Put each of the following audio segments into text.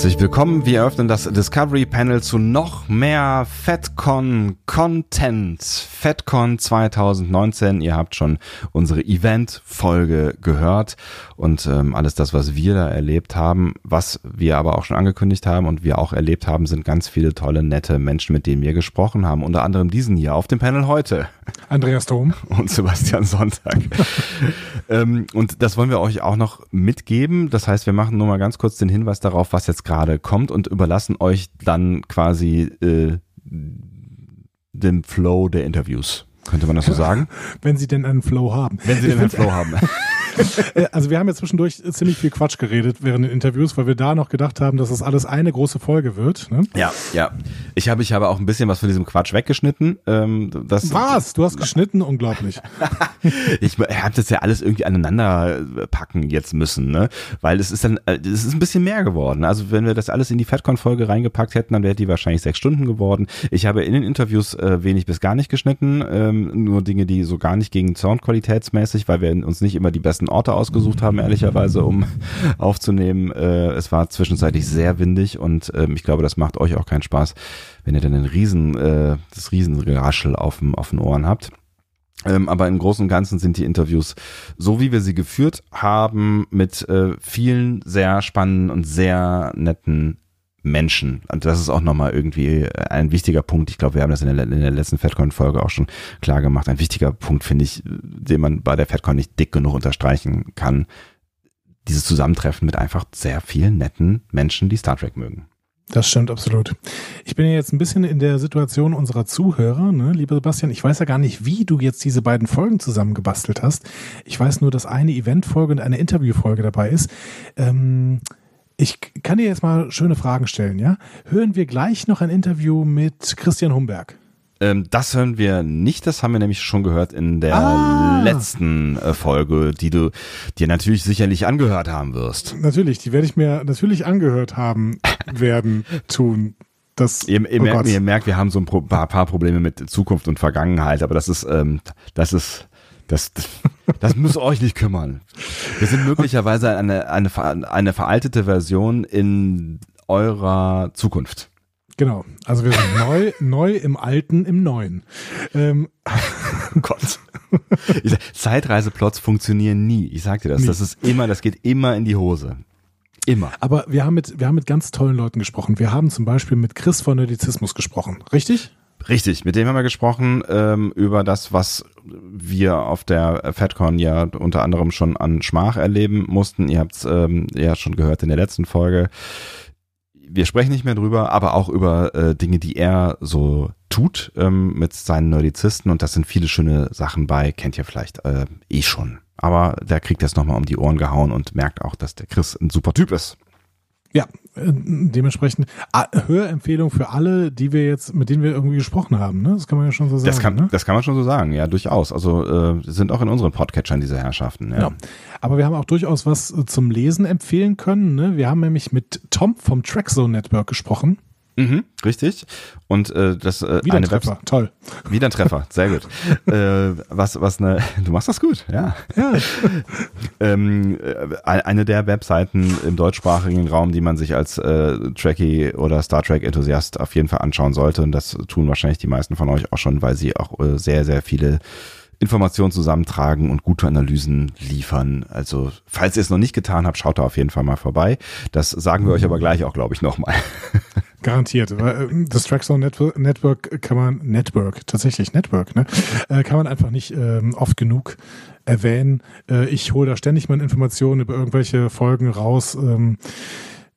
Herzlich willkommen. Wir eröffnen das Discovery Panel zu noch mehr FedCon Content. FedCon 2019. Ihr habt schon unsere Event-Folge gehört und ähm, alles das, was wir da erlebt haben, was wir aber auch schon angekündigt haben und wir auch erlebt haben, sind ganz viele tolle, nette Menschen, mit denen wir gesprochen haben. Unter anderem diesen hier auf dem Panel heute. Andreas Dom. Und Sebastian Sonntag. ähm, und das wollen wir euch auch noch mitgeben. Das heißt, wir machen nur mal ganz kurz den Hinweis darauf, was jetzt gerade kommt und überlassen euch dann quasi äh, den Flow der Interviews. Könnte man das so sagen? Wenn sie denn einen Flow haben. Wenn sie denn einen Flow haben. Äh, also wir haben ja zwischendurch ziemlich viel Quatsch geredet während den Interviews, weil wir da noch gedacht haben, dass das alles eine große Folge wird. Ne? Ja, ja. Ich habe ich habe auch ein bisschen was von diesem Quatsch weggeschnitten. Ähm, das, was? Du hast geschnitten? Unglaublich. ich habe das ja alles irgendwie aneinander packen jetzt müssen, ne? Weil es ist dann, äh, es ist ein bisschen mehr geworden. Also wenn wir das alles in die FedCon-Folge reingepackt hätten, dann wäre die wahrscheinlich sechs Stunden geworden. Ich habe in den Interviews äh, wenig bis gar nicht geschnitten, ähm, nur Dinge, die so gar nicht gegen Soundqualitätsmäßig, weil wir uns nicht immer die besten Orte ausgesucht haben, ehrlicherweise, um aufzunehmen. Äh, es war zwischenzeitlich sehr windig und ähm, ich glaube, das macht euch auch keinen Spaß, wenn ihr dann einen riesen, äh, das Riesengeraschel auf, dem, auf den Ohren habt. Ähm, aber im Großen und Ganzen sind die Interviews, so wie wir sie geführt haben, mit äh, vielen sehr spannenden und sehr netten Menschen. Und das ist auch nochmal irgendwie ein wichtiger Punkt. Ich glaube, wir haben das in der, in der letzten FedCon-Folge auch schon klar gemacht. Ein wichtiger Punkt, finde ich, den man bei der FedCon nicht dick genug unterstreichen kann. Dieses Zusammentreffen mit einfach sehr vielen netten Menschen, die Star Trek mögen. Das stimmt absolut. Ich bin ja jetzt ein bisschen in der Situation unserer Zuhörer, ne, lieber Sebastian. Ich weiß ja gar nicht, wie du jetzt diese beiden Folgen zusammengebastelt hast. Ich weiß nur, dass eine Eventfolge und eine Interviewfolge dabei ist. Ähm, ich kann dir jetzt mal schöne Fragen stellen, ja? Hören wir gleich noch ein Interview mit Christian Humberg? Ähm, das hören wir nicht, das haben wir nämlich schon gehört in der ah. letzten äh, Folge, die du dir natürlich sicherlich angehört haben wirst. Natürlich, die werde ich mir natürlich angehört haben werden, tun. Das, ihr, ihr, oh merkt, ihr, merkt, wir haben so ein paar, paar, Probleme mit Zukunft und Vergangenheit, aber das ist, ähm, das ist, das, das, das muss euch nicht kümmern. Wir sind möglicherweise eine, eine, eine veraltete Version in eurer Zukunft. Genau. Also wir sind neu, neu im Alten, im Neuen. Ähm. Oh Gott. Zeitreiseplots funktionieren nie. Ich sag dir das. Nie. Das ist immer, das geht immer in die Hose. Immer. Aber wir haben mit, wir haben mit ganz tollen Leuten gesprochen. Wir haben zum Beispiel mit Chris von Nerdizismus gesprochen. Richtig? Richtig, mit dem haben wir gesprochen ähm, über das, was wir auf der FedCon ja unter anderem schon an Schmach erleben mussten. Ihr habt es ähm, ja schon gehört in der letzten Folge. Wir sprechen nicht mehr drüber, aber auch über äh, Dinge, die er so tut ähm, mit seinen Nerdizisten und das sind viele schöne Sachen bei, kennt ihr vielleicht äh, eh schon. Aber der kriegt das nochmal um die Ohren gehauen und merkt auch, dass der Chris ein super Typ ist. Ja, äh, dementsprechend Hörempfehlung für alle, die wir jetzt, mit denen wir irgendwie gesprochen haben, ne? Das kann man ja schon so sagen. Das kann, ne? das kann man schon so sagen, ja, durchaus. Also äh, sind auch in unseren Podcatchern diese Herrschaften. Ja. ja. Aber wir haben auch durchaus was zum Lesen empfehlen können. Ne? Wir haben nämlich mit Tom vom Trackzone Network gesprochen. Mhm, richtig. Und äh, das äh, wieder ein Treffer, Webs toll. Wieder ein Treffer, sehr gut. äh, was was eine, du machst das gut, ja. ja. ähm, äh, eine der Webseiten im deutschsprachigen Raum, die man sich als äh, Trekkie oder Star Trek Enthusiast auf jeden Fall anschauen sollte. Und das tun wahrscheinlich die meisten von euch auch schon, weil sie auch äh, sehr sehr viele Informationen zusammentragen und gute Analysen liefern. Also, falls ihr es noch nicht getan habt, schaut da auf jeden Fall mal vorbei. Das sagen wir euch aber gleich auch, glaube ich, nochmal. Garantiert. Äh, das Trackzone Network kann man, Network, tatsächlich Network, ne? Äh, kann man einfach nicht ähm, oft genug erwähnen. Äh, ich hole da ständig meine Informationen über irgendwelche Folgen raus. Ähm,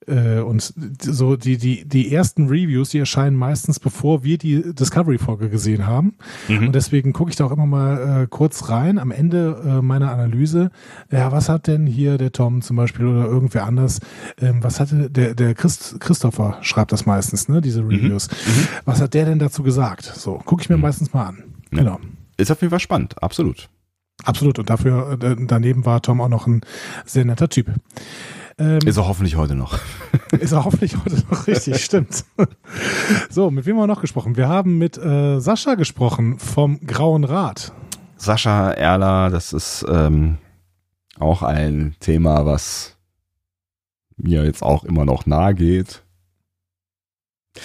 äh, und so die, die, die ersten Reviews, die erscheinen meistens, bevor wir die Discovery-Folge gesehen haben. Mhm. Und deswegen gucke ich da auch immer mal äh, kurz rein am Ende äh, meiner Analyse. Ja, was hat denn hier der Tom zum Beispiel oder irgendwer anders, ähm, was hatte der, der Christ, Christopher schreibt das meistens, ne, diese mhm. Reviews. Mhm. Was hat der denn dazu gesagt? So, gucke ich mir mhm. meistens mal an. Ja. Genau. Ist auf jeden Fall spannend, absolut. Absolut. Und dafür, äh, daneben war Tom auch noch ein sehr netter Typ. Ähm, ist er hoffentlich heute noch. ist er hoffentlich heute noch richtig, stimmt. So, mit wem haben wir noch gesprochen? Wir haben mit äh, Sascha gesprochen vom Grauen Rat. Sascha Erler, das ist ähm, auch ein Thema, was mir jetzt auch immer noch nahe geht.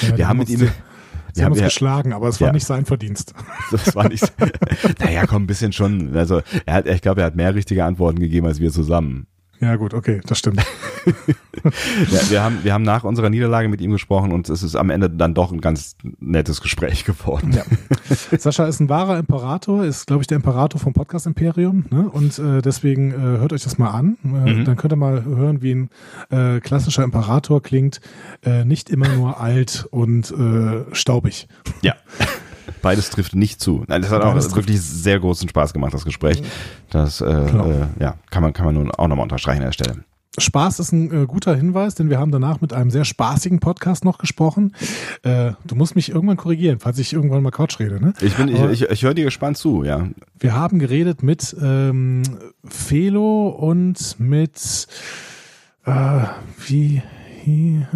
Ja, wir haben mit ihm. Sie haben uns geschlagen, aber es war nicht sein Verdienst. Das war nicht. naja, komm, ein bisschen schon. Also, er hat, ich glaube, er hat mehr richtige Antworten gegeben als wir zusammen. Ja, gut, okay, das stimmt. ja, wir, haben, wir haben nach unserer Niederlage mit ihm gesprochen und es ist am Ende dann doch ein ganz nettes Gespräch geworden. Ja. Sascha ist ein wahrer Imperator, ist, glaube ich, der Imperator vom Podcast Imperium. Ne? Und äh, deswegen äh, hört euch das mal an. Äh, mhm. Dann könnt ihr mal hören, wie ein äh, klassischer Imperator klingt. Äh, nicht immer nur alt und äh, staubig. Ja. Beides trifft nicht zu. Nein, das hat Beides auch wirklich sehr großen Spaß gemacht, das Gespräch. Das äh, genau. äh, ja, kann man, kann man nun auch nochmal unterstreichen an der Stelle. Spaß ist ein äh, guter Hinweis, denn wir haben danach mit einem sehr spaßigen Podcast noch gesprochen. Äh, du musst mich irgendwann korrigieren, falls ich irgendwann mal Couch rede. Ne? Ich, bin, ich, ich, ich höre dir gespannt zu, ja. Wir haben geredet mit ähm, Felo und mit äh, wie, wie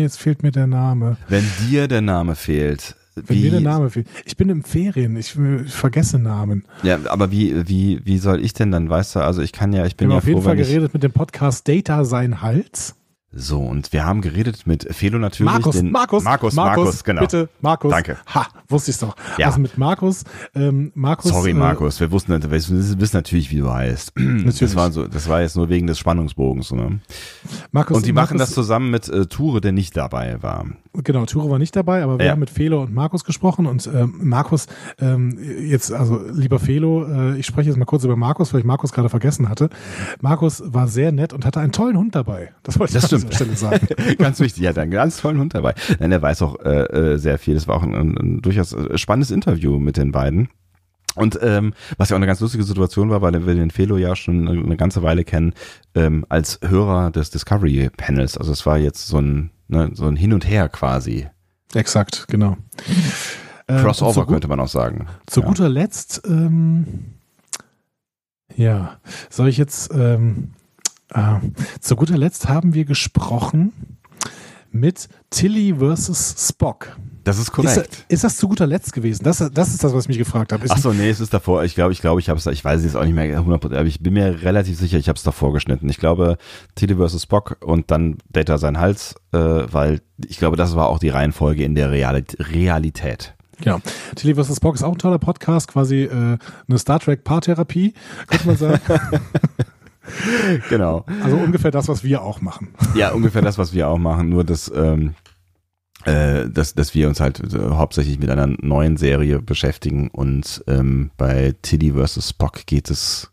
jetzt fehlt mir der Name. Wenn dir der Name fehlt, wenn mir der Name fehlt. Ich bin im Ferien, ich, ich, vergesse Namen. Ja, aber wie, wie, wie soll ich denn dann, weißt du, also ich kann ja, ich bin Wir ja haben auf jeden Fall geredet mit dem Podcast Data sein Hals. So, und wir haben geredet mit Felo natürlich. Markus, Markus, Markus, Markus, Markus, genau. Bitte, Markus. Danke. Ha, wusste ich's doch. Ja. Also mit Markus, ähm, Markus. Sorry, äh, Markus, wir wussten, wir wissen natürlich, wie du heißt. Natürlich. Das war so, das war jetzt nur wegen des Spannungsbogens, ne? Markus. Und die machen Markus, das zusammen mit äh, Ture, der nicht dabei war. Genau, Ture war nicht dabei, aber wir ja. haben mit Felo und Markus gesprochen und ähm, Markus, ähm, jetzt, also lieber Felo, äh, ich spreche jetzt mal kurz über Markus, weil ich Markus gerade vergessen hatte. Markus war sehr nett und hatte einen tollen Hund dabei. Das wollte ich das an dieser Stelle sagen. ganz wichtig, er hat einen ganz tollen Hund dabei. Nein, er weiß auch äh, äh, sehr viel. Das war auch ein, ein, ein durchaus äh, spannendes Interview mit den beiden. Und ähm, was ja auch eine ganz lustige Situation war, weil wir den Felo ja schon eine ganze Weile kennen, ähm, als Hörer des Discovery Panels. Also es war jetzt so ein Ne, so ein Hin und Her quasi. Exakt, genau. Crossover äh, könnte man auch sagen. Zu ja. guter Letzt, ähm, ja, soll ich jetzt, ähm, äh, zu guter Letzt haben wir gesprochen mit Tilly versus Spock. Das ist korrekt. Ist, ist, das zu guter Letzt gewesen? Das, das ist das, was ich mich gefragt habe. Ist Ach so, nee, es ist davor. Ich glaube, ich glaube, ich habe es, ich weiß es jetzt auch nicht mehr 100%, aber ich bin mir relativ sicher, ich habe es davor geschnitten. Ich glaube, Tilly vs. Spock und dann Data sein Hals, äh, weil ich glaube, das war auch die Reihenfolge in der Realität. Genau. Tilly vs. Spock ist auch ein toller Podcast, quasi äh, eine Star Trek Paartherapie, könnte man sagen. genau. Also ungefähr das, was wir auch machen. Ja, ungefähr das, was wir auch machen, nur dass ähm, äh, dass, dass wir uns halt äh, hauptsächlich mit einer neuen Serie beschäftigen und ähm, bei Tilly vs. Spock geht es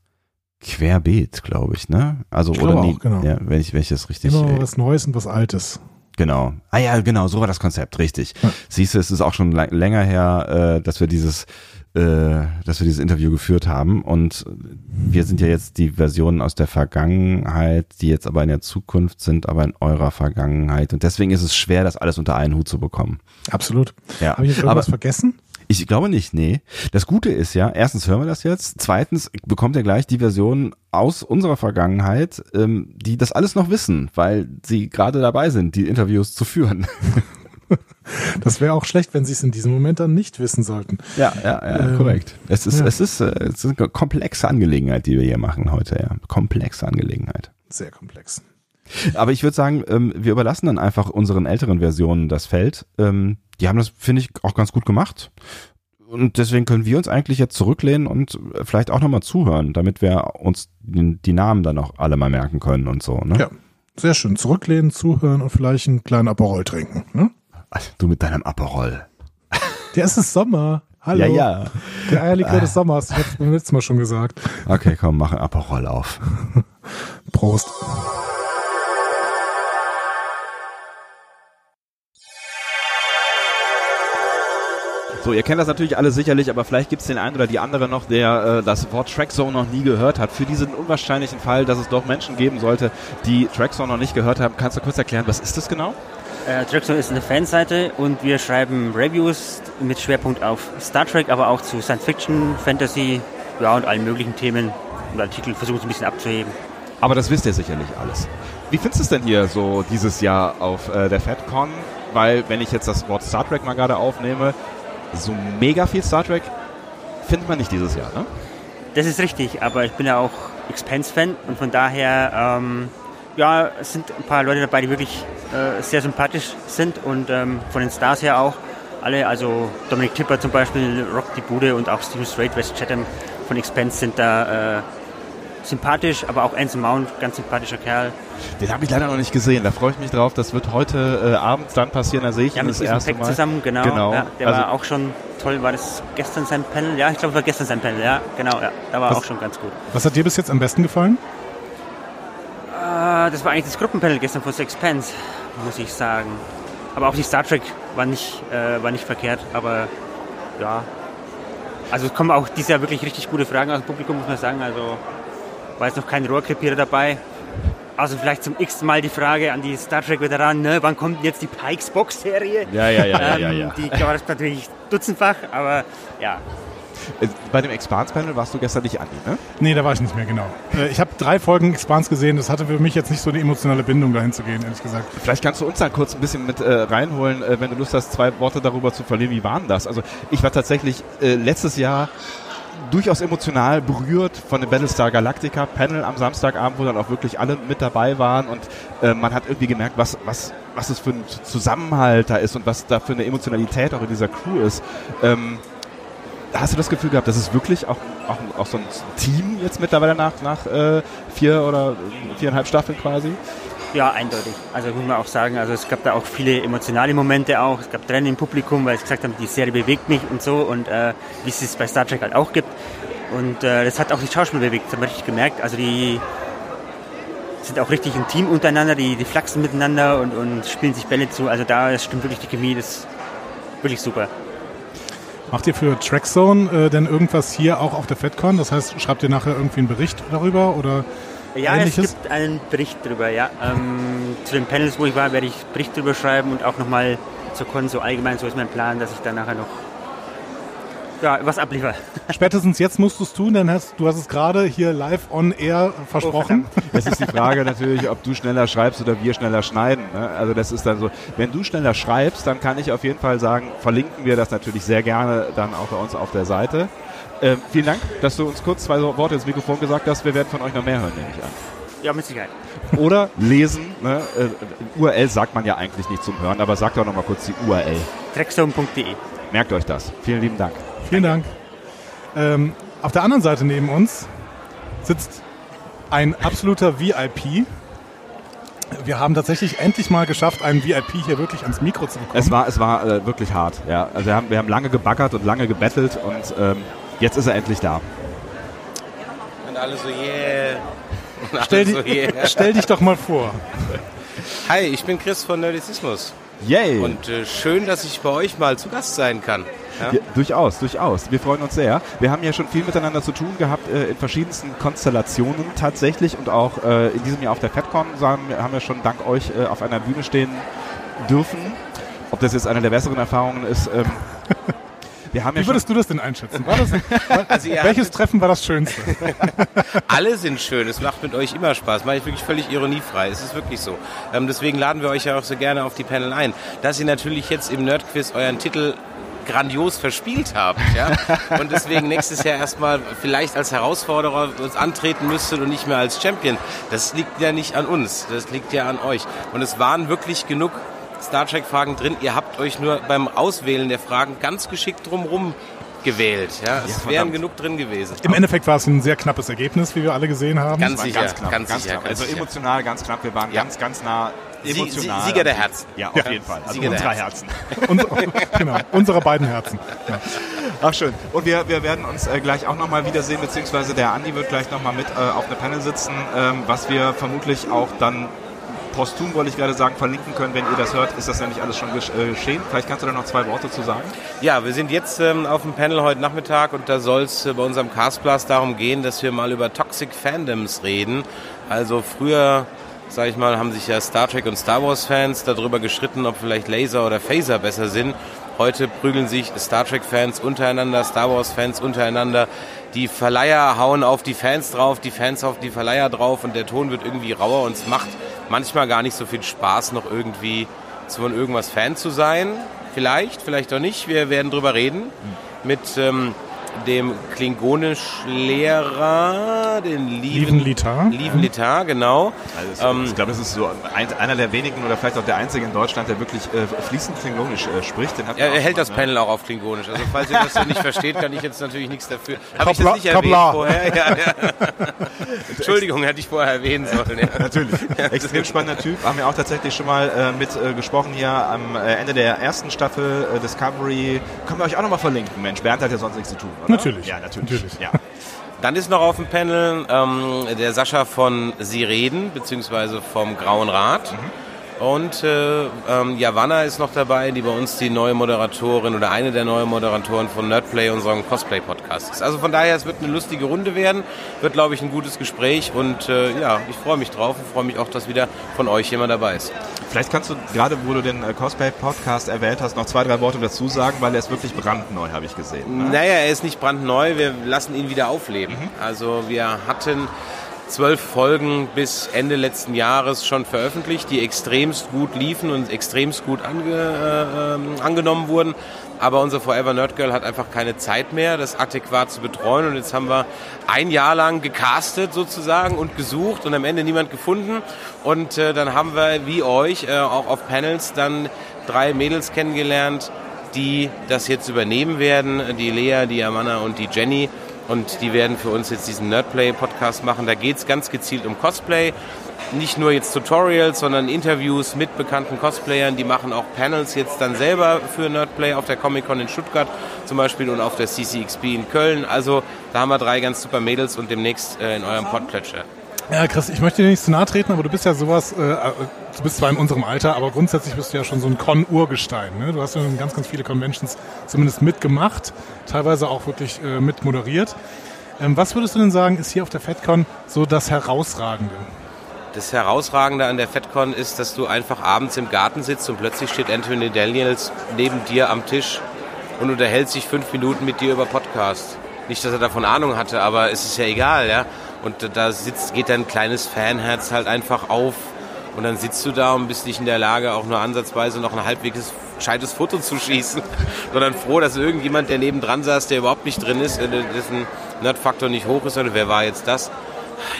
querbeet, glaube ich, ne? Also ich oder nie, auch, genau. ja, wenn ich wenn ich das richtig immer was Neues und was Altes. Genau. Ah ja, genau, so war das Konzept, richtig. Ja. Siehst du, es ist auch schon länger her, äh, dass wir dieses dass wir dieses Interview geführt haben. Und wir sind ja jetzt die Versionen aus der Vergangenheit, die jetzt aber in der Zukunft sind, aber in eurer Vergangenheit. Und deswegen ist es schwer, das alles unter einen Hut zu bekommen. Absolut. Ja. Habe ich jetzt irgendwas aber, vergessen? Ich glaube nicht, nee. Das Gute ist ja, erstens hören wir das jetzt, zweitens bekommt ihr gleich die Version aus unserer Vergangenheit, ähm, die das alles noch wissen, weil sie gerade dabei sind, die Interviews zu führen. Das wäre auch schlecht, wenn sie es in diesem Moment dann nicht wissen sollten. Ja, ja, ja ähm, korrekt. Es ist, ja. es, ist, äh, es ist eine komplexe Angelegenheit, die wir hier machen heute, ja. Komplexe Angelegenheit. Sehr komplex. Aber ich würde sagen, ähm, wir überlassen dann einfach unseren älteren Versionen das Feld. Ähm, die haben das, finde ich, auch ganz gut gemacht. Und deswegen können wir uns eigentlich jetzt zurücklehnen und vielleicht auch nochmal zuhören, damit wir uns die Namen dann auch alle mal merken können und so. Ne? Ja, sehr schön. Zurücklehnen, zuhören und vielleicht einen kleinen Aperol trinken. Ne? Du mit deinem Aperol. Der ist es Sommer. Hallo. Ja, ja. Der Eierlikör des Sommers. Ich hab's beim letzten Mal schon gesagt. Okay, komm, mach ein Aperol auf. Prost. So, ihr kennt das natürlich alle sicherlich, aber vielleicht gibt es den einen oder die andere noch, der äh, das Wort Trackzone noch nie gehört hat. Für diesen unwahrscheinlichen Fall, dass es doch Menschen geben sollte, die Trackzone noch nicht gehört haben, kannst du kurz erklären, was ist das genau? Äh, Trackzone ist eine Fanseite und wir schreiben Reviews mit Schwerpunkt auf Star Trek, aber auch zu Science Fiction, Fantasy, ja und allen möglichen Themen und Artikel versuchen es ein bisschen abzuheben. Aber das wisst ihr sicherlich alles. Wie findest du es denn hier so dieses Jahr auf äh, der FedCon? Weil, wenn ich jetzt das Wort Star Trek mal gerade aufnehme, so mega viel Star Trek findet man nicht dieses Jahr, ne? Das ist richtig, aber ich bin ja auch Expense-Fan und von daher ähm, ja, es sind ein paar Leute dabei, die wirklich äh, sehr sympathisch sind und ähm, von den Stars her auch alle, also Dominik Tipper zum Beispiel, Rock die Bude und auch Steve Strait, West Chatham von Expense sind da äh, sympathisch, aber auch Anson Mount, ganz sympathischer Kerl. Den habe ich leider noch nicht gesehen. Da freue ich mich drauf. Das wird heute äh, abends dann passieren. Da sehe ich ja, ihn das erste Pack Mal. zusammen, genau. genau. Ja, der also war auch schon toll. War das gestern sein Panel? Ja, ich glaube, war gestern sein Panel. Ja, genau. Ja, da war was, auch schon ganz gut. Was hat dir bis jetzt am besten gefallen? Äh, das war eigentlich das Gruppenpanel gestern von Six Pence, muss ich sagen. Aber auch die Star Trek war nicht, äh, war nicht verkehrt. Aber ja, also es kommen auch dieses Jahr wirklich richtig gute Fragen aus dem Publikum, muss man sagen. Also war jetzt noch kein Rohrkrepierer dabei. Also vielleicht zum x Mal die Frage an die Star Trek-Veteranen, ne, wann kommt jetzt die Pikes Box-Serie? Ja, ja, ja, ähm, ja, ja. Die gab es natürlich dutzendfach, aber ja. Äh, bei dem Expans-Panel warst du gestern nicht Andi, ne? Nee, da war ich nicht mehr, genau. Äh, ich habe drei Folgen Expans gesehen, das hatte für mich jetzt nicht so die emotionale Bindung dahin zu gehen, ehrlich gesagt. Vielleicht kannst du uns dann kurz ein bisschen mit äh, reinholen, äh, wenn du Lust hast, zwei Worte darüber zu verlieren. Wie waren das? Also ich war tatsächlich äh, letztes Jahr durchaus emotional berührt von dem Battlestar Galactica Panel am Samstagabend, wo dann auch wirklich alle mit dabei waren und äh, man hat irgendwie gemerkt, was, was, was es für ein Zusammenhalt da ist und was da für eine Emotionalität auch in dieser Crew ist. Ähm, hast du das Gefühl gehabt, dass es wirklich auch, auch, auch so ein Team jetzt mittlerweile nach, nach äh, vier oder viereinhalb Staffeln quasi? Ja, eindeutig. Also muss man auch sagen, also es gab da auch viele emotionale Momente auch. Es gab Tränen im Publikum, weil sie gesagt haben, die Serie bewegt mich und so und äh, wie es es bei Star Trek halt auch gibt. Und äh, das hat auch die Schauspieler bewegt, das haben wir richtig gemerkt. Also die sind auch richtig im Team untereinander, die, die flachsen miteinander und, und spielen sich Bälle zu. Also da stimmt wirklich die Chemie, das ist wirklich super. Macht ihr für Trackzone äh, denn irgendwas hier auch auf der FedCon? Das heißt, schreibt ihr nachher irgendwie einen Bericht darüber oder ja, Ähnliches? es gibt einen Bericht darüber, ja. Ähm, zu den Panels, wo ich war, werde ich Bericht darüber schreiben und auch nochmal zur Con so allgemein, so ist mein Plan, dass ich dann nachher noch ja, was abliefere. Spätestens jetzt musst du es tun, denn hast, du hast es gerade hier live on air versprochen. Oh, das ist die Frage natürlich, ob du schneller schreibst oder wir schneller schneiden. Ne? Also das ist dann so, wenn du schneller schreibst, dann kann ich auf jeden Fall sagen, verlinken wir das natürlich sehr gerne dann auch bei uns auf der Seite. Äh, vielen Dank, dass du uns kurz zwei Worte ins Mikrofon gesagt hast. Wir werden von euch noch mehr hören, nehme ich an. Ja, mit Sicherheit. Oder lesen. Ne? Äh, URL sagt man ja eigentlich nicht zum Hören, aber sagt doch nochmal kurz die URL. Trackstone.de. Merkt euch das. Vielen lieben Dank. Vielen Dank. Ähm, auf der anderen Seite neben uns sitzt ein absoluter VIP. Wir haben tatsächlich endlich mal geschafft, einen VIP hier wirklich ans Mikro zu bekommen. Es war, es war äh, wirklich hart. Ja. Also wir haben, wir haben lange gebaggert und lange gebettelt und ähm, Jetzt ist er endlich da. Und alle so, yeah. Alle stell, so, yeah. stell dich doch mal vor. Hi, ich bin Chris von Nerdizismus. Yay! Und äh, schön, dass ich bei euch mal zu Gast sein kann. Ja? Ja, durchaus, durchaus. Wir freuen uns sehr. Wir haben ja schon viel miteinander zu tun gehabt äh, in verschiedensten Konstellationen tatsächlich und auch äh, in diesem Jahr auf der FedCon haben wir schon dank euch äh, auf einer Bühne stehen dürfen. Ob das jetzt eine der besseren Erfahrungen ist, ähm, Wir haben Wie ja würdest du das denn einschätzen? Das, also welches Treffen war das Schönste? Alle sind schön. Es macht mit euch immer Spaß. Mache ich wirklich völlig ironiefrei. Es ist wirklich so. Ähm, deswegen laden wir euch ja auch so gerne auf die Panel ein. Dass ihr natürlich jetzt im Nerdquiz euren Titel grandios verspielt habt, ja, und deswegen nächstes Jahr erstmal vielleicht als Herausforderer uns antreten müsstet und nicht mehr als Champion. Das liegt ja nicht an uns, das liegt ja an euch. Und es waren wirklich genug Star Trek-Fragen drin. Ihr habt euch nur beim Auswählen der Fragen ganz geschickt drumherum gewählt. Ja, es ja, wären genug drin gewesen. Im Endeffekt war es ein sehr knappes Ergebnis, wie wir alle gesehen haben. Ganz sicher, ganz knapp, ganz ganz sicher, knapp. also sicher. emotional ganz knapp. Wir waren ja. ganz, ganz nah emotional. Sieger der Herzen. Ja, auf ja. jeden Fall. Also Sieger unserer Herzen. Und, genau, unsere beiden Herzen. Ja. Ach schön. Und wir, wir werden uns äh, gleich auch nochmal wiedersehen, beziehungsweise der Andi wird gleich nochmal mit äh, auf eine Panel sitzen, ähm, was wir vermutlich auch dann posthum, wollte ich gerade sagen, verlinken können. Wenn ihr das hört, ist das nicht alles schon äh, geschehen. Vielleicht kannst du da noch zwei Worte zu sagen. Ja, wir sind jetzt ähm, auf dem Panel heute Nachmittag und da soll es äh, bei unserem Castblast darum gehen, dass wir mal über Toxic Fandoms reden. Also früher sag ich mal, haben sich ja Star Trek und Star Wars Fans darüber gestritten, ob vielleicht Laser oder Phaser besser sind. Heute prügeln sich Star Trek Fans untereinander, Star Wars Fans untereinander die Verleiher hauen auf die Fans drauf, die Fans auf die Verleiher drauf und der Ton wird irgendwie rauer und es macht manchmal gar nicht so viel Spaß, noch irgendwie von irgendwas Fan zu sein. Vielleicht, vielleicht auch nicht. Wir werden drüber reden mit ähm, dem Klingonisch-Lehrer, den Lieven Litar. Lieven Litar, genau. Also ähm, ich glaube, es ist so ein, einer der wenigen oder vielleicht auch der einzige in Deutschland, der wirklich äh, fließend Klingonisch äh, spricht. Den hat er, er hält das ne? Panel auch auf Klingonisch. Also falls ihr das so nicht versteht, kann ich jetzt natürlich nichts dafür. Habe ich das nicht erwähnt vorher? Ja, ja. Entschuldigung, hätte ich vorher erwähnen sollen. Ja. Natürlich. Extrem spannender Typ. Haben wir auch tatsächlich schon mal äh, mit äh, gesprochen hier am äh, Ende der ersten Staffel äh, Discovery. Können wir euch auch nochmal verlinken, Mensch. Bernd hat ja sonst nichts zu tun, oder? Natürlich. Ja, natürlich. natürlich. Ja. Dann ist noch auf dem Panel ähm, der Sascha von Sie reden, beziehungsweise vom Grauen Rat. Mhm. Und äh, ähm, Javanna ist noch dabei, die bei uns die neue Moderatorin oder eine der neuen Moderatoren von Nerdplay, unserem Cosplay-Podcast ist. Also von daher, es wird eine lustige Runde werden, wird, glaube ich, ein gutes Gespräch und äh, ja, ich freue mich drauf und freue mich auch, dass wieder von euch jemand dabei ist. Vielleicht kannst du gerade, wo du den äh, Cosplay-Podcast erwähnt hast, noch zwei, drei Worte dazu sagen, weil er ist wirklich brandneu, habe ich gesehen. Ne? Naja, er ist nicht brandneu, wir lassen ihn wieder aufleben. Mhm. Also wir hatten zwölf Folgen bis Ende letzten Jahres schon veröffentlicht, die extremst gut liefen und extremst gut ange, äh, angenommen wurden. Aber unser Forever Nerd Girl hat einfach keine Zeit mehr, das adäquat zu betreuen. Und jetzt haben wir ein Jahr lang gecastet sozusagen und gesucht und am Ende niemand gefunden. Und äh, dann haben wir, wie euch, äh, auch auf Panels dann drei Mädels kennengelernt, die das jetzt übernehmen werden. Die Lea, die Amanda und die Jenny und die werden für uns jetzt diesen Nerdplay-Podcast machen. Da geht es ganz gezielt um Cosplay. Nicht nur jetzt Tutorials, sondern Interviews mit bekannten Cosplayern. Die machen auch Panels jetzt dann selber für Nerdplay auf der Comic-Con in Stuttgart zum Beispiel und auf der CCXP in Köln. Also da haben wir drei ganz super Mädels und demnächst äh, in eurem Podplätscher. Ja, Chris, ich möchte dir nicht zu nahe treten, aber du bist ja sowas, äh, äh, du bist zwar in unserem Alter, aber grundsätzlich bist du ja schon so ein Con-Urgestein. Ne? Du hast ja ganz, ganz viele Conventions zumindest mitgemacht, teilweise auch wirklich äh, mit moderiert. Ähm, was würdest du denn sagen, ist hier auf der FedCon so das Herausragende? Das Herausragende an der FedCon ist, dass du einfach abends im Garten sitzt und plötzlich steht Anthony Daniels neben dir am Tisch und unterhält sich fünf Minuten mit dir über Podcast. Nicht, dass er davon Ahnung hatte, aber es ist ja egal, ja. Und da sitzt, geht dein kleines Fanherz halt einfach auf. Und dann sitzt du da und bist nicht in der Lage, auch nur ansatzweise noch ein halbwegs gescheites Foto zu schießen, sondern froh, dass irgendjemand, der nebendran saß, der überhaupt nicht drin ist, äh, dessen Nerdfaktor nicht hoch ist, oder wer war jetzt das?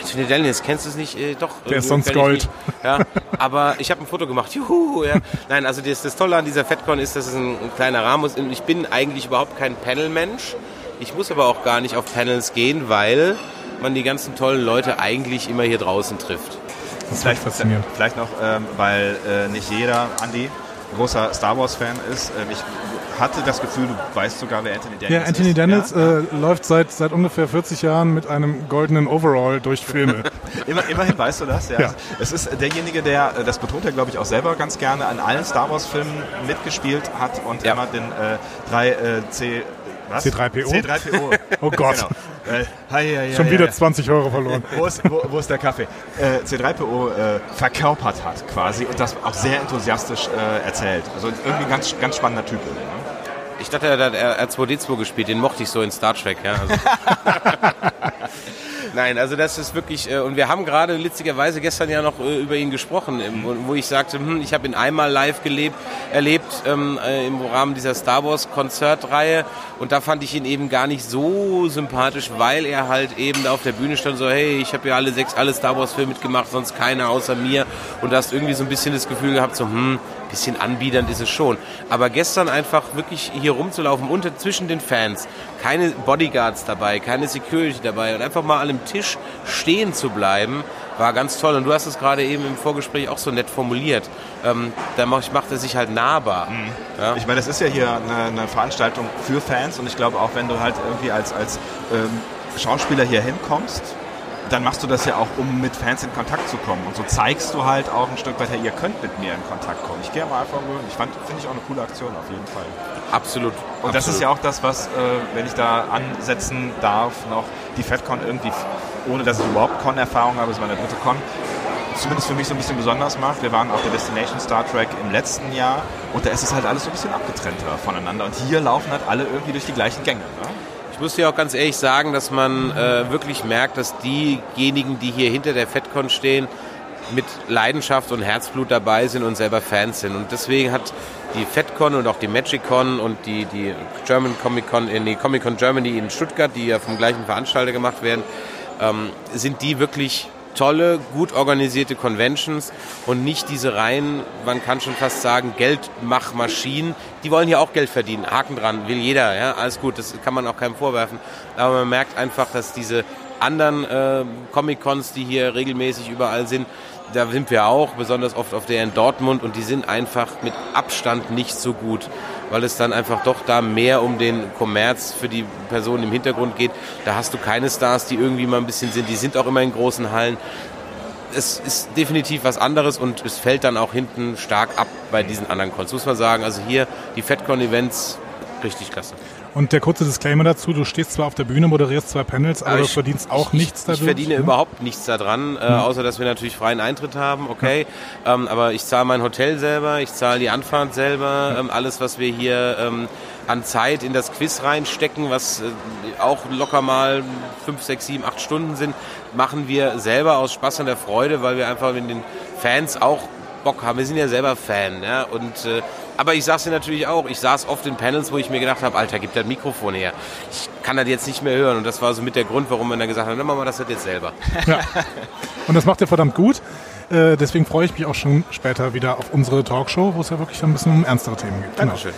Anthony Daniels, kennst du es nicht? Äh, doch. Der ist sonst Gold. Ja, aber ich habe ein Foto gemacht. Juhu, ja. Nein, also das, das Tolle an dieser FedCon ist, dass es ein, ein kleiner Rahmen ist. Ich bin eigentlich überhaupt kein Panel-Mensch. Ich muss aber auch gar nicht auf Panels gehen, weil man die ganzen tollen Leute eigentlich immer hier draußen trifft. Das ist vielleicht faszinierend. Vielleicht noch, ähm, weil äh, nicht jeder, Andy, großer Star Wars-Fan ist. Ähm, ich hatte das Gefühl, du weißt sogar, wer Anthony Daniels ist. Ja, Anthony Daniels ja? Äh, läuft seit, seit ungefähr 40 Jahren mit einem goldenen Overall durch Filme. Immer, immerhin weißt du das, ja. ja. Es ist derjenige, der, äh, das betont er glaube ich auch selber ganz gerne, an allen Star Wars-Filmen mitgespielt hat und ja. immer den äh, 3C was? C3PO? C3PO. oh Gott. Genau. Äh, hi, hi, hi, Schon wieder 20 Euro verloren. wo, ist, wo, wo, ist, der Kaffee? Äh, C3PO äh, verkörpert hat quasi und das auch sehr enthusiastisch äh, erzählt. Also irgendwie ein ganz, ganz spannender Typ. Ne? Ich dachte, er hat R2D2 gespielt, den mochte ich so in Star Trek. Ja, also. Nein, also das ist wirklich, äh, und wir haben gerade witzigerweise gestern ja noch äh, über ihn gesprochen, wo ich sagte, hm, ich habe ihn einmal live gelebt, erlebt ähm, äh, im Rahmen dieser Star Wars Konzertreihe. Und da fand ich ihn eben gar nicht so sympathisch, weil er halt eben da auf der Bühne stand so, hey, ich habe ja alle sechs, alle Star Wars Filme mitgemacht, sonst keiner außer mir. Und da hast irgendwie so ein bisschen das Gefühl gehabt, so, hm, bisschen anbiedernd ist es schon. Aber gestern einfach wirklich hier rumzulaufen, unter zwischen den Fans, keine Bodyguards dabei, keine Security dabei und einfach mal an einem Tisch stehen zu bleiben, war ganz toll. Und du hast es gerade eben im Vorgespräch auch so nett formuliert. Ähm, da macht, macht er sich halt nahbar. Mhm. Ja? Ich meine, das ist ja hier eine, eine, Veranstaltung für Fans und ich glaube auch, wenn du halt irgendwie als, als ähm, Schauspieler hier hinkommst, dann machst du das ja auch, um mit Fans in Kontakt zu kommen. Und so zeigst du halt auch ein Stück weit, hey, ihr könnt mit mir in Kontakt kommen. Ich gehe mal einfach rühren. Ich fand, finde ich auch eine coole Aktion auf jeden Fall. Absolut. Und absolut. das ist ja auch das, was, äh, wenn ich da ansetzen darf, noch die FedCon irgendwie, ohne dass ich überhaupt Con-Erfahrung habe, ist meine dritte Con, zumindest für mich so ein bisschen besonders macht. Wir waren auf der Destination Star Trek im letzten Jahr und da ist es halt alles so ein bisschen abgetrennter voneinander. Und hier laufen halt alle irgendwie durch die gleichen Gänge. Ne? Ich muss dir auch ganz ehrlich sagen, dass man äh, wirklich merkt, dass diejenigen, die hier hinter der FedCon stehen, mit Leidenschaft und Herzblut dabei sind und selber Fans sind. Und deswegen hat die FedCon und auch die MagicCon und die, die German Comic Con, in die Comic Con Germany in Stuttgart, die ja vom gleichen Veranstalter gemacht werden, ähm, sind die wirklich tolle, gut organisierte Conventions und nicht diese reinen, man kann schon fast sagen, Geldmachmaschinen. Die wollen hier auch Geld verdienen. Haken dran, will jeder, ja, alles gut, das kann man auch keinem vorwerfen. Aber man merkt einfach, dass diese anderen äh, Comic-Cons, die hier regelmäßig überall sind, da sind wir auch, besonders oft auf der in Dortmund und die sind einfach mit Abstand nicht so gut, weil es dann einfach doch da mehr um den Kommerz für die Personen im Hintergrund geht. Da hast du keine Stars, die irgendwie mal ein bisschen sind, die sind auch immer in großen Hallen. Es ist definitiv was anderes und es fällt dann auch hinten stark ab bei diesen anderen Cons, muss man sagen. Also hier die FedCon-Events, richtig klasse. Und der kurze Disclaimer dazu, du stehst zwar auf der Bühne, moderierst zwei Panels, aber, aber ich, du verdienst auch ich, nichts dadurch. Ich verdiene ne? überhaupt nichts daran, äh, ja. außer dass wir natürlich freien Eintritt haben, okay. Ja. Ähm, aber ich zahle mein Hotel selber, ich zahle die Anfahrt selber, ähm, alles, was wir hier ähm, an Zeit in das Quiz reinstecken, was äh, auch locker mal fünf, sechs, sieben, acht Stunden sind, machen wir selber aus Spaß und der Freude, weil wir einfach mit den Fans auch Bock haben. Wir sind ja selber Fan. Ja? Und äh, aber ich sag's dir natürlich auch, ich saß oft in Panels, wo ich mir gedacht habe, Alter, gib das Mikrofon her. Ich kann das jetzt nicht mehr hören. Und das war so mit der Grund, warum man dann gesagt hat, dann machen wir das jetzt selber. Ja. Und das macht ihr verdammt gut. Äh, deswegen freue ich mich auch schon später wieder auf unsere Talkshow, wo es ja wirklich ein bisschen um ernstere Themen geht. Genau. Dankeschön.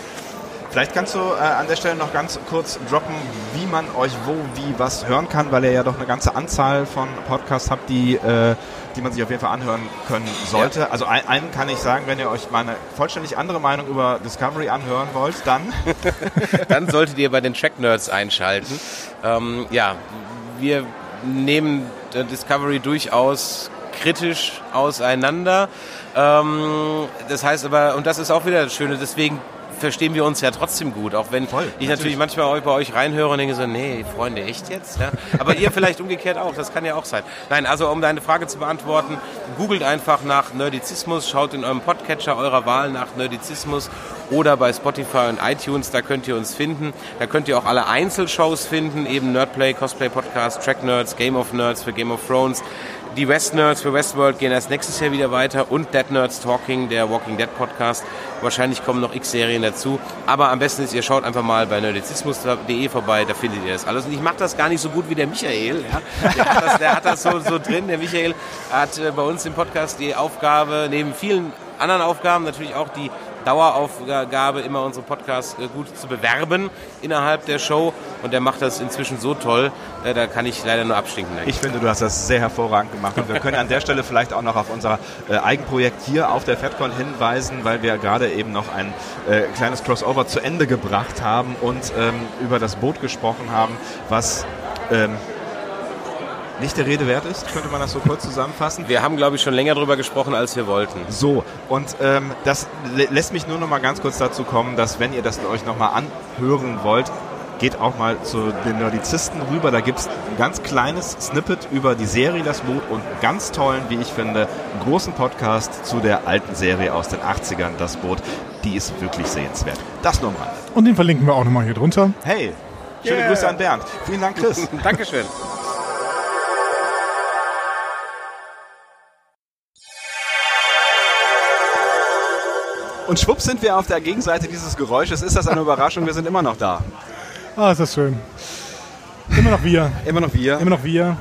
Vielleicht kannst du äh, an der Stelle noch ganz kurz droppen, wie man euch wo, wie, was hören kann, weil ihr ja doch eine ganze Anzahl von Podcasts habt, die, äh, die man sich auf jeden Fall anhören können sollte. Ja. Also ein, einen kann ich sagen, wenn ihr euch meine vollständig andere Meinung über Discovery anhören wollt, dann... dann solltet ihr bei den Track Nerds einschalten. Ähm, ja, wir nehmen Discovery durchaus kritisch auseinander. Ähm, das heißt aber, und das ist auch wieder das Schöne, deswegen verstehen wir uns ja trotzdem gut, auch wenn Voll, ich natürlich, natürlich manchmal bei euch reinhöre und denke so, nee, Freunde, echt jetzt? Ja? Aber ihr vielleicht umgekehrt auch, das kann ja auch sein. Nein, also um deine Frage zu beantworten, googelt einfach nach Nerdizismus, schaut in eurem Podcatcher eurer Wahl nach Nerdizismus oder bei Spotify und iTunes, da könnt ihr uns finden. Da könnt ihr auch alle Einzelshows finden, eben Nerdplay, Cosplay Podcast, Track Nerds, Game of Nerds für Game of Thrones, die West Nerds für Westworld gehen erst nächstes Jahr wieder weiter und Dead Nerds Talking, der Walking Dead Podcast. Wahrscheinlich kommen noch x Serien dazu. Aber am besten ist, ihr schaut einfach mal bei nerdizismus.de vorbei, da findet ihr das alles. Und ich mache das gar nicht so gut wie der Michael. Ja? Der, hat das, der hat das so, so drin. Der Michael hat äh, bei uns im Podcast die Aufgabe, neben vielen anderen Aufgaben natürlich auch die Daueraufgabe, immer unsere Podcasts äh, gut zu bewerben innerhalb der Show. Und der macht das inzwischen so toll, äh, da kann ich leider nur abstinken. Ich finde, du hast das sehr hervorragend gemacht. Und wir können an der Stelle vielleicht auch noch auf unser äh, Eigenprojekt hier auf der FedCon hinweisen, weil wir gerade eben noch ein kleines Crossover zu Ende gebracht haben und ähm, über das Boot gesprochen haben, was ähm, nicht der Rede wert ist, könnte man das so kurz zusammenfassen. Wir haben, glaube ich, schon länger darüber gesprochen, als wir wollten. So, und ähm, das lässt mich nur noch mal ganz kurz dazu kommen, dass wenn ihr das euch noch mal anhören wollt, geht auch mal zu den Nerdizisten rüber. Da gibt es ein ganz kleines Snippet über die Serie Das Boot und einen ganz tollen, wie ich finde, großen Podcast zu der alten Serie aus den 80ern, Das Boot. Die ist wirklich sehenswert. Das nur Rande. Und den verlinken wir auch nochmal hier drunter. Hey, schöne yeah. Grüße an Bernd. Vielen Dank, Chris. Dankeschön. Und schwupps sind wir auf der Gegenseite dieses Geräusches. Ist das eine Überraschung? Wir sind immer noch da. Ah, ist das schön. Immer noch wir. Immer noch wir. Immer noch wir.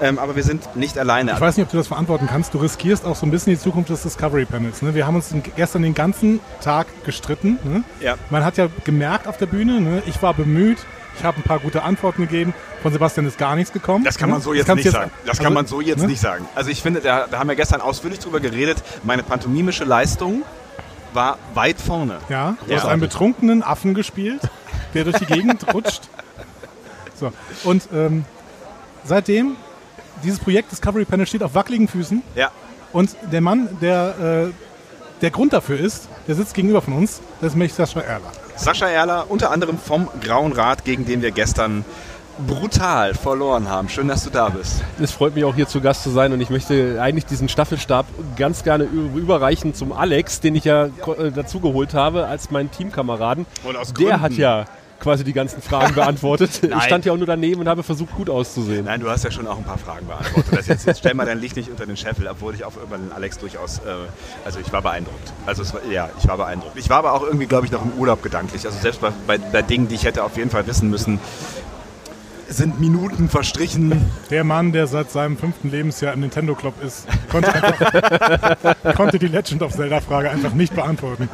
Ähm, aber wir sind nicht alleine. Ich weiß nicht, ob du das verantworten kannst. Du riskierst auch so ein bisschen die Zukunft des Discovery Panels. Ne? Wir haben uns gestern den ganzen Tag gestritten. Ne? Ja. Man hat ja gemerkt auf der Bühne, ne? ich war bemüht, ich habe ein paar gute Antworten gegeben. Von Sebastian ist gar nichts gekommen. Das kann man so jetzt nicht jetzt, sagen. Das also, kann man so jetzt ne? nicht sagen. Also ich finde, da, da haben wir gestern ausführlich drüber geredet. Meine pantomimische Leistung war weit vorne. Ja, du hast einen betrunkenen Affen gespielt, der durch die Gegend rutscht. So. Und ähm, seitdem, dieses Projekt Discovery Panel steht auf wackeligen Füßen. Ja. Und der Mann, der äh, der Grund dafür ist, der sitzt gegenüber von uns, das ist nämlich Sascha Erler. Sascha Erler, unter anderem vom Grauen Rat, gegen den wir gestern brutal verloren haben. Schön, dass du da bist. Es freut mich auch hier zu Gast zu sein und ich möchte eigentlich diesen Staffelstab ganz gerne überreichen zum Alex, den ich ja äh, dazu geholt habe als meinen Teamkameraden. Und aus Der hat ja quasi die ganzen Fragen beantwortet. Ich stand ja auch nur daneben und habe versucht, gut auszusehen. Nein, du hast ja schon auch ein paar Fragen beantwortet. Das jetzt, jetzt stell mal dein Licht nicht unter den Scheffel, obwohl ich auch über den Alex durchaus, äh, also ich war beeindruckt. Also es war, ja, ich war beeindruckt. Ich war aber auch irgendwie, glaube ich, noch im Urlaub gedanklich. Also selbst bei, bei, bei Dingen, die ich hätte auf jeden Fall wissen müssen, sind Minuten verstrichen. Der Mann, der seit seinem fünften Lebensjahr im Nintendo Club ist, konnte, einfach, konnte die Legend of Zelda-Frage einfach nicht beantworten.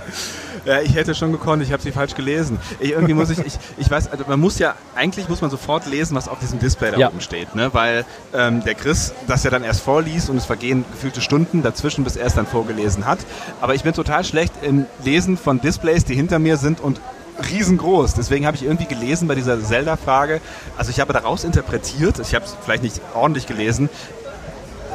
Ja, ich hätte schon gekonnt, ich habe sie falsch gelesen. Ich, irgendwie muss ich, ich, ich weiß, also man muss ja, eigentlich muss man sofort lesen, was auf diesem Display da Ja. oben steht, ne? weil ähm, der Chris das ja dann erst vorliest und es vergehen gefühlte Stunden dazwischen, bis er es dann vorgelesen hat. Aber ich bin total schlecht im Lesen von Displays, die hinter mir sind und riesengroß. Deswegen habe ich irgendwie gelesen bei dieser Zelda-Frage, also ich habe daraus interpretiert, ich habe es vielleicht nicht ordentlich gelesen,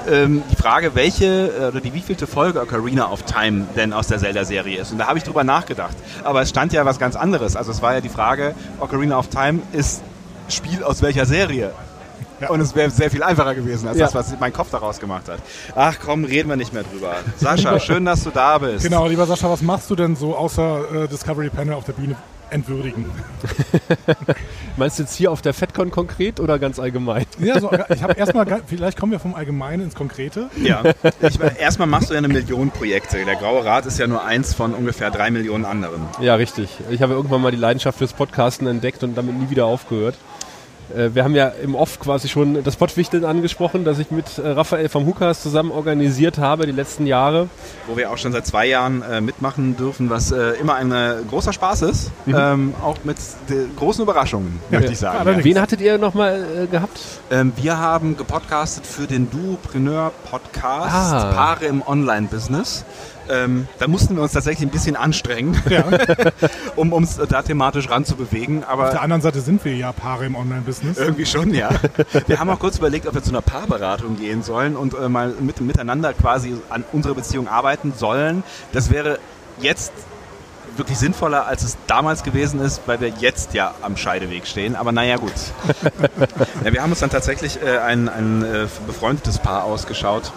ähm, die Frage, welche äh, oder die wievielte Folge Ocarina of Time denn aus der Zelda-Serie ist. Und da habe ich drüber nachgedacht. Aber es stand ja was ganz anderes. Also es war ja die Frage, Ocarina of Time ist Spiel aus welcher Serie? Und es wäre sehr viel einfacher gewesen, als Ja. das, was mein Kopf daraus gemacht hat. Ach komm, reden wir nicht mehr drüber. Sascha, schön, dass du da bist. Genau, lieber Sascha, was machst du denn so außer äh, Discovery Panel auf der Bühne entwürdigen? Meinst du jetzt hier auf der FedCon konkret oder ganz allgemein? Ja, so, ich habe erstmal, vielleicht kommen wir vom Allgemeinen ins Konkrete. Ja. Ich, erstmal machst du ja eine Million Projekte. Der Graue Rat ist ja nur eins von ungefähr drei Millionen anderen. Ja, richtig. Ich habe irgendwann mal die Leidenschaft fürs Podcasten entdeckt und damit nie wieder aufgehört. Äh, Wir haben ja im Off quasi schon das Pottwichteln angesprochen, das ich mit äh, Raphael vom Hukas zusammen organisiert habe die letzten Jahre. wo wir auch schon seit zwei Jahren äh, mitmachen dürfen, was äh, immer ein äh, großer Spaß ist. Ähm, auch mit großen Überraschungen, möchte ich sagen. allerdings. Wen hattet ihr nochmal äh, gehabt? Ähm, wir haben gepodcastet für den Duopreneur Podcast Ah. Paare im Online-Business. Ähm, da mussten wir uns tatsächlich ein bisschen anstrengen, um uns da thematisch ranzubewegen. Auf Aber der anderen Seite sind wir ja Paare im Online-Business. irgendwie schon, ja. Wir haben auch kurz überlegt, ob wir zu einer Paarberatung gehen sollen und äh, mal mit, miteinander quasi an unserer Beziehung arbeiten sollen. Das wäre jetzt wirklich sinnvoller, als es damals gewesen ist, weil wir jetzt ja am Scheideweg stehen. Aber naja, gut. ja, wir haben uns dann tatsächlich äh, ein, ein äh, befreundetes Paar ausgeschaut.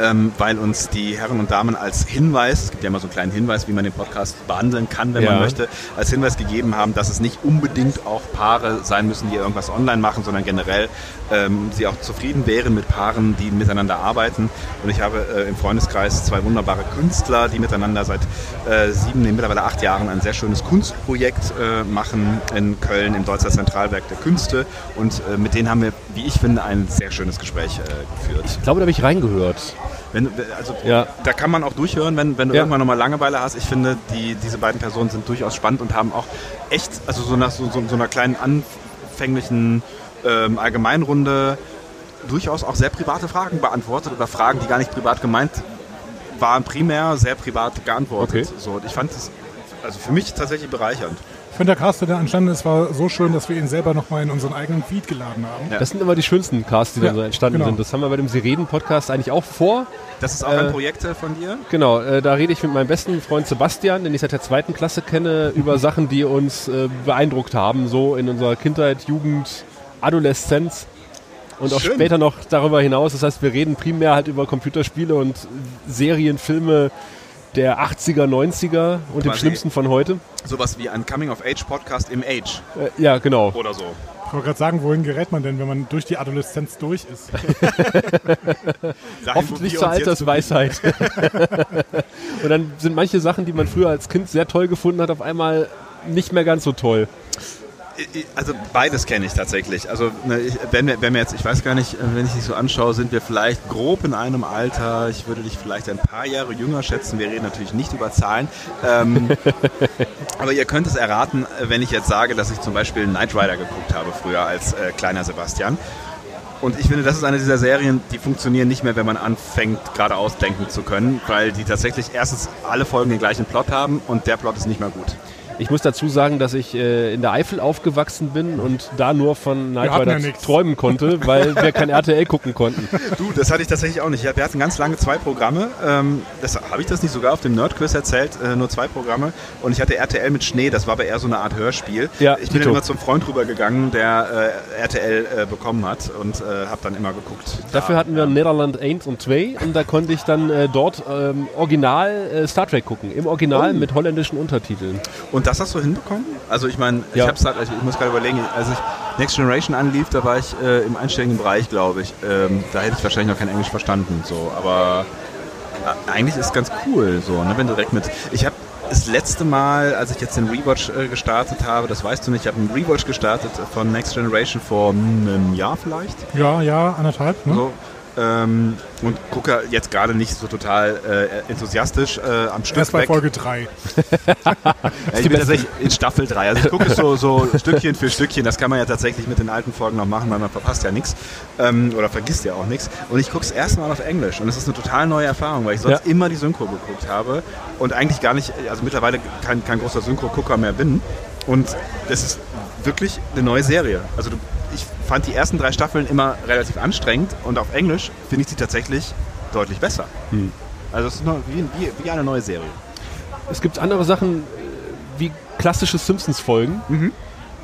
Ähm, weil uns die Herren und Damen als Hinweis, es gibt ja immer so einen kleinen Hinweis, wie man den Podcast behandeln kann, wenn Ja. man möchte, als Hinweis gegeben haben, dass es nicht unbedingt auch Paare sein müssen, die irgendwas online machen, sondern generell ähm, sie auch zufrieden wären mit Paaren, die miteinander arbeiten. Und ich habe äh, im Freundeskreis zwei wunderbare Künstler, die miteinander seit äh, sieben, nee, mittlerweile acht Jahren ein sehr schönes Kunstprojekt äh, machen in Köln im Deutscher Zentralwerk der Künste. Und äh, mit denen haben wir, wie ich finde, ein sehr schönes Gespräch äh, geführt. Ich glaube, da habe ich reingehört. Wenn, also, Ja. Da kann man auch durchhören, wenn, wenn du Ja. irgendwann nochmal Langeweile hast. Ich finde, die, diese beiden Personen sind durchaus spannend und haben auch echt, also so nach so, so, so einer kleinen anfänglichen ähm, Allgemeinrunde durchaus auch sehr private Fragen beantwortet oder Fragen, die gar nicht privat gemeint waren, primär sehr privat geantwortet. Okay. So, und ich fand das also für mich tatsächlich bereichernd. Ich finde, der Cast, der da entstanden ist, war so schön, dass wir ihn selber nochmal in unseren eigenen Feed geladen haben. Ja. Das sind immer die schönsten Casts, die dann Ja, so entstanden genau. sind. Das haben wir bei dem Sie reden Podcast eigentlich auch vor. Das ist auch Äh, ein Projekt äh, von dir? Genau, äh, da rede ich mit meinem besten Freund Sebastian, den ich seit der zweiten Klasse kenne, über Sachen, die uns äh, beeindruckt haben, so in unserer Kindheit, Jugend, Adoleszenz und auch Schön. später noch darüber hinaus. Das heißt, wir reden primär halt über Computerspiele und Serien, Filme der 80er, 90er und dem Schlimmsten von heute. Sowas wie ein Coming-of-Age-Podcast im Age Äh, ja, genau. oder so. Ich wollte gerade sagen, wohin gerät man denn, wenn man durch die Adoleszenz durch ist? Hoffentlich zur Altersweisheit. und dann sind manche Sachen, die man früher als Kind sehr toll gefunden hat, auf einmal nicht mehr ganz so toll. Also beides kenne ich tatsächlich. Also ne, wenn, wir, wenn wir jetzt, ich weiß gar nicht, wenn ich dich so anschaue, sind wir vielleicht grob in einem Alter. Ich würde dich vielleicht ein paar Jahre jünger schätzen. Wir reden natürlich nicht über Zahlen. Ähm, aber ihr könnt es erraten, wenn ich jetzt sage, dass ich zum Beispiel Knight Rider geguckt habe früher als äh, kleiner Sebastian. Und ich finde, das ist eine dieser Serien, die funktionieren nicht mehr, wenn man anfängt, geradeaus denken zu können, weil die tatsächlich erstens alle Folgen den gleichen Plot haben und der Plot ist nicht mehr gut. Ich muss dazu sagen, dass ich äh, in der Eifel aufgewachsen bin und da nur von Night Rider ja träumen konnte, weil wir kein RTL gucken konnten. Du, das hatte ich tatsächlich auch nicht. Wir hatten ganz lange zwei Programme. Ähm, das, Habe ich das nicht sogar auf dem Nerdquiz erzählt? Äh, nur zwei Programme. Und ich hatte RTL mit Schnee. Das war aber eher so eine Art Hörspiel. Ja, ich bin immer zum Freund rübergegangen, der äh, RTL äh, bekommen hat und äh, habe dann immer geguckt. Dafür hatten wir Nederland 1 und 2 und da konnte ich dann äh, dort ähm, original äh, Star Trek gucken. Im Original mit holländischen Untertiteln. Und das hast du hinbekommen? Also ich meine, Ja. ich hab's halt, ich muss gerade überlegen, als ich Next Generation anlief, da war ich äh, im einstelligen Bereich, glaube ich. Ähm, da hätte ich wahrscheinlich noch kein Englisch verstanden, so. Aber äh, eigentlich ist es ganz cool, so, ne, wenn du direkt mit. Ich habe das letzte Mal, als ich jetzt den Rewatch äh, gestartet habe, das weißt du nicht, ich habe einen Rewatch gestartet von Next Generation vor einem Jahr vielleicht. Ja, ja, anderthalb. Ne? So. Ähm, und gucke jetzt gerade nicht so total äh, enthusiastisch äh, am Stück Erst bei weg. Folge 3. Ja, ich bin tatsächlich in Staffel 3. Also ich gucke es so, so Stückchen für Stückchen. Das kann man ja tatsächlich mit den alten Folgen noch machen, weil man verpasst ja nichts. Ähm, oder vergisst ja auch nichts. Und ich gucke es erstmal auf Englisch. Und es ist eine total neue Erfahrung, weil ich sonst Ja. immer die Synchro geguckt habe. Und eigentlich gar nicht, also mittlerweile kein, kein großer Synchro-Gucker mehr bin. Und das ist wirklich eine neue Serie. Also du, fand die ersten drei Staffeln immer relativ anstrengend. Und auf Englisch finde ich sie tatsächlich deutlich besser. Also es ist wie, wie, eine neue Serie. Es gibt andere Sachen äh, wie klassische Simpsons-Folgen, Mhm.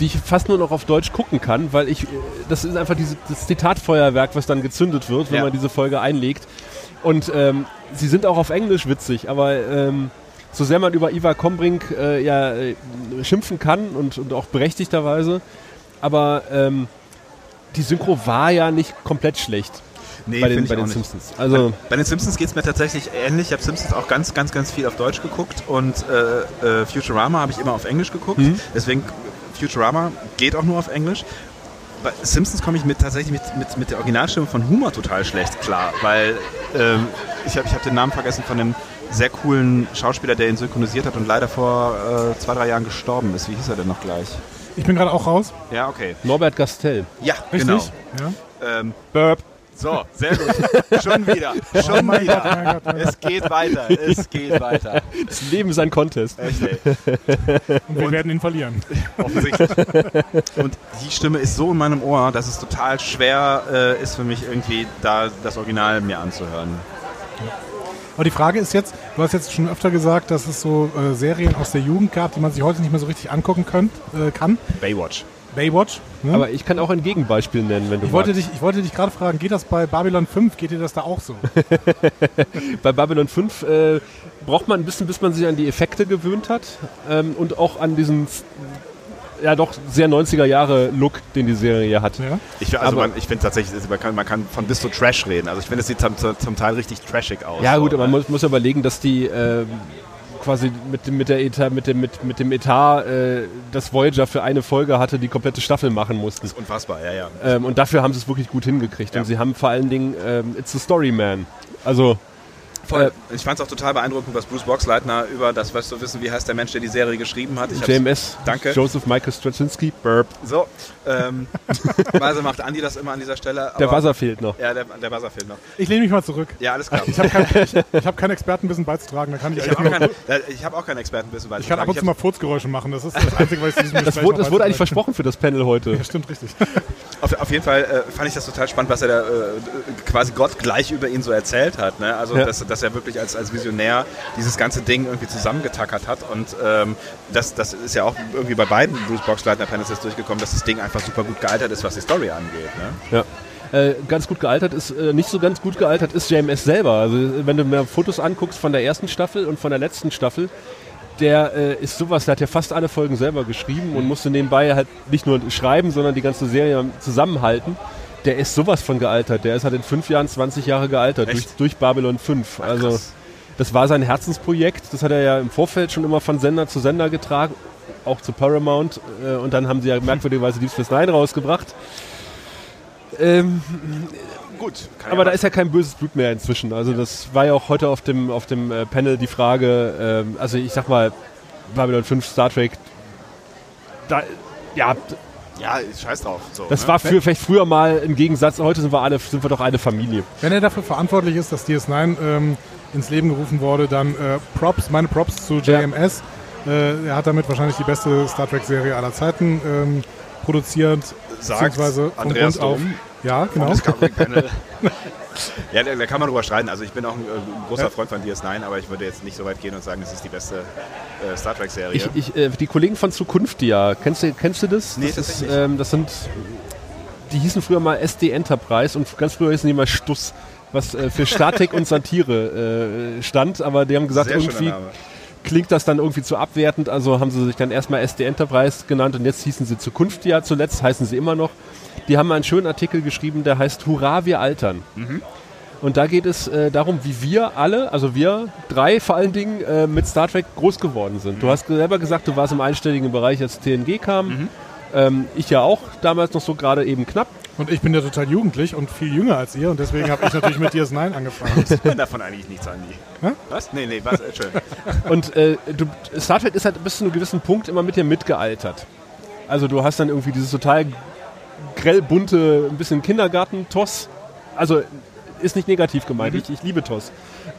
die ich fast nur noch auf Deutsch gucken kann, weil ich, äh, das ist einfach diese, das Zitatfeuerwerk, was dann gezündet wird, wenn Ja. man diese Folge einlegt. Und ähm, sie sind auch auf Englisch witzig, aber ähm, so sehr man über Ivar Kombrink äh, ja, äh, schimpfen kann und, und auch berechtigterweise, aber ähm, die Synchro war ja nicht komplett schlecht Nee, bei den, bei den nicht. Simpsons. Also Bei den Simpsons geht es mir tatsächlich ähnlich. Ich habe Simpsons auch ganz, ganz, ganz viel auf Deutsch geguckt und äh, äh, Futurama habe ich immer auf Englisch geguckt. Mhm. Deswegen Futurama geht auch nur auf Englisch. Bei Simpsons komme ich mit, tatsächlich mit, mit, mit der Originalstimme von Humor total schlecht klar, weil ähm, ich habe ich hab den Namen vergessen von dem sehr coolen Schauspieler, der ihn synchronisiert hat und leider vor äh, zwei, drei Jahren gestorben ist. Wie hieß er denn noch gleich? Ich bin gerade auch raus. Ja, okay. Norbert Gastel. Ja, Richtig? genau. Ja. Ähm, Burp. so, sehr gut. Schon wieder. Schon Oh wieder. Gott, Gott. Es geht weiter. Es geht weiter. Das Leben ist ein Contest. Echt, ey. Und wir werden ihn verlieren. Offensichtlich. Und die Stimme ist so in meinem Ohr, dass es total schwer äh, ist für mich irgendwie da das Original mir anzuhören. Aber die Frage ist jetzt, du hast jetzt schon öfter gesagt, dass es so äh, Serien aus der Jugend gab, die man sich heute nicht mehr so richtig angucken könnt, äh, kann. Baywatch. Baywatch. Ne? Aber ich kann auch ein Gegenbeispiel nennen, wenn du ich wollte, dich, ich wollte dich gerade fragen, geht das bei Babylon 5, geht dir das da auch so? Bei Babylon 5 äh, braucht man ein bisschen, bis man sich an die Effekte gewöhnt hat ähm, und auch an diesen ja doch sehr 90er Jahre Look, den die Serie hat. Ja? Ich, also Aber- man, ich finde tatsächlich, man kann, man kann von bis zu Trash reden. Also ich finde, es sieht zum, zum Teil richtig trashig aus. Ja gut, so, aber man ne? muss, muss ja überlegen, dass die ähm, quasi mit dem, mit der Etat, mit dem, mit, mit dem Etat äh, das Voyager für eine Folge hatte, die komplette Staffel machen mussten. Unfassbar, ja, ja. Ähm, und dafür haben sie es wirklich gut hingekriegt. Ja. Und sie haben vor allen Dingen ähm, It's the Story Man. Also Voll. Ich fand es auch total beeindruckend, was Bruce Boxleitner über das, weißt du wissen, wie heißt der Mensch, der die Serie geschrieben hat? Ich JMS, Danke. Joseph Michael Straczynski, Burp. So, ähm, weise macht Andi das immer an dieser Stelle. Der Buzzer fehlt noch. Ja, der, der Buzzer fehlt noch. Ich lehne mich mal zurück. Ja, alles klar. Ich habe kein, ich, ich hab kein Expertenwissen beizutragen, da kann ich, Ich eigentlich habe auch, kein, äh, ich hab auch kein Expertenwissen, weil ich kann ab und zu mal Furzgeräusche machen. Das ist das Einzige, was ich diesem Das wurde, das wurde eigentlich beizutragen versprochen für das Panel heute. Ja, stimmt, richtig. Auf, auf jeden Fall äh, fand ich das total spannend, was er da äh, quasi Gott gleich über ihn so erzählt hat. Ne? Also, Ja. dass, dass er wirklich als, als Visionär dieses ganze Ding irgendwie zusammengetackert hat. Und ähm, das, das ist ja auch irgendwie bei beiden Bruce Boxleitner Panels jetzt durchgekommen, dass das Ding einfach super gut gealtert ist, was die Story angeht. Ne? Ja. Äh, ganz gut gealtert ist, äh, nicht so ganz gut gealtert ist JMS selber. Also wenn du mir Fotos anguckst von der ersten Staffel und von der letzten Staffel, der äh, ist sowas, der hat ja fast alle Folgen selber geschrieben und musste nebenbei halt nicht nur schreiben, sondern die ganze Serie zusammenhalten. Der ist sowas von gealtert. Der ist halt in fünf Jahren 20 Jahre gealtert, durch, durch Babylon 5. also krass. das war sein Herzensprojekt. Das hat er ja im Vorfeld schon immer von Sender zu Sender getragen, auch zu Paramount. Äh, und dann haben sie ja merkwürdigerweise Deep Space Nine rausgebracht. Ähm, Gut. Kann aber da ist ja kein böses Blut mehr inzwischen. Also das war ja auch heute auf dem, auf dem äh, Panel die Frage, ähm, also ich sag mal, Babylon 5, Star Trek, da, ja, ja, scheiß drauf. So, das ne? war für, vielleicht früher mal im Gegensatz, heute sind wir alle, sind wir doch eine Familie. Wenn er dafür verantwortlich ist, dass DS9 ähm, ins Leben gerufen wurde, dann äh, Props, meine Props zu JMS. Äh, er hat damit wahrscheinlich die beste Star Trek-Serie aller Zeiten ähm, produziert. Sagt Andreas. Dom. Ja, genau. Ja, da, da kann man drüber streiten. Also ich bin auch ein äh, großer Freund von DS9, aber ich würde jetzt nicht so weit gehen und sagen, es ist die beste äh, Star Trek-Serie. Ich, ich, äh, die Kollegen von Zukunftia, kennst du, kennst du das? Nee, das, ist, ähm, das sind, die hießen früher mal SD Enterprise und ganz früher hießen die mal Stuss, was äh, für Statik und Satire äh, stand, aber die haben gesagt, Sehr irgendwie Name. Klingt das dann irgendwie zu abwertend, also haben sie sich dann erstmal SD Enterprise genannt und jetzt hießen sie Zukunft ja zuletzt, heißen sie immer noch. Die haben einen schönen Artikel geschrieben, der heißt Hurra, wir altern. Und da geht es äh, darum, wie wir alle, also wir drei vor allen Dingen, äh, mit Star Trek groß geworden sind. Du hast selber gesagt, du warst im einstelligen Bereich, als TNG kam. Ähm, ich ja auch, damals noch so gerade eben knapp. Und ich bin ja total jugendlich und viel jünger als ihr und deswegen habe ich natürlich mit DS9 angefangen. kann davon eigentlich nichts, Andi. Hä? Was? Nee, nee, was? Schön. Und äh, du, Star Trek ist halt bis zu einem gewissen Punkt immer mit dir mitgealtert. Also du hast dann irgendwie dieses total grell bunte, ein bisschen Kindergarten-Toss. Also ist nicht negativ gemeint, ich, ich liebe Toss.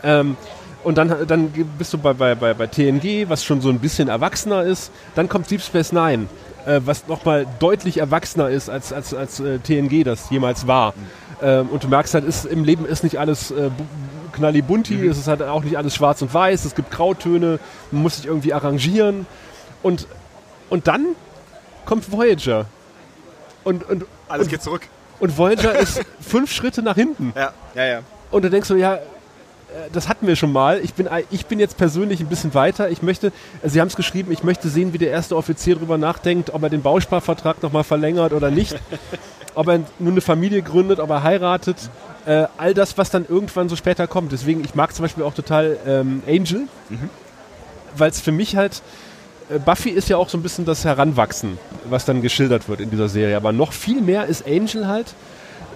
Ähm, und dann, dann bist du bei, bei, bei, bei TNG, was schon so ein bisschen erwachsener ist. Dann kommt Deep Space Nine, äh, was nochmal deutlich erwachsener ist, als, als, als äh, TNG das jemals war. Ähm, und du merkst halt, ist, im Leben ist nicht alles äh, bu- knallibunti, es ist halt auch nicht alles schwarz und weiß, es gibt Grautöne, man muss sich irgendwie arrangieren. Und, und dann kommt Voyager. Und, und, Alles und, geht zurück. und Voyager ist fünf Schritte nach hinten. Ja, ja, ja. Und du denkst so, ja, das hatten wir schon mal. Ich bin, ich bin jetzt persönlich ein bisschen weiter. Ich möchte, äh, Sie haben es geschrieben, ich möchte sehen, wie der erste Offizier darüber nachdenkt, ob er den Bausparvertrag nochmal verlängert oder nicht. ob er nur eine Familie gründet, ob er heiratet. Äh, all das, was dann irgendwann so später kommt. Deswegen, ich mag zum Beispiel auch total ähm, Angel, weil es für mich halt, äh, Buffy ist ja auch so ein bisschen das Heranwachsen, was dann geschildert wird in dieser Serie. Aber noch viel mehr ist Angel halt.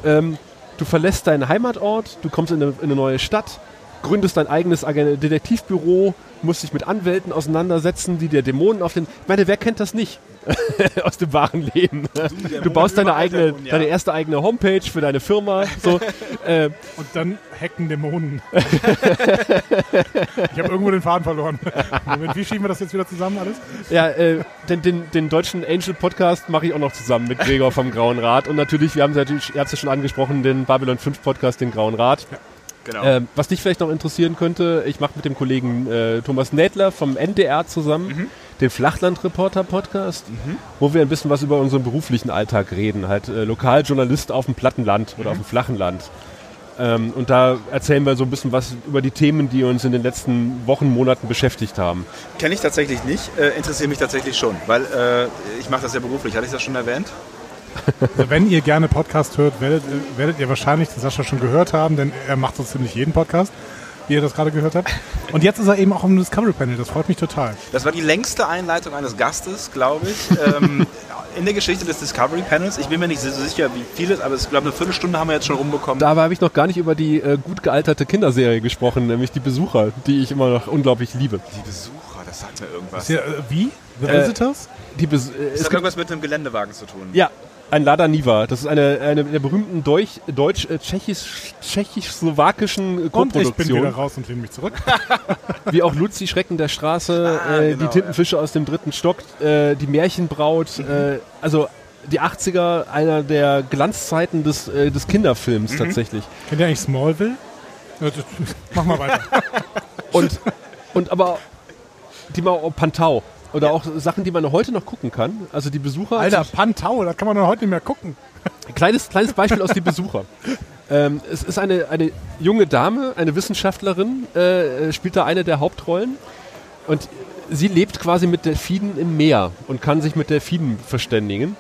Ähm, du verlässt deinen Heimatort, du kommst in eine, in eine neue Stadt, gründest dein eigenes Detektivbüro, musst dich mit Anwälten auseinandersetzen, die dir Dämonen auf den. Ich meine, wer kennt das nicht? Aus dem wahren Leben. Du baust deine eigene, Dämonen, ja. deine erste eigene Homepage für deine Firma. So, äh, Und dann hacken Dämonen. ich habe irgendwo den Faden verloren. Moment, wie schieben wir das jetzt wieder zusammen alles? Ja, äh, den, den, den deutschen Angel Podcast mache ich auch noch zusammen mit Gregor vom Grauen Rat. Und natürlich, wir haben es natürlich, ihr habt es ja schon angesprochen, den Babylon 5 Podcast, den Grauen Rat. Genau. Ähm, was dich vielleicht noch interessieren könnte, ich mache mit dem Kollegen äh, Thomas Nädler vom NDR zusammen Mhm. den Flachlandreporter-Podcast, wo wir ein bisschen was über unseren beruflichen Alltag reden. Halt äh, Lokaljournalist auf dem Plattenland Mhm. oder auf dem flachen Land. Ähm, und da erzählen wir so ein bisschen was über die Themen, die uns in den letzten Wochen, Monaten beschäftigt haben. Kenne ich tatsächlich nicht, äh, interessiert mich tatsächlich schon, weil äh, ich mache das ja beruflich. Hatte ich das schon erwähnt? Also wenn ihr gerne Podcast hört, werdet, äh, werdet ihr wahrscheinlich den Sascha schon gehört haben, denn er macht so ziemlich jeden Podcast, wie ihr das gerade gehört habt. Und jetzt ist er eben auch im Discovery Panel, das freut mich total. Das war die längste Einleitung eines Gastes, glaube ich, ähm, in der Geschichte des Discovery Panels. Ich bin mir nicht so sicher, wie vieles, aber ich glaube, eine Viertelstunde haben wir jetzt schon rumbekommen. Dabei habe ich noch gar nicht über die äh, gut gealterte Kinderserie gesprochen, nämlich die Besucher, die ich immer noch unglaublich liebe. die Besucher, das sagt mir irgendwas. Ist ja, äh, wie? The Äh, Visitors? Die Bes äh, das es hat irgendwas mit einem Geländewagen zu tun. ja, ein Lada Niva. Das ist eine, eine der berühmten Deutsch, Deutsch äh, tschechisch-slowakischen äh, Und ich bin wieder raus und lehne mich zurück. Wie auch Luzi Schrecken der Straße, Ah, äh, genau, die Tintenfische aus dem dritten Stock, äh, die Märchenbraut, äh, also die 80er, einer der Glanzzeiten des, äh, des Kinderfilms tatsächlich. Kennt ihr eigentlich Smallville? Das- Mach mal weiter. Und, und aber die mal auch Pantau. Oder auch Sachen, die man heute noch gucken kann. Also die Besucher. Alter, Pantau, das kann man doch heute nicht mehr gucken. Kleines, kleines Beispiel aus die Besucher. Ähm, es ist eine, eine junge Dame, eine Wissenschaftlerin, äh, spielt da eine der Hauptrollen. Und sie lebt quasi mit Delfinen im Meer und kann sich mit Delfinen verständigen.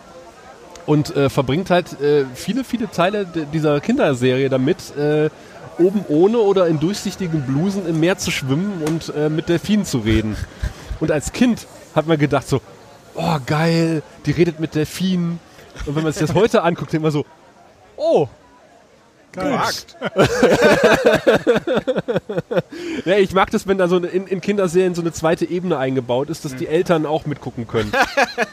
Und äh, verbringt halt äh, viele, viele Teile dieser Kinderserie damit, äh, oben ohne oder in durchsichtigen Blusen im Meer zu schwimmen und äh, mit Delfinen zu reden. Und als Kind hat man gedacht so, oh geil, die redet mit Delfinen. Und wenn man sich das heute anguckt, denkt man so, oh, Gewagt. ja, ich mag das, wenn da so in, in Kinderserien so eine zweite Ebene eingebaut ist, dass die Eltern auch mitgucken können.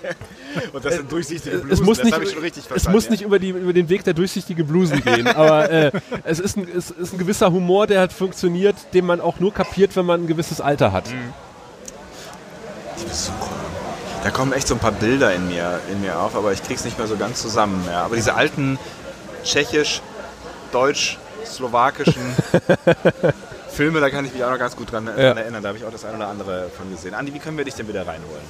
Und das sind durchsichtige Blusen, es muss das nicht, habe ich schon richtig es verstanden. muss nicht über, die, über den Weg der durchsichtigen Blusen gehen, aber äh, es, ist ein, es ist ein gewisser Humor, der halt funktioniert, den man auch nur kapiert, wenn man ein gewisses Alter hat. Besucher. Da kommen echt so ein paar Bilder in mir, in mir auf, aber ich krieg's nicht mehr so ganz zusammen. Ja. Aber diese alten tschechisch, deutsch, slowakischen Filme, da kann ich mich auch noch ganz gut dran, dran erinnern. Da habe ich auch das eine oder andere von gesehen. Andi, wie können wir dich denn wieder reinholen?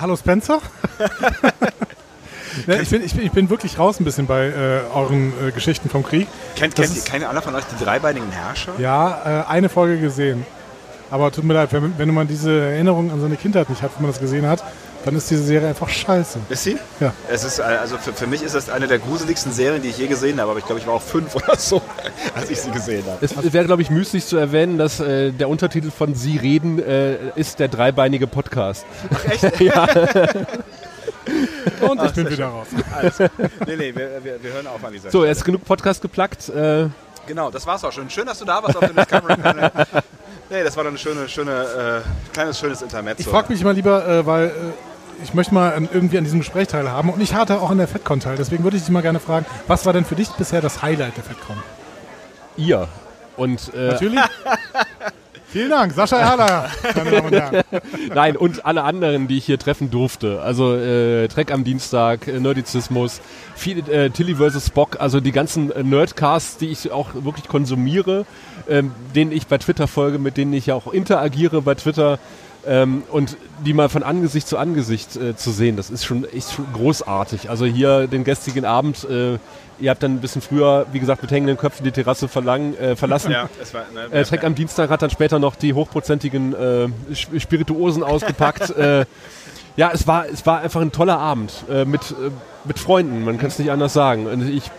Hallo Spencer? ne, ich, bin, ich, bin, ich bin wirklich raus ein bisschen bei äh, euren äh, Geschichten vom Krieg. Kennt, kennt ihr, keine einer von euch die dreibeinigen Herrscher? Ja, äh, eine Folge gesehen. Aber tut mir leid, wenn, wenn man diese Erinnerung an seine Kindheit nicht hat, wenn man das gesehen hat, dann ist diese Serie einfach scheiße. Ist sie? Ja. Es ist, äh, also für, für mich ist das eine der gruseligsten Serien, die ich je gesehen habe. Aber ich glaube, ich war auch fünf oder so, als ich sie gesehen habe. Es wäre, glaube ich, müßig zu erwähnen, dass äh, der Untertitel von Sie reden äh, ist der dreibeinige Podcast. Echt? ja. Und ich bin wieder raus. Alles. Nee, nee, wir, wir, wir hören auf an dieser So, jetzt genug Podcast geplagt. Äh, Genau, das war's auch schon. Schön, dass du da warst auf dem Discovery Panel. Nee, das war doch ein schöne, schöne, äh, kleines, schönes Intermezzo. Ich frage mich mal lieber, äh, weil äh, ich möchte mal an, irgendwie an diesem Gespräch teilhaben und ich hatte auch an der FedCon teil. Deswegen würde ich dich mal gerne fragen, was war denn für dich bisher das Highlight der FedCon? ihr. Und äh, Natürlich. Vielen Dank, Sascha Erler, meine Damen und Herren. Nein, und alle anderen, die ich hier treffen durfte. Also äh, Trek am Dienstag, äh, Nerdizismus, viel, äh, Tilly vs. Spock, also die ganzen äh, Nerdcasts, die ich auch wirklich konsumiere, ähm, denen ich bei Twitter folge, mit denen ich ja auch interagiere bei Twitter. Ähm, und die mal von Angesicht zu Angesicht äh, zu sehen, das ist schon echt großartig. Also hier den gestrigen Abend, äh, ihr habt dann ein bisschen früher, wie gesagt, mit hängenden Köpfen die Terrasse verlang, äh, verlassen. Ja, es war, ne, Äh, Trek am Dienstag hat dann später noch die hochprozentigen äh, Sp- Spirituosen ausgepackt. äh, ja, es war, es war einfach ein toller Abend äh, mit, äh, mit Freunden, man kann es nicht anders sagen. Und ich,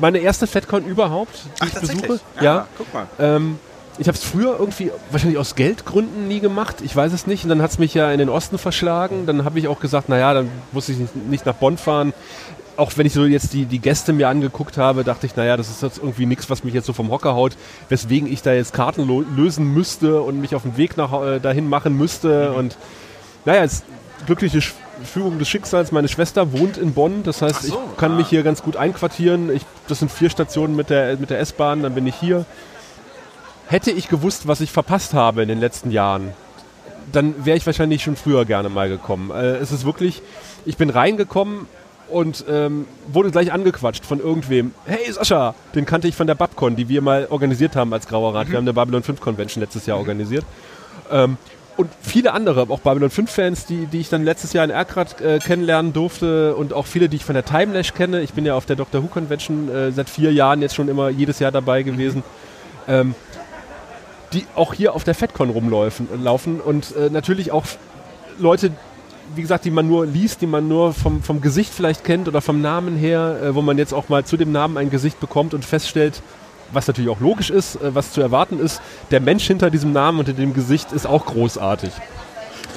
meine erste FedCon überhaupt, die Ach, ich besuche. Ja, Ja, guck mal. ähm, ich habe es früher irgendwie, wahrscheinlich aus Geldgründen nie gemacht, ich weiß es nicht. Und dann hat es mich ja in den Osten verschlagen. Dann habe ich auch gesagt, naja, dann muss ich nicht, nicht nach Bonn fahren. Auch wenn ich so jetzt die, die Gäste mir angeguckt habe, dachte ich, naja, das ist jetzt irgendwie nichts, was mich jetzt so vom Hocker haut, weswegen ich da jetzt Karten lösen müsste und mich auf den Weg nach, äh, dahin machen müsste. Mhm. Und naja, jetzt glückliche Sch- Fügung des Schicksals. Meine Schwester wohnt in Bonn, das heißt, so, ich kann ah. mich hier ganz gut einquartieren. Ich, das sind vier Stationen mit der, mit der S-Bahn, dann bin ich hier. Hätte ich gewusst, was ich verpasst habe in den letzten Jahren, dann wäre ich wahrscheinlich schon früher gerne mal gekommen. Äh, es ist wirklich, ich bin reingekommen und ähm, wurde gleich angequatscht von irgendwem. Hey Sascha, den kannte ich von der Babcon, die wir mal organisiert haben als Grauer Rat. Wir haben eine Babylon 5 Convention letztes Jahr organisiert. Ähm, und viele andere, auch Babylon 5-Fans, die, die ich dann letztes Jahr in Erkrad äh, kennenlernen durfte und auch viele, die ich von der Timelash kenne. Ich bin ja auf der Doctor Who Convention äh, seit vier Jahren jetzt schon immer jedes Jahr dabei gewesen. Ähm, die auch hier auf der FedCon rumlaufen laufen und äh, natürlich auch Leute, wie gesagt, die man nur liest, die man nur vom, vom Gesicht vielleicht kennt oder vom Namen her, äh, wo man jetzt auch mal zu dem Namen ein Gesicht bekommt und feststellt, was natürlich auch logisch ist, äh, was zu erwarten ist, der Mensch hinter diesem Namen und hinter dem Gesicht ist auch großartig.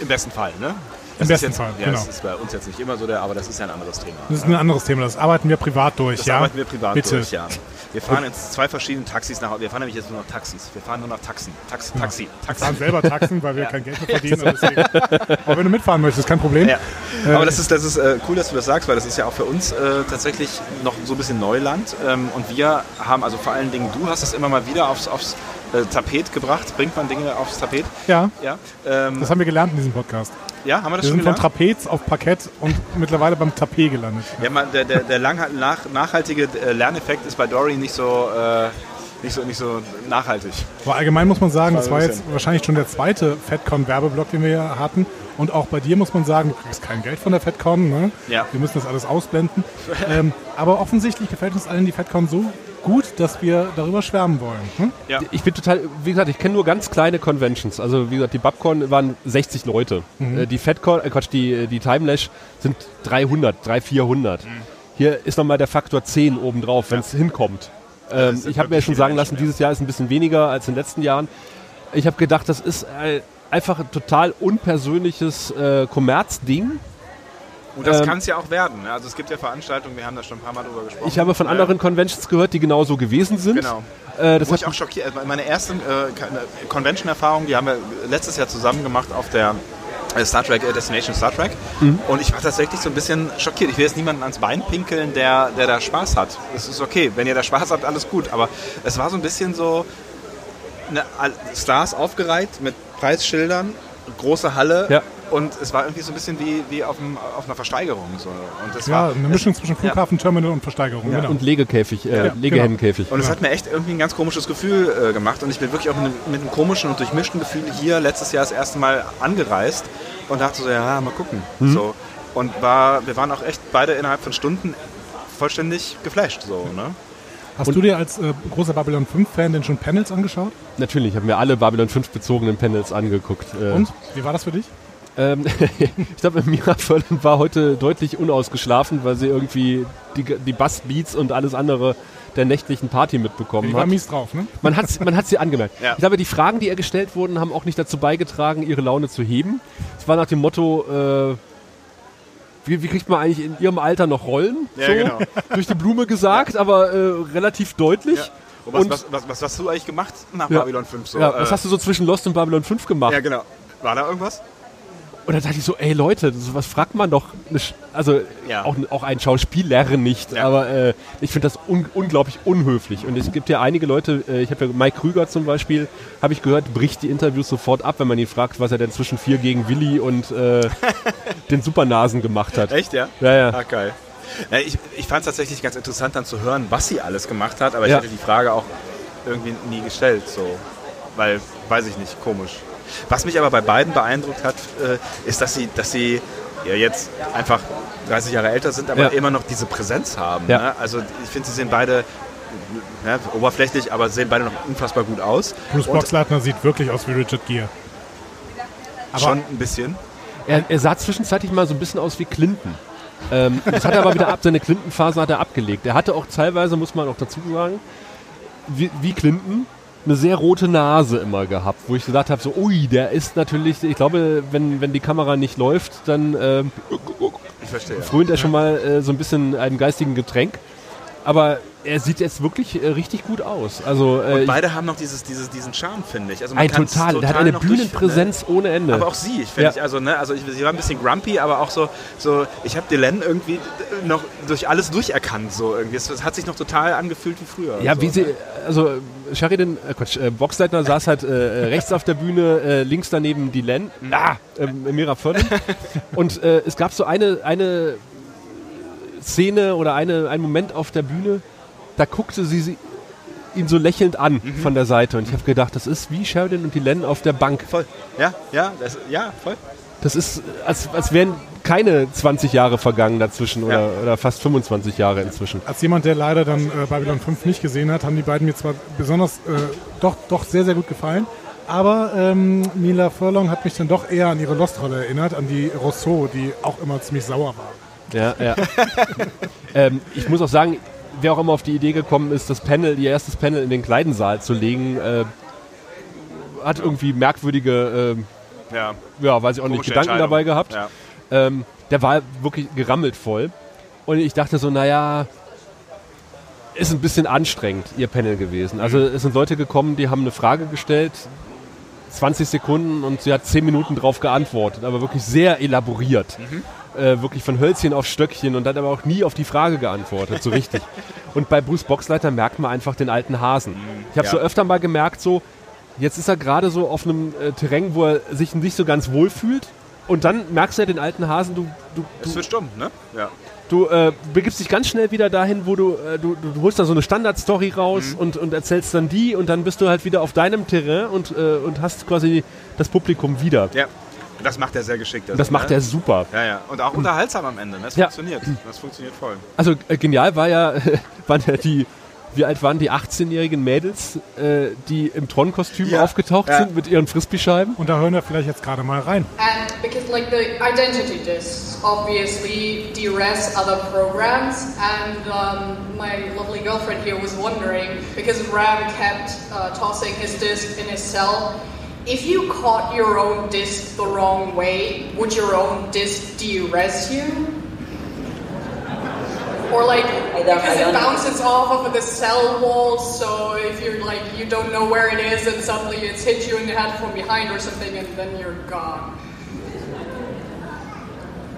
Im besten Fall, ne? Im Das besten ist jetzt, Fall, ja, genau. Das ist bei uns jetzt nicht immer so, der, aber das ist ja ein anderes Thema. Das ist ein anderes Thema, das arbeiten wir privat durch, Das ja? arbeiten wir privat Bitte. durch, ja. Wir fahren jetzt zwei verschiedene Taxis nach Wir fahren nämlich jetzt nur noch Taxis. Wir fahren nur noch Taxen. Tax, Taxi. Wir Taxi. fahren selber Taxen, weil wir kein Geld mehr verdienen. Aber wenn du mitfahren möchtest, kein Problem. Ja. Aber das ist, das ist äh, cool, dass du das sagst, weil das ist ja auch für uns äh, tatsächlich noch so ein bisschen Neuland. Ähm, und wir haben, also vor allen Dingen, du hast es immer mal wieder aufs, aufs äh, Tapet gebracht. Bringt man Dinge aufs Tapet? Ja, Ja. Ähm, das haben wir gelernt in diesem Podcast. ja, haben wir das Wir schon sind von gelernt? Trapez auf Parkett und mittlerweile beim Tapet gelandet. Ja, man, der, der, der lang, nach, nachhaltige äh, Lerneffekt ist bei Dory nicht so, äh, nicht so, nicht so nachhaltig. Aber allgemein muss man sagen, das Das war war ein jetzt wahrscheinlich schon der zweite FedCon-Werbeblock, den wir hier hatten. Und auch bei dir muss man sagen, du kriegst kein Geld von der FedCon. Ne? Ja. Wir müssen das alles ausblenden. ähm, aber offensichtlich gefällt uns allen die FedCon so gut, dass wir darüber schwärmen wollen. Hm? Ja. Ich bin total, wie gesagt, ich kenne nur ganz kleine Conventions. Also wie gesagt, die Babcon waren 60 Leute. Äh, Die FedCon, äh Quatsch, die, die Timelash sind 300, 300, 400. Hier ist nochmal der Faktor 10 obendrauf, wenn es hinkommt. Ähm, ich habe mir schon sagen lassen, dieses Jahr ist ein bisschen weniger als in den letzten Jahren. Ich habe gedacht, das ist äh, einfach ein total unpersönliches äh, Kommerzding. Und das Ähm, kann es ja auch werden. ne? Also es gibt ja Veranstaltungen, wir haben da schon ein paar Mal drüber gesprochen. Ich habe von Ja. anderen Conventions gehört, die genauso gewesen sind. Genau. Äh, das Wo hat ich auch schockiert, also meine erste äh, Convention-Erfahrung, die haben wir letztes Jahr zusammen gemacht auf der äh, Star Trek, äh, Destination Star Trek. Mhm. Und ich war tatsächlich so ein bisschen schockiert. Ich will jetzt niemanden ans Bein pinkeln, der, der da Spaß hat. Es ist okay, wenn ihr da Spaß habt, alles gut. Aber es war so ein bisschen so eine, Stars aufgereiht mit Preisschildern, große Halle. Ja. Und es war irgendwie so ein bisschen wie, wie auf, dem, auf einer Versteigerung. So. Und das Ja, war, eine Mischung zwischen Flughafen, Terminal und Versteigerung. Ja. Genau. und Legekäfig, äh, Ja, Legehendenkäfig. Und es hat mir echt irgendwie ein ganz komisches Gefühl äh, gemacht. Und ich bin wirklich auch mit, einem- mit einem komischen und durchmischten Gefühl hier letztes Jahr das erste Mal angereist und dachte so, ja, mal gucken. So. Und war, wir waren auch echt beide innerhalb von Stunden vollständig geflasht. So, ne? Hast du dir als äh, großer Babylon 5-Fan denn schon Panels angeschaut? Natürlich, ich habe mir alle Babylon 5 bezogenen Panels angeguckt. Äh, Und? Wie war das für dich? Ähm, ich glaube, Mira Furlan war heute deutlich unausgeschlafen, weil sie irgendwie die, die Bassbeats und alles andere der nächtlichen Party mitbekommen Die war hat. mies drauf, ne? Man hat man hat sie angemerkt. Ja. Ich glaube, die Fragen, die ihr gestellt wurden, haben auch nicht dazu beigetragen, ihre Laune zu heben. Es war nach dem Motto, äh, wie, wie kriegt man eigentlich in ihrem Alter noch Rollen? Ja, so, genau. Durch die Blume gesagt, aber äh, relativ deutlich. Ja. Was, Und- was, was, was hast du eigentlich gemacht nach Ja. Babylon 5? So, Ja, was äh, hast du so zwischen Lost und Babylon 5 gemacht? Ja, genau. War da irgendwas? Und dann dachte ich so, ey Leute, sowas fragt man doch. Also Ja. auch, auch ein Schauspieler nicht, Ja. aber äh, ich finde das un unglaublich unhöflich. Und es gibt ja einige Leute, äh, ich habe ja Mike Krüger zum Beispiel, habe ich gehört, bricht die Interviews sofort ab, wenn man ihn fragt, was er denn zwischen vier gegen Willi und äh, den Supernasen gemacht hat. Echt, ja? Ja, ja. Ah, geil. Ja, ich ich fand es tatsächlich ganz interessant, dann zu hören, was sie alles gemacht hat, aber ich Ja. hätte die Frage auch irgendwie nie gestellt, so. Weil, weiß ich nicht, komisch. Was mich aber bei beiden beeindruckt hat, äh, ist, dass sie, dass sie ja jetzt einfach 30 Jahre älter sind, aber Ja. immer noch diese Präsenz haben. Ja. Ne? Also ich finde, sie sehen beide ja, oberflächlich, aber sehen beide noch unfassbar gut aus. Bruce Boxleitner sieht wirklich aus wie Richard Gere. Aber schon ein bisschen. Er, er sah zwischenzeitlich mal so ein bisschen aus wie Clinton. Ähm, das hat er aber wieder ab, seine Clinton-Phase hat er abgelegt. Er hatte auch teilweise, muss man auch dazu sagen, wie, wie Clinton, eine sehr rote Nase immer gehabt, wo ich gesagt habe, so, ui, der ist natürlich, ich glaube, wenn, wenn die Kamera nicht läuft, dann ähm, frönt er schon mal äh, so ein bisschen einem geistigen Getränk. Aber er sieht jetzt wirklich äh, richtig gut aus. Also äh, ich- Beide haben noch dieses, dieses, diesen Charme, finde ich. Also man ein kann's total, der hat eine noch Bühnenpräsenz ohne Ende. Aber auch sie, ich finde Ja. ich, also, ne, also ich, sie war ein bisschen grumpy, aber auch so, so ich habe Dylan irgendwie noch durch alles durcherkannt, so irgendwie. Es, es hat sich noch total angefühlt wie früher. Ja, so, wie ne? sie, also Sheridan, äh, Quatsch, äh, Boxleitner saß halt äh, rechts auf der Bühne, äh, links daneben die Len, ah, äh, Mira Furlan. Und äh, es gab so eine, eine Szene oder eine, einen Moment auf der Bühne, da guckte sie, sie ihn so lächelnd an Mhm. von der Seite. Und ich habe gedacht, das ist wie Sheridan und die Len auf der Bank. Voll. Ja, ja, das, ja, voll. Das ist, als, als wären keine 20 Jahre vergangen dazwischen oder, Ja. oder fast 25 Jahre inzwischen. als jemand, der leider dann äh, Babylon 5 nicht gesehen hat, haben die beiden mir zwar besonders äh, doch, doch sehr, sehr gut gefallen. Aber ähm, Mila Furlong hat mich dann doch eher an ihre Lost-Rolle erinnert, an die Rousseau, die auch immer ziemlich sauer war. Ja, ja. ähm, ich muss auch sagen, wer auch immer auf die Idee gekommen ist, das Panel, ihr erstes Panel in den Kleidensaal zu legen, äh, hat irgendwie merkwürdige, Ja, ja, weiß ich auch nicht, Gedanken dabei gehabt. Ja. Ähm, der war wirklich gerammelt voll. Und ich dachte so, naja, ist ein bisschen anstrengend, ihr Panel gewesen. Also es sind Leute gekommen, die haben eine Frage gestellt, 20 Sekunden und sie hat 10 Minuten drauf geantwortet, aber wirklich sehr elaboriert. Äh, wirklich von Hölzchen auf Stöckchen und hat aber auch nie auf die Frage geantwortet, so richtig. und bei Bruce Boxleiter merkt man einfach den alten Hasen. Ich habe Ja. so öfter mal gemerkt, so, jetzt ist er gerade so auf einem äh, Terrain, wo er sich nicht so ganz wohl fühlt. Und dann merkst du ja den alten Hasen, du, du, Es du, wird stumm, ne? Ja. du äh, begibst dich ganz schnell wieder dahin, wo du, äh, du, du holst da so eine Standardstory raus Mhm. und, und erzählst dann die und dann bist du halt wieder auf deinem Terrain und, äh, und hast quasi das Publikum wieder. Ja. Das macht er sehr geschickt. Und das macht ne? er super. Ja, ja. Und auch unterhaltsam am Ende. Ne? Das Ja. funktioniert. Das funktioniert voll. Also äh, genial war ja, waren ja die, wie alt waren die 18-jährigen Mädels, äh, die im Tron-Kostüm Ja. aufgetaucht Ja. sind mit ihren Frisbee-Scheiben? Und da hören wir vielleicht jetzt gerade mal rein. And because like the identity discs obviously de-res other programs and um, my lovely girlfriend here was wondering because Ram kept uh, tossing his disc in his cell if you caught your own disc the wrong way would your own disc de-res you or like don't- because I it don't- bounces off of the cell walls so if you're like you don't know where it is and suddenly it's hit you in the head from behind or something and then you're gone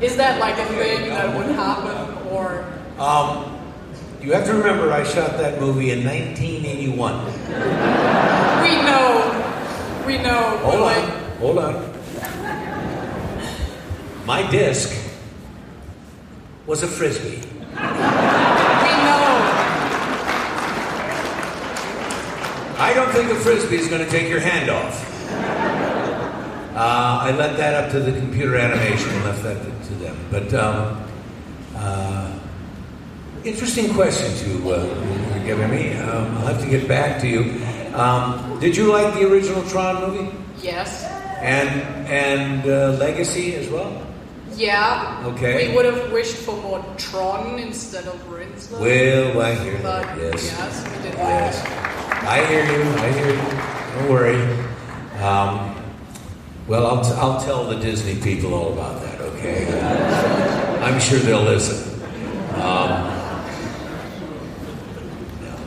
is that like a thing that would happen or Um, you have to remember, I shot that movie in 1981. we know we know but Hold like on, hold on. My disc was a frisbee. We know I don't think a frisbee is going to take your hand off. Uh, I left that up to the computer animation and left that to, to them. But um, uh, interesting questions you, uh, you're giving me. Um, I'll have to get back to you. Um, did you like the original Tron movie? Yes. And and uh, Legacy as well? Yeah. Okay. We would have wished for more Tron instead of Rinsler. Well, I hear but that. Yes. yes, we did Yes. I hear you. I hear you. Don't worry. Um, well, I'll, t- I'll tell the Disney people all about that, okay? I'm sure they'll listen. Um,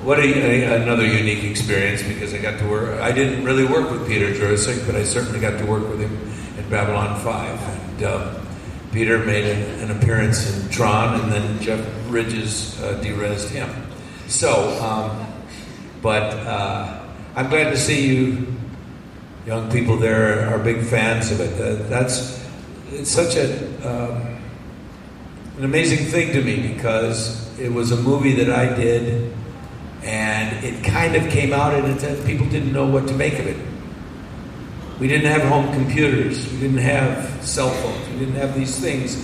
what a, a- another unique experience because I got to work. I didn't really work with Peter Jurasik, but I certainly got to work with him in Babylon 5. And um, Peter made an, an appearance in Tron, and then Jeff Bridges uh, derezzed him. So, um, but uh, I'm glad to see you, young people there, are big fans of it. Uh, that's it's such a um, an amazing thing to me because it was a movie that I did, and it kind of came out, and it, people didn't know what to make of it. We didn't have home computers. We didn't have cell phones. Didn't have these things.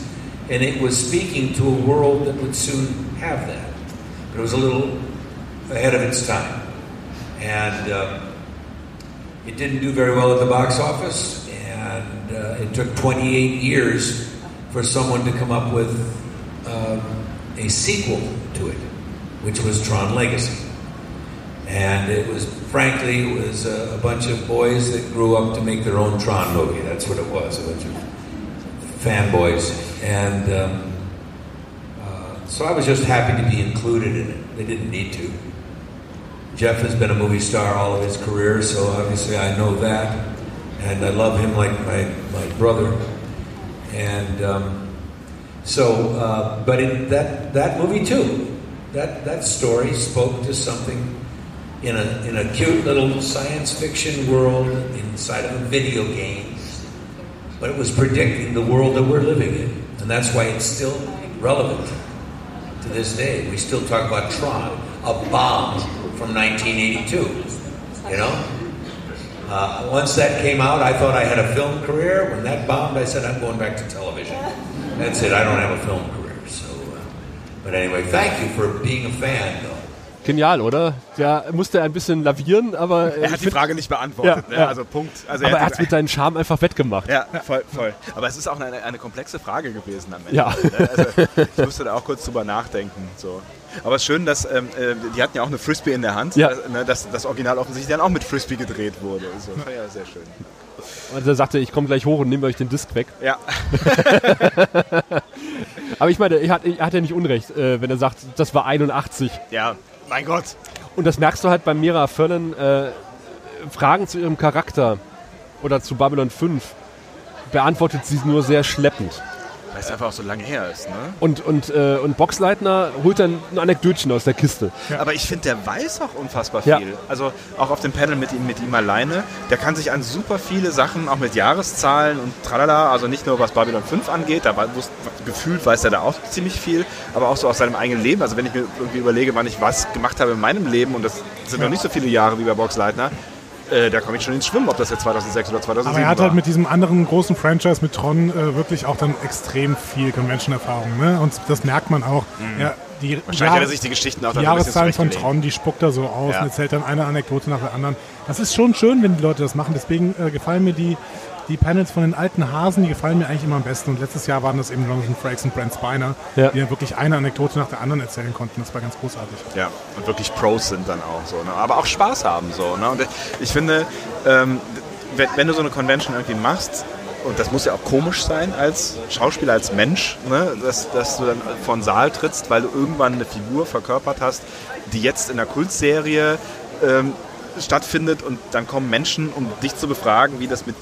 And it was speaking to a world that would soon have that. But it was a little ahead of its time. And uh, it didn't do very well at the box office. And uh, it took 28 years for someone to come up with um, a sequel to it, which was Tron Legacy. And it was, frankly, it was a, a bunch of boys that grew up to make their own Tron movie. That's what it was, a bunch of fanboys. And um, uh, so I was just happy to be included in it. They didn't need to. Jeff has been a movie star all of his career, so obviously I know that. And I love him like my, my brother. And um, so, uh, but it, that, that movie too, that, that story spoke to something in a, in a cute little science fiction world inside of a video game. But it was predicting the world that we're living in. And that's why it's still relevant to this day. We still talk about Tron, a bomb from 1982. You know? Uh, once that came out, I thought I had a film career. When that bombed, I said, I'm going back to television. That's it. I don't have a film career. So, uh, but anyway, thank you for being a fan, though. Genial, oder? Der musste ein bisschen lavieren, aber. äh, Er hat die Frage nicht beantwortet. Ja, ne? ja. Also Punkt. Also aber er hat es mit seinem Charme einfach wettgemacht. Ja, voll, voll. Aber es ist auch eine, eine komplexe Frage gewesen am Ende. Ja. Ne? Also, ich musste da auch kurz drüber nachdenken. So. Aber es ist schön, dass ähm, äh, die hatten ja auch eine Frisbee in der Hand, Ja. äh, ne, dass das Original offensichtlich dann auch mit Frisbee gedreht wurde. So, ja sehr schön. Und er sagte, ich komme gleich hoch und nehme euch den Disc weg. Ja, Aber ich meine, er hat, er hat ja nicht Unrecht, äh, wenn er sagt, das war 81. ja, mein Gott. Und das merkst du halt bei Mira Furlan. Äh, Fragen zu ihrem Charakter oder zu Babylon 5 beantwortet sie nur sehr schleppend. Weil es einfach auch so lange her ist. Ne? Und, und, äh, und Boxleitner holt dann ein Anekdötchen aus der Kiste. Aber ich finde, der weiß auch unfassbar Ja. viel. Also auch auf dem Panel mit ihm, mit ihm alleine. Der kann sich an super viele Sachen, auch mit Jahreszahlen und tralala, also nicht nur was Babylon 5 angeht, da war, wusst, gefühlt weiß er da auch ziemlich viel, aber auch so aus seinem eigenen Leben. Also wenn ich mir irgendwie überlege, wann ich was gemacht habe in meinem Leben, und das sind noch nicht so viele Jahre wie bei Boxleitner, äh, da komme ich schon ins Schwimmen, ob das jetzt 2006 oder 2007 Aber er hat war. halt mit diesem anderen großen Franchise, mit Tron, äh, wirklich auch dann extrem viel Convention-Erfahrung. Ne? Und das merkt man auch. Ja, die Mhm. Wahrscheinlich hat Jahr- er sich die Geschichten auch die Jahreszahlen von. Tron, die spuckt er so aus Ja. und erzählt dann eine Anekdote nach der anderen. Das ist schon schön, wenn die Leute das machen. Deswegen äh, gefallen mir die, die Panels von den alten Hasen, die gefallen mir eigentlich immer am besten. Und letztes Jahr waren das eben Jonathan Frakes und Brent Spiner, Ja. die ja wirklich eine Anekdote nach der anderen erzählen konnten. Das war ganz großartig. Ja, und wirklich Pros sind dann auch so, ne? aber auch Spaß haben so. Ne? Und ich finde, ähm, wenn, wenn du so eine Convention irgendwie machst, und das muss ja auch komisch sein als Schauspieler, als Mensch, ne? dass, dass du dann vor den Saal trittst, weil du irgendwann eine Figur verkörpert hast, die jetzt in der Kultserie ähm, stattfindet und dann kommen Menschen, um dich zu befragen, wie das mit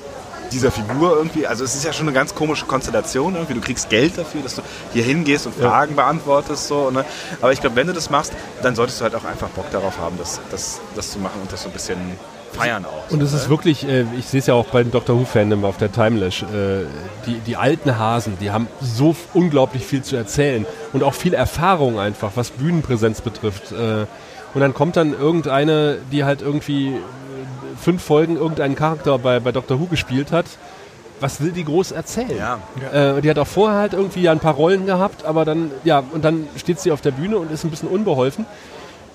dieser Figur irgendwie, also es ist ja schon eine ganz komische Konstellation irgendwie, du kriegst Geld dafür, dass du hier hingehst und Fragen beantwortest so, ne? aber ich glaube, wenn du das machst, dann solltest du halt auch einfach Bock darauf haben, das, das, das zu machen und das so ein bisschen feiern auch. Und es so, ist ne? wirklich, äh, ich sehe es ja auch bei den Doctor Who-Fandom auf der Timelash, äh, die, die alten Hasen, die haben so unglaublich viel zu erzählen und auch viel Erfahrung einfach, was Bühnenpräsenz betrifft. Äh, und dann kommt dann irgendeine, die halt irgendwie fünf Folgen irgendeinen Charakter bei, bei Doctor Who gespielt hat, was will die groß erzählen? Ja. Äh, die hat auch vorher halt irgendwie ja ein paar Rollen gehabt, aber dann, ja, und dann steht sie auf der Bühne und ist ein bisschen unbeholfen.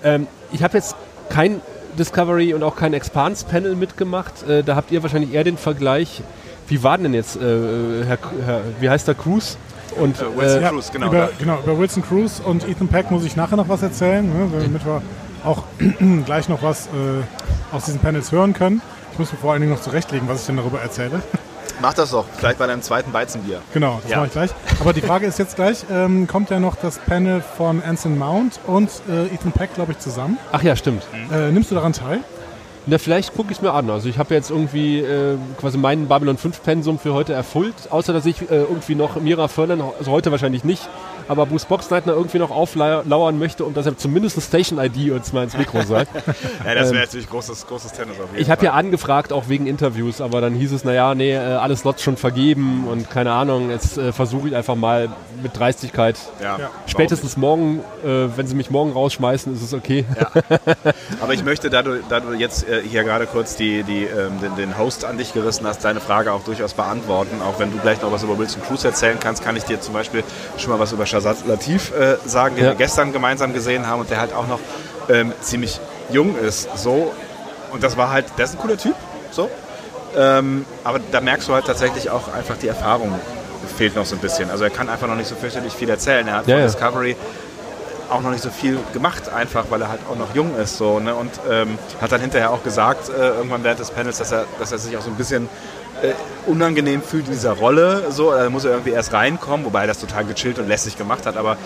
Ähm, ich habe jetzt kein Discovery und auch kein Expans-Panel mitgemacht. Äh, da habt ihr wahrscheinlich eher den Vergleich. Wie war denn jetzt, äh, Herr, Herr, wie heißt der Cruz? Und, Äh, Wilson äh, Cruz, genau. über, genau, über Wilson Cruz und Ethan Peck muss ich nachher noch was erzählen, ne, damit wir auch gleich noch was äh, aus diesen Panels hören können. Ich muss mir vor allen Dingen noch zurechtlegen, was ich denn darüber erzähle. Mach das doch, vielleicht bei deinem zweiten Weizenbier. Genau, das Ja. mache ich gleich. Aber die Frage ist jetzt gleich, ähm, kommt ja noch das Panel von Anson Mount und äh, Ethan Peck, glaube ich, zusammen. ach ja, stimmt. Äh, nimmst du daran teil? Na, vielleicht gucke ich es mir an. Also ich habe jetzt irgendwie äh, quasi meinen Babylon 5 Pensum für heute erfüllt, außer dass ich äh, irgendwie noch Mira Furlan, also heute wahrscheinlich nicht, aber Bruce Boxleitner irgendwie noch auflauern möchte und dass er zumindest eine Station-ID uns mal ins Mikro sagt. Ja, das Ähm, wäre natürlich großes, großes Tennis auf jeden Ich habe ja angefragt, auch wegen Interviews, aber dann hieß es, naja, nee, äh, alle Slots schon vergeben und keine Ahnung, jetzt äh, versuche ich einfach mal mit Dreistigkeit. Ja, Ja. Spätestens morgen, äh, wenn sie mich morgen rausschmeißen, ist es okay. Aber ich möchte, da du, da du jetzt äh, hier gerade kurz die, die, ähm, den, den Host an dich gerissen hast, deine Frage auch durchaus beantworten. Auch wenn du gleich noch was über Wilson Cruz erzählen kannst, kann ich dir zum Beispiel schon mal was über Shazad Latif äh, sagen, den Ja. wir gestern gemeinsam gesehen haben und der halt auch noch ähm, ziemlich jung ist. So. Und das war halt, der ist ein cooler Typ. So. Ähm, aber da merkst du halt tatsächlich auch einfach die Erfahrung fehlt noch so ein bisschen. Also er kann einfach noch nicht so fürchterlich viel erzählen. Er hat Ja, von ja. Discovery auch noch nicht so viel gemacht, einfach weil er halt auch noch jung ist. So, ne? Und ähm, hat dann hinterher auch gesagt, äh, irgendwann während des Panels, dass er, dass er sich auch so ein bisschen äh, unangenehm fühlt in dieser Rolle. So, da muss er irgendwie erst reinkommen, wobei er das total gechillt und lässig gemacht hat. Aber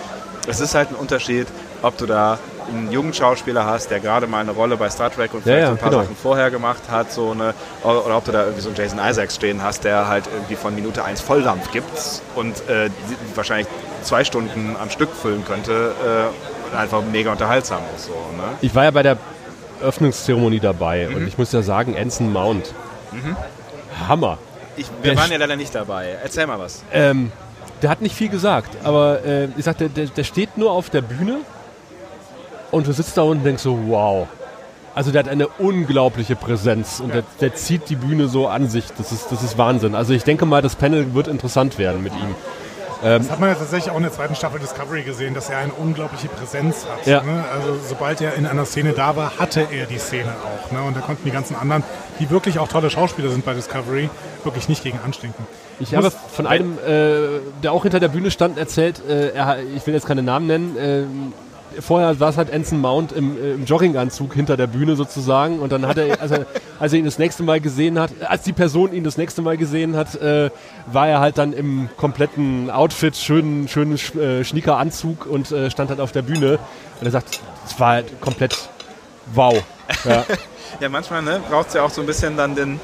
es ist halt ein Unterschied, ob du da einen jungen Schauspieler hast, der gerade mal eine Rolle bei Star Trek und vielleicht ja, so ein paar genau. Sachen vorher gemacht hat, so eine, oder, ob du da irgendwie so einen Jason Isaacs stehen hast, der halt irgendwie von Minute 1 Volldampf gibt und äh, wahrscheinlich zwei Stunden am Stück füllen könnte äh, und einfach mega unterhaltsam ist. So, ne? Ich war ja bei der Öffnungszeremonie dabei Mhm. und ich muss ja sagen, Anson Mount. Hammer. Ich, wir Der waren ja leider nicht dabei. Erzähl mal was. Ähm, der hat nicht viel gesagt, aber äh, ich sagte, der, der steht nur auf der Bühne und du sitzt da unten und denkst so, wow. Also der hat eine unglaubliche Präsenz und der, der zieht die Bühne so an sich. Das ist, das ist Wahnsinn. Also ich denke mal, das Panel wird interessant werden mit ihm. Das hat man ja tatsächlich auch in der zweiten Staffel Discovery gesehen, dass er eine unglaubliche Präsenz hat. Ja. Ne? Also sobald er in einer Szene da war, hatte er die Szene auch. Ne? Und da konnten die ganzen anderen, die wirklich auch tolle Schauspieler sind bei Discovery, wirklich nicht gegen anstinken. Ich habe von einem, äh, der auch hinter der Bühne stand, erzählt, äh, er, ich will jetzt keine Namen nennen, ähm, vorher war es halt Anson Mount im, äh, im Jogginganzug hinter der Bühne sozusagen und dann hat er, als er, als er ihn das nächste Mal gesehen hat, als die Person ihn das nächste Mal gesehen hat, äh, war er halt dann im kompletten Outfit, schönen, schönen Sch äh, Schniekeranzug und äh, stand halt auf der Bühne und er sagt, es war halt komplett wow. Ja. Ja, manchmal ne, braucht es ja auch so ein bisschen dann den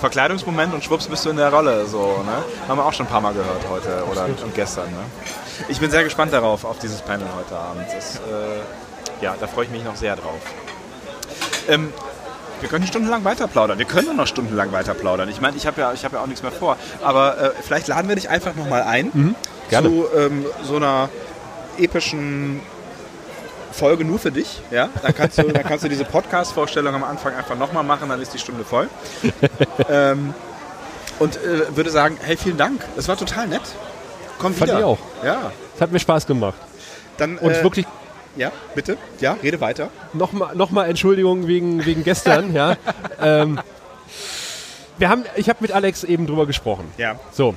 Verkleidungsmoment und schwupps bist du in der Rolle. So, ne? Haben wir auch schon ein paar Mal gehört heute oder und gestern. Ne? Ich bin sehr gespannt darauf, auf dieses Panel heute Abend. Das, äh, ja, da freue ich mich noch sehr drauf. Ähm, wir können stundenlang weiter plaudern. Wir können noch stundenlang weiter plaudern. Ich meine, ich habe ja, ich hab ja auch nichts mehr vor. Aber äh, vielleicht laden wir dich einfach nochmal ein gerne. zu ähm, so einer epischen Folge nur für dich. Ja? Dann, kannst du, dann kannst du diese Podcast-Vorstellung am Anfang einfach nochmal machen, dann ist die Stunde voll. ähm, und äh, würde sagen, hey, vielen Dank. Das war total nett. Komm Fand wieder. ich auch. Ja. Es hat mir Spaß gemacht. Dann, Und äh, wirklich Ja, bitte. Ja, rede weiter. nochmal noch mal Entschuldigung wegen, wegen gestern, ja. Ähm, wir haben, ich habe mit Alex eben drüber gesprochen. Ja. So,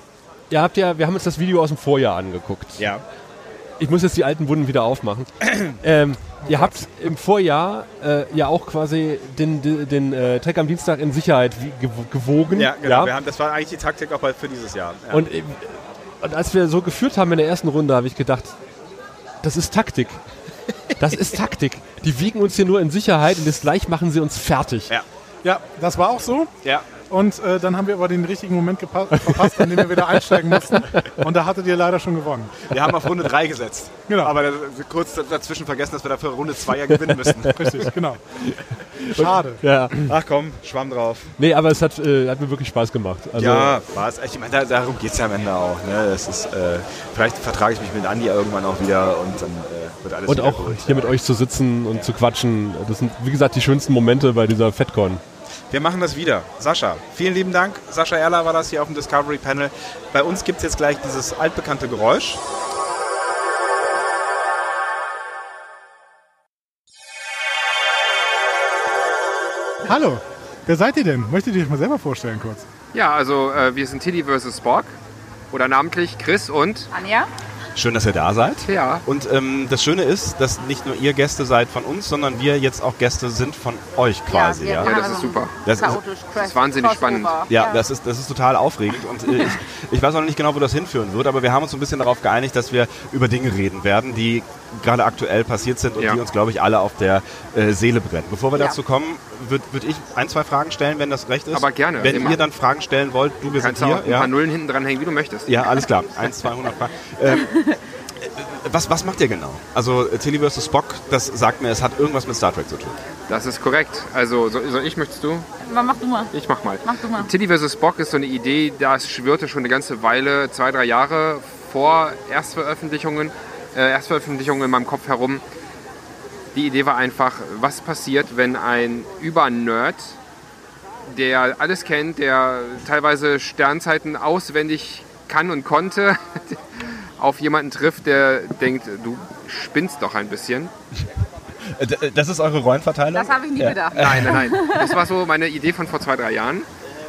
ihr habt ja, wir haben uns das Video aus dem Vorjahr angeguckt. Ja. Ich muss jetzt die alten Wunden wieder aufmachen. ähm, ihr habt im Vorjahr äh, ja auch quasi den, den, den äh, Trek am Dienstag in Sicherheit wie, gewogen. Ja, genau. Wir haben, das war eigentlich die Taktik auch für dieses Jahr. Ja. Und, äh, und als wir so geführt haben in der ersten Runde, habe ich gedacht, das ist Taktik. Das ist Taktik. Die wiegen uns hier nur in Sicherheit und jetzt gleich machen sie uns fertig. ja. Ja, das war auch so. Ja. Und äh, dann haben wir aber den richtigen Moment verpasst, an dem wir wieder einsteigen mussten. Und da hattet ihr leider schon gewonnen. Wir haben auf Runde 3 gesetzt. Genau. Aber da- kurz dazwischen vergessen, dass wir dafür Runde 2 ja gewinnen müssen. Richtig, genau. Schade. Ja. Ach komm, Schwamm drauf. Nee, aber es hat, äh, hat mir wirklich Spaß gemacht. Also, ja, was? Ich meine, da, darum geht es ja am Ende auch. Ne? Das ist, äh, vielleicht vertrage ich mich mit Andi irgendwann auch wieder und dann äh, wird alles Und auch gut. hier mit euch zu sitzen und zu quatschen. Das sind, wie gesagt, die schönsten Momente bei dieser FedCon. Wir machen das wieder. Sascha, vielen lieben Dank. Sascha Erler war das hier auf dem Discovery Panel. Bei uns gibt es jetzt gleich dieses altbekannte Geräusch. Hallo, wer seid ihr denn? Möchtet ihr euch mal selber vorstellen kurz? Ja, also äh, wir sind Tilly vs. Spock. Oder namentlich Chris und Anja? Schön, dass ihr da seid. Ja. Und ähm, das Schöne ist, dass nicht nur ihr Gäste seid von uns, sondern wir jetzt auch Gäste sind von euch quasi. wir Ja, machen das ist super. Das ist- das ist wahnsinnig spannend. ja, das, ist, das ist total aufregend. Und äh, ich, ich weiß auch noch nicht genau, wo das hinführen wird, aber wir haben uns ein bisschen darauf geeinigt, dass wir über Dinge reden werden, die gerade aktuell passiert sind und Ja. die uns, glaube ich, alle auf der äh, Seele brennen. Bevor wir Ja. dazu kommen, würde würd ich ein, zwei Fragen stellen, wenn das recht ist. Aber gerne, Wenn immer. ihr dann Fragen stellen wollt, du, wir Kannst sind du hier. auch ein Ja. paar Nullen hinten dran hängen, wie du möchtest. Ja, alles klar. 1, 200 Fragen. Ähm, äh, was, was macht ihr genau? Also äh, Tilly vs. Spock, das sagt mir, es hat irgendwas mit Star Trek zu tun. Das ist korrekt. Also, soll, soll ich, möchtest du? Mach du mal. Ich mach mal. Mach du mal. Tilly vs. Spock ist so eine Idee, das schwirrte schon eine ganze Weile, zwei, drei Jahre vor Erstveröffentlichungen, äh, Erstveröffentlichungen in meinem Kopf herum. Die Idee war einfach, was passiert, wenn ein Über-Nerd, der alles kennt, der teilweise Sternzeiten auswendig kann und konnte, auf jemanden trifft, der denkt, du spinnst doch ein bisschen. Äh, Das ist eure Rollenverteilung? Das habe ich nie gedacht. Nein, nein, nein. Das war so meine Idee von vor zwei, drei Jahren.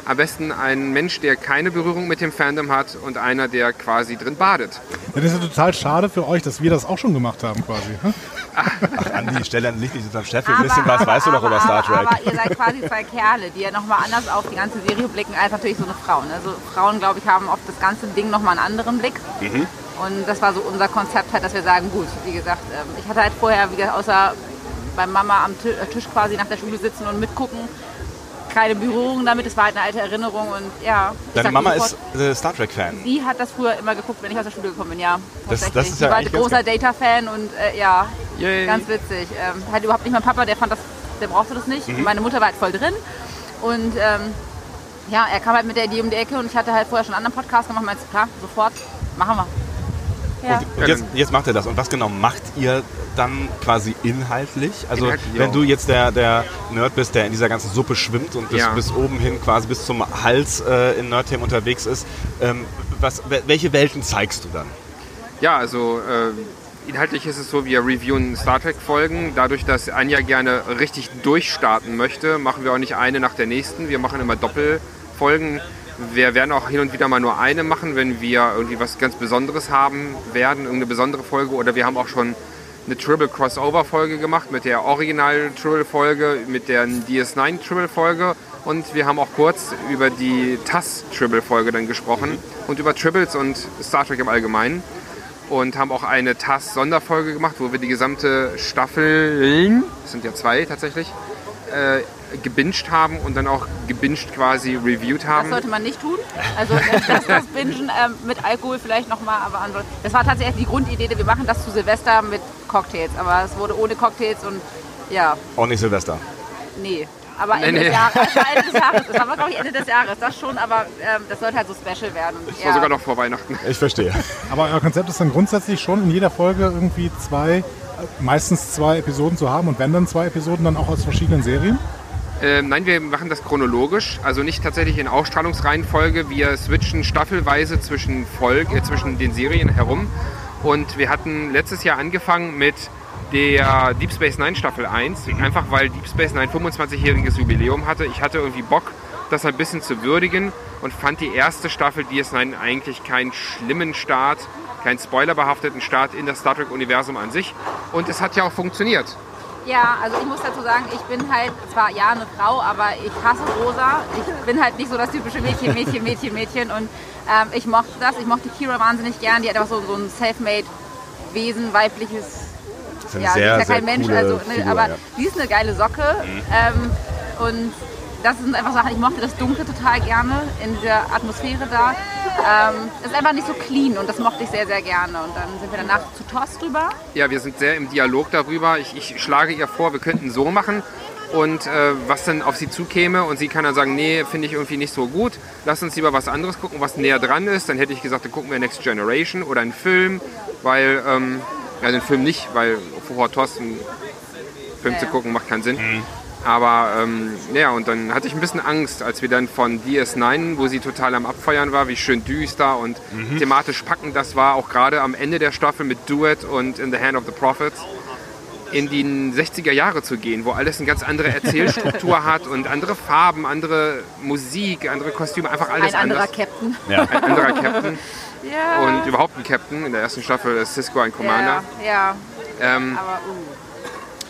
Am besten ein Mensch, der keine Berührung mit dem Fandom hat und einer, der quasi drin badet. Ja, das ist ja total schade für euch, dass wir das auch schon gemacht haben quasi. Ach, Andi, stell Licht nicht unserem Chef. Ein bisschen was weißt du doch über Star Trek. Aber, aber ihr seid quasi zwei Kerle, die ja nochmal anders auf die ganze Serie blicken als natürlich so eine Frau. Ne? Also Frauen, glaube ich, haben auf das ganze Ding nochmal einen anderen Blick. Mhm. Und das war so unser Konzept halt, dass wir sagen, gut, wie gesagt, ähm, ich hatte halt vorher, wie gesagt, außer bei Mama am äh, Tisch quasi nach der Schule sitzen und mitgucken, keine Berührung damit. Es war halt eine alte Erinnerung und ja. Deine Mama sofort, ist äh, Star Trek-Fan. Sie hat das früher immer geguckt, wenn ich aus der Schule gekommen bin, ja. Das- das ist ja Sie war ein großer Data-Fan und äh, ja, Yay. ganz witzig. Ähm, halt überhaupt nicht mein Papa, der fand das, der brauchte das nicht. Mhm. Meine Mutter war halt voll drin. Und ähm, ja, er kam halt mit der Idee um die Ecke und ich hatte halt vorher schon einen anderen Podcast gemacht. Meinte, klar, sofort, machen wir. Ja. Und jetzt, jetzt macht er das. Und was genau macht ihr dann quasi inhaltlich? Also Inhaltlich, wenn ja. du jetzt der, der Nerd bist, der in dieser ganzen Suppe schwimmt und bis, Ja. bis oben hin quasi bis zum Hals äh, in Nerdthemen unterwegs ist, ähm, was, wel- welche Welten zeigst du dann? Ja, also äh, inhaltlich ist es so, wir reviewen Star Trek-Folgen. Dadurch, dass Anja gerne richtig durchstarten möchte, machen wir auch nicht eine nach der nächsten. Wir machen immer Doppelfolgen. Wir werden auch hin und wieder mal nur eine machen, wenn wir irgendwie was ganz Besonderes haben werden, irgendeine besondere Folge. Oder wir haben auch schon eine Triple Crossover Folge gemacht mit der Original Triple Folge, mit der DS9 Triple Folge und wir haben auch kurz über die TAS Triple Folge dann gesprochen und über Triples und Star Trek im Allgemeinen und haben auch eine TAS Sonderfolge gemacht, wo wir die gesamte Staffel, es sind ja zwei tatsächlich, äh, gebinged haben und dann auch gebinged quasi reviewed Das haben. sollte man nicht tun. Also das, das Bingen ähm, mit Alkohol vielleicht nochmal, aber ansonsten. Das war tatsächlich die Grundidee, wir machen das zu Silvester mit Cocktails. Aber es wurde ohne Cocktails und ja, Auch nicht Silvester. nee. Aber Ende, Nee, nee. Des, Jahres, also Ende des Jahres. Das war, glaube ich, Ende des Jahres. Das schon, aber ähm, das sollte halt so special werden. Das ja. war sogar noch vor Weihnachten. Ich verstehe. Aber euer Konzept ist dann grundsätzlich schon in jeder Folge irgendwie zwei, meistens zwei Episoden zu haben und wenn dann zwei Episoden, dann auch aus verschiedenen Serien? Ähm, nein, wir machen das chronologisch, also nicht tatsächlich in Ausstrahlungsreihenfolge. Wir switchen staffelweise zwischen, Folg äh, zwischen den Serien herum. Und wir hatten letztes Jahr angefangen mit der Deep Space Nine Staffel 1, einfach weil Deep Space Nine 25-jähriges Jubiläum hatte. Ich hatte irgendwie Bock, das ein bisschen zu würdigen und fand die erste Staffel DS9 eigentlich keinen schlimmen Start, keinen spoilerbehafteten Start in das Star Trek-Universum an sich. Und es hat ja auch funktioniert. Ja, also ich muss dazu sagen, ich bin halt zwar ja eine Frau, aber ich hasse rosa. Ich bin halt nicht so das typische Mädchen, Mädchen, Mädchen, Mädchen. Und ähm, ich mochte das. Ich mochte Kira wahnsinnig gern. Die hat einfach so, so ein Selfmade-Wesen, weibliches. Ja, sehr, ist ja kein Mensch, also, ne, Figur, aber ja. die ist eine geile Socke. Ähm, und das sind einfach Sachen, ich mochte das Dunkle total gerne in dieser Atmosphäre da. Ähm, es ist einfach nicht so clean und das mochte ich sehr, sehr gerne. Und dann sind wir danach zu Toss drüber. Ja, wir sind sehr im Dialog darüber. Ich, ich schlage ihr vor, wir könnten so machen. Und äh, was dann auf sie zukäme und sie kann dann sagen, nee, finde ich irgendwie nicht so gut. Lass uns lieber was anderes gucken, was näher dran ist. Dann hätte ich gesagt, dann gucken wir Next Generation oder einen Film, weil, ähm, ja, den Film nicht, weil vor Thorsten Film Ja, zu ja. gucken macht keinen Sinn. Aber ähm, ja, und dann hatte ich ein bisschen Angst, als wir dann von DS9, wo sie total am Abfeuern war, wie schön düster und thematisch packend das war, auch gerade am Ende der Staffel mit Do It und In the Hand of the Prophets, in die 60er Jahre zu gehen, wo alles eine ganz andere Erzählstruktur hat und andere Farben, andere Musik, andere Kostüme, einfach alles Ein anderer anders. Captain. Ja. Ein anderer Captain Ja. und überhaupt ein Captain. In der ersten Staffel ist Cisco ein Commander. Ja, ja. Ähm, aber uh.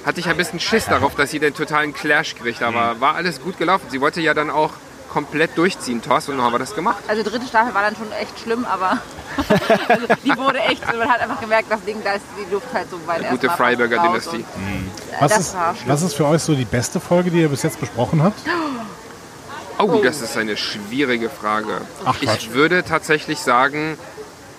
Hatte ich ein bisschen Schiss darauf, dass sie den totalen Clash kriegt, aber war alles gut gelaufen. Sie wollte ja dann auch komplett durchziehen, Toss, und dann haben wir das gemacht. Also dritte Staffel war dann schon echt schlimm, aber also die wurde echt, man hat einfach gemerkt, das Ding, da ist die Luft halt so weit Gute Freiburger Dynastie. äh, Was das ist, war schlimm. was ist für euch so die beste Folge, die ihr bis jetzt besprochen habt? Oh, das ist eine schwierige Frage. Ach, ich würde tatsächlich sagen,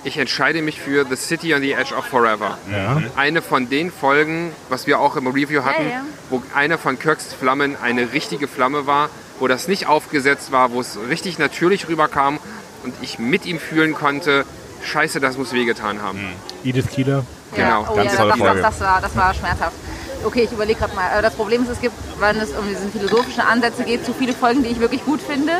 ich entscheide mich für The City on the Edge of Forever. Ja. Eine von den Folgen, was wir auch im Review hatten, ja. wo eine von Kirks Flammen eine richtige Flamme war, wo das nicht aufgesetzt war, wo es richtig natürlich rüberkam und ich mit ihm fühlen konnte, scheiße, das muss wehgetan haben. Edith Kieler. Genau, oh, ganz ja, tolle das, Folge. Das, das, war, das war schmerzhaft. Okay, ich überlege gerade mal. Das Problem ist, es gibt, wenn es um diese philosophischen Ansätze geht, zu viele Folgen, die ich wirklich gut finde.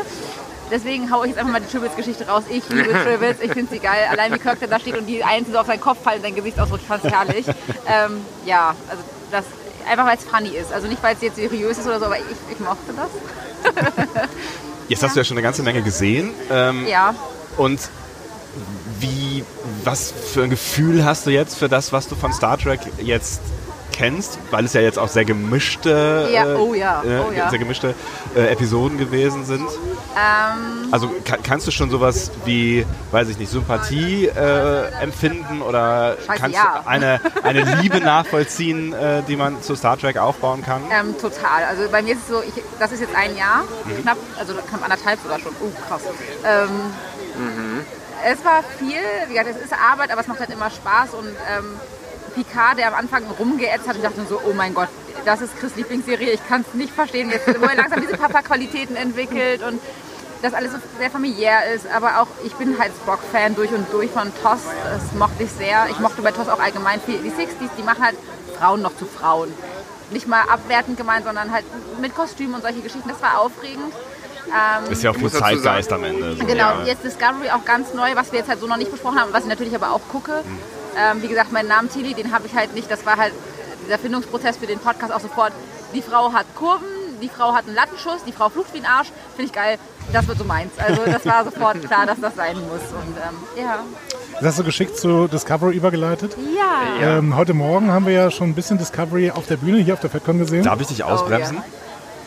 Deswegen haue ich jetzt einfach mal die Tribbles-Geschichte raus. Ich liebe Tribbles, ich finde sie geil. Allein wie Kirk da steht und die einzeln so auf seinen Kopf fallen, sein Gesichtsausdruck, ich fand es herrlich. ähm, ja, also das, einfach weil es funny ist. Also nicht, weil es jetzt seriös ist oder so, aber ich, ich mochte das. Jetzt hast du ja schon eine ganze Menge gesehen. Ähm, Ja, Und wie, was für ein Gefühl hast du jetzt für das, was du von Star Trek jetzt kennst? Weil es ja jetzt auch sehr gemischte, Ja, oh ja, äh, oh ja. sehr gemischte äh, Episoden gewesen sind. ähm, Also ka kannst du schon sowas wie, weiß ich nicht, Sympathie äh, empfinden oder Scheiße, kannst ja. du eine, eine Liebe nachvollziehen, äh, die man zu Star Trek aufbauen kann? Ähm, total. Also bei mir ist es so, ich, das ist jetzt ein Jahr, Mhm. knapp, also knapp anderthalb sogar schon. Oh, krass. Ähm, Mhm. Es war viel, wie gesagt, es ist Arbeit, aber es macht halt immer Spaß und ähm, Picard, der am Anfang rumgeätzt hat, ich dachte nur so, oh mein Gott, das ist Chris Lieblingsserie, ich kann es nicht verstehen, jetzt, wo er langsam diese Papa-Qualitäten entwickelt und das alles so sehr familiär ist, aber auch ich bin halt Spock-Fan durch und durch von TOS, das mochte ich sehr. Ich mochte bei TOS auch allgemein viel. Die 60s, die machen halt Frauen noch zu Frauen. Nicht mal abwertend gemeint, sondern halt mit Kostümen und solche Geschichten. Das war aufregend. Ähm, Ist ja auch viel Zeitgeist am Ende. So, Genau, ja. jetzt Discovery auch ganz neu, was wir jetzt halt so noch nicht besprochen haben, was ich natürlich aber auch gucke. Ähm, wie gesagt, meinen Namen Tilly, den habe ich halt nicht. Das war halt dieser Findungsprozess für den Podcast auch sofort. Die Frau hat Kurven, die Frau hat einen Lattenschuss, die Frau flucht wie ein Arsch. Finde ich geil. Das wird so meins. Also das war sofort klar, dass das sein muss. Und ähm, ja. Das hast du geschickt zu Discovery übergeleitet. Ja. Ähm, heute Morgen haben wir ja schon ein bisschen Discovery auf der Bühne hier auf der FedCon gesehen. Darf ich dich ausbremsen? ja.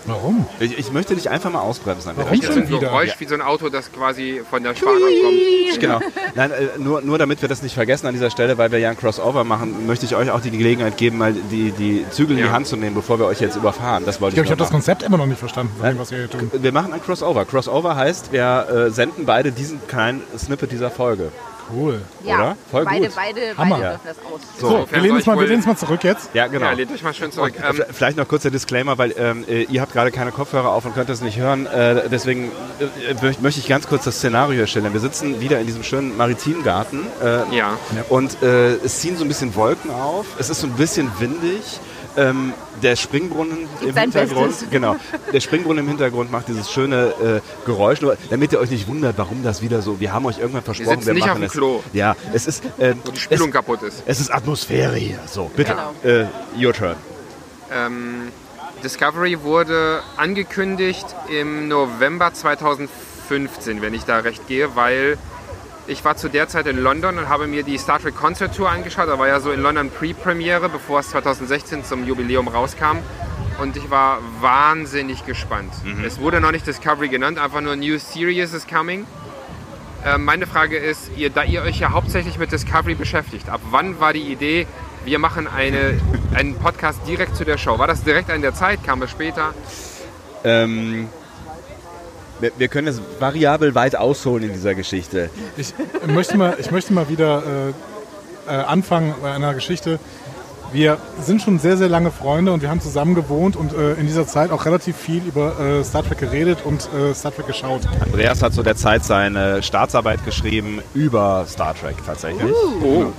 Warum? ich, ich möchte dich einfach mal ausbremsen. Warum Stelle. schon Jetzt ein wieder? Geräusch wie so ein Auto, das quasi von der Spar kommt. Genau. Nein, äh, nur, nur damit wir das nicht vergessen an dieser Stelle, weil wir ja ein Crossover machen, möchte ich euch auch die Gelegenheit geben, mal die, die Zügel in die Ja. Hand zu nehmen, bevor wir euch jetzt überfahren. Das wollte Ich glaube, ich, ich habe das. Konzept immer noch nicht verstanden, von dem, was wir hier tun. Wir machen ein Crossover. Crossover heißt, wir äh, senden beide diesen kleinen Snippet dieser Folge. Cool. ja. Oder? Voll beide, gut. beide, Hammer. beide dürfen das aus. So, Insofern wir lehnen uns mal, ich wir lehnen uns wohl- mal zurück jetzt. Ja, genau. Ja, lehnt euch mal schön zurück. Ähm, Vielleicht noch kurz der Disclaimer, weil ähm, äh, ihr habt gerade keine Kopfhörer auf und könnt das nicht hören. Äh, deswegen äh, mö- möchte ich ganz kurz das Szenario erstellen. Wir sitzen wieder in diesem schönen Maritimgarten äh, ja. und äh, es ziehen so ein bisschen Wolken auf. Es ist so ein bisschen windig. Ähm, der Springbrunnen im sein Hintergrund, Bestes. genau, der Springbrunnen im Hintergrund macht dieses schöne äh, Geräusch, nur damit ihr euch nicht wundert, warum das wieder so. Wir haben euch irgendwann versprochen, sitzen nicht machen auf dem es. Klo. Ja, es ist, äh, Wo die es, Spülung kaputt ist. es ist Atmosphäre hier. So, bitte, Genau. äh, your turn. Ähm, Discovery wurde angekündigt im November 2015, wenn ich da recht gehe, weil ich war zu der Zeit in London und habe mir die Star Trek Concert Tour angeschaut. Da war ja so in London Pre-Premiere, bevor es 2016 zum Jubiläum rauskam. Und ich war wahnsinnig gespannt. Es wurde noch nicht Discovery genannt, einfach nur New Series is coming. Ähm, meine Frage ist, ihr, da ihr euch ja hauptsächlich mit Discovery beschäftigt, ab wann war die Idee, wir machen eine, einen Podcast direkt zu der Show? War das direkt an der Zeit? Kam es später? Ähm, wir, wir können es variabel weit ausholen in dieser Geschichte. Ich möchte mal, ich möchte mal wieder äh, äh, anfangen bei einer Geschichte. Wir sind schon sehr, sehr lange Freunde und wir haben zusammen gewohnt und äh, in dieser Zeit auch relativ viel über äh, Star Trek geredet und äh, Star Trek geschaut. Andreas hat zu der Zeit seine Staatsarbeit geschrieben über Star Trek tatsächlich. Oh,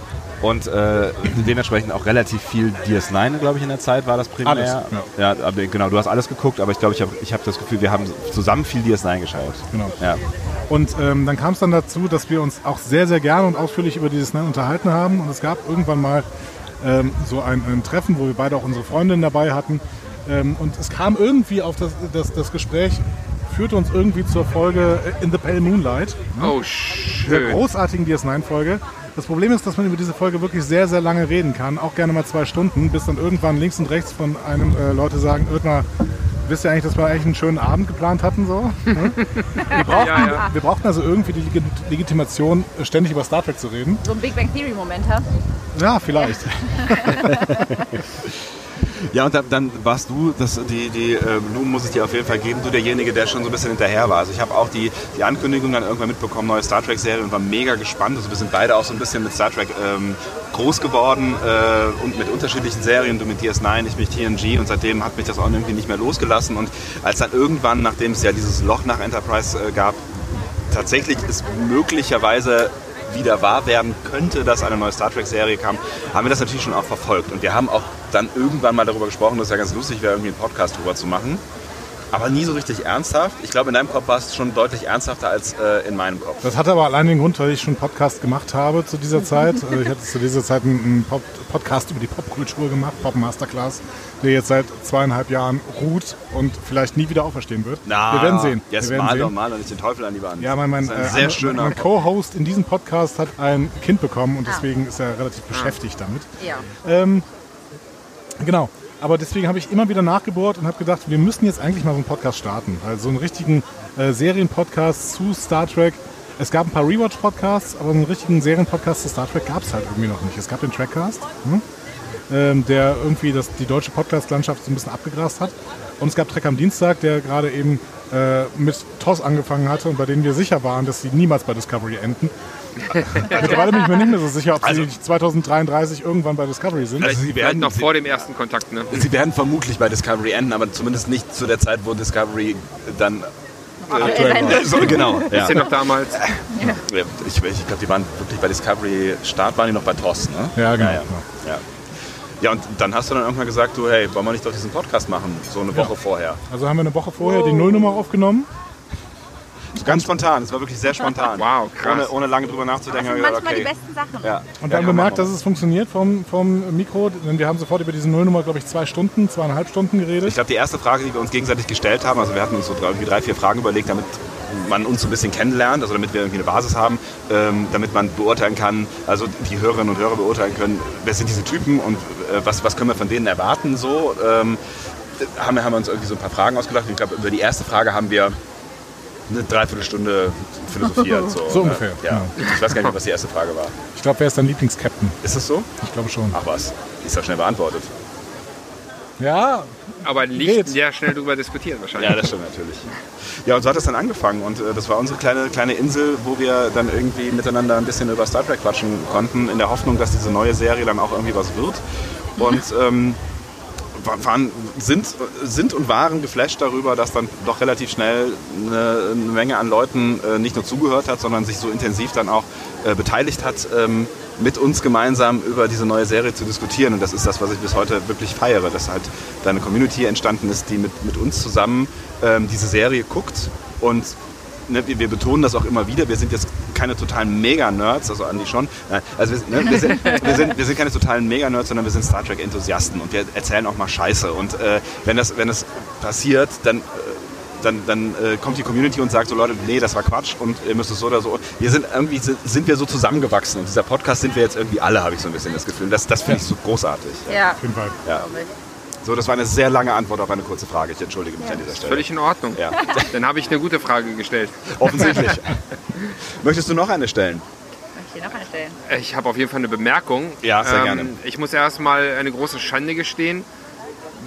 Und äh, dementsprechend auch relativ viel DS9, glaube ich, in der Zeit war das primär. Alles, ja. aber genau, du hast alles geguckt, aber ich glaube, ich habe ich hab das Gefühl, wir haben zusammen viel DS9 geschaut. Genau. Ja. Und ähm, dann kam es dann dazu, dass wir uns auch sehr, sehr gerne und ausführlich über dieses Nein unterhalten haben. Und es gab irgendwann mal ähm, so ein, ein Treffen, wo wir beide auch unsere Freundin dabei hatten. Ähm, und es kam irgendwie auf das, das, das Gespräch, führte uns irgendwie zur Folge In the Pale Moonlight. Ne? Oh, schön. großartigen DS9-Folge. Das Problem ist, dass man über diese Folge wirklich sehr, sehr lange reden kann. Auch gerne mal zwei Stunden, bis dann irgendwann links und rechts von einem äh, Leute sagen, Irtner, wisst ihr eigentlich, dass wir eigentlich einen schönen Abend geplant hatten? So? Ne? Wir, brauchten, Ja, ja. wir brauchten also irgendwie die Legit- Legitimation, ständig über Star Trek zu reden. So ein Big Bang Theory Moment hast. Ja, vielleicht. Ja, und dann, warst du, das, die, die äh, Blumen muss ich dir auf jeden Fall geben, du derjenige, der schon so ein bisschen hinterher war. Also ich habe auch die, die Ankündigung dann irgendwann mitbekommen, neue Star Trek-Serie und war mega gespannt. Also wir sind beide auch so ein bisschen mit Star Trek ähm, groß geworden äh, und mit unterschiedlichen Serien, du mit DS9, ich mit TNG und seitdem hat mich das auch irgendwie nicht mehr losgelassen. Und als dann irgendwann, nachdem es ja dieses Loch nach Enterprise äh, gab, tatsächlich es möglicherweise wieder wahr werden könnte, dass eine neue Star Trek-Serie kam, haben wir das natürlich schon auch verfolgt. Und wir haben auch dann irgendwann mal darüber gesprochen, dass es ja ganz lustig wäre, irgendwie einen Podcast drüber zu machen. Aber nie so richtig ernsthaft. Ich glaube, in deinem Kopf war es schon deutlich ernsthafter als äh, in meinem Kopf. Das hatte aber allein den Grund, weil ich schon einen Podcast gemacht habe zu dieser Zeit. Also ich hatte zu dieser Zeit einen Pop Podcast über die Popkultur gemacht, Pop Masterclass, der jetzt seit zweieinhalb Jahren ruht und vielleicht nie wieder auferstehen wird. wir werden sehen. Jetzt wir werden mal sehen. doch mal doch nicht den Teufel an die Wand. Ja, mein, mein, äh, sehr mein- schöner mein Co-Host in diesem Podcast hat ein Kind bekommen und Ah. deswegen ist er relativ beschäftigt damit. Ja. Ähm, genau. Aber deswegen habe ich immer wieder nachgebohrt und habe gedacht, wir müssen jetzt eigentlich mal so einen Podcast starten. Also so einen richtigen äh, Serienpodcast zu Star Trek. Es gab ein paar Rewatch-Podcasts, aber einen richtigen Serienpodcast zu Star Trek gab es halt irgendwie noch nicht. Es gab den Trackcast, hm? ähm, der irgendwie das, die deutsche Podcast-Landschaft so ein bisschen abgegrast hat. Und es gab Trek am Dienstag, der gerade eben äh, mit TOS angefangen hatte und bei denen wir sicher waren, dass sie niemals bei Discovery enden. Mittlerweile bin ich mir nicht mehr so sicher, ob Also- sie 2033 irgendwann bei Discovery sind. Also sie werden, noch sie, vor dem ersten Kontakt, ne? sie werden vermutlich bei Discovery enden, aber zumindest nicht zu der Zeit, wo Discovery dann... Aktuell sein So, genau. Ja. Ist ja noch damals. Ja, Ich, ich glaube, die waren wirklich bei Discovery Start, waren die noch bei TOS, ne? Ja, genau. Ja, ja. ja. ja, und dann hast du dann irgendwann gesagt, du, hey, wollen wir nicht doch diesen Podcast machen, so eine Woche vorher. Also haben wir eine Woche vorher die Nullnummer aufgenommen. Ganz spontan, es war wirklich sehr spontan. Wow, krass. Ohne, ohne lange drüber nachzudenken. Das sind manchmal die gedacht, besten Sachen. okay. Ja. Und dann ja, bemerkt, machen dass es funktioniert vom, vom Mikro. Denn wir haben sofort über diese Nullnummer, glaube ich, zwei Stunden, zweieinhalb Stunden geredet. Ich glaube, die erste Frage, die wir uns gegenseitig gestellt haben, also wir hatten uns so drei, irgendwie drei, vier Fragen überlegt, damit man uns so ein bisschen kennenlernt, also damit wir irgendwie eine Basis haben, ähm, damit man beurteilen kann, also die Hörerinnen und Hörer beurteilen können, wer sind diese Typen und äh, was, was können wir von denen erwarten so. Ähm, haben, wir- haben wir uns irgendwie so ein paar Fragen ausgedacht. Ich glaube, über die erste Frage haben wir eine Dreiviertelstunde philosophiert. So, So ungefähr, Äh, ja. Ich weiß gar nicht, mehr, was die erste Frage war. Ich glaube, wer ist dein Lieblingskapitän? Ist das so? Ich glaube schon. Ach was, ist ja schnell beantwortet. Ja, Aber nicht sehr schnell drüber diskutieren wahrscheinlich. Ja, das stimmt natürlich. Ja, und so hat es dann angefangen und äh, das war unsere kleine, kleine Insel, wo wir dann irgendwie miteinander ein bisschen über Star Trek quatschen konnten, in der Hoffnung, dass diese neue Serie dann auch irgendwie was wird. Und ähm, waren, sind, sind und waren geflasht darüber, dass dann doch relativ schnell eine, eine Menge an Leuten äh, nicht nur zugehört hat, sondern sich so intensiv dann auch äh, beteiligt hat, ähm, mit uns gemeinsam über diese neue Serie zu diskutieren. Und das ist das, was ich bis heute wirklich feiere, dass halt da eine Community entstanden ist, die mit, mit uns zusammen ähm, diese Serie guckt und ne, wir, wir betonen das auch immer wieder, wir sind jetzt keine totalen Mega-Nerds, also Andi schon. Nein, Also wir, ne, wir, sind, wir, sind, wir sind keine totalen Mega-Nerds, sondern wir sind Star Trek-Enthusiasten und wir erzählen auch mal Scheiße. Und äh, wenn, das, wenn das passiert, dann, äh, dann, dann äh, kommt die Community und sagt so, Leute, nee, das war Quatsch und ihr müsst es so oder so. Wir sind irgendwie, sind, wir so zusammengewachsen und dieser Podcast sind wir jetzt irgendwie alle, habe ich so ein bisschen das Gefühl. Und Das, das finde ich so großartig. Ja. auf jeden Fall. Ja. So, das war eine sehr lange Antwort auf eine kurze Frage. Ich entschuldige mich an dieser Stelle. Völlig in Ordnung. Ja. Dann habe ich eine gute Frage gestellt. Offensichtlich. Möchtest du noch eine stellen? Möchte ich noch eine stellen? Ich habe auf jeden Fall eine Bemerkung. Ähm, Ja, sehr gerne. Ich muss erstmal eine große Schande gestehen.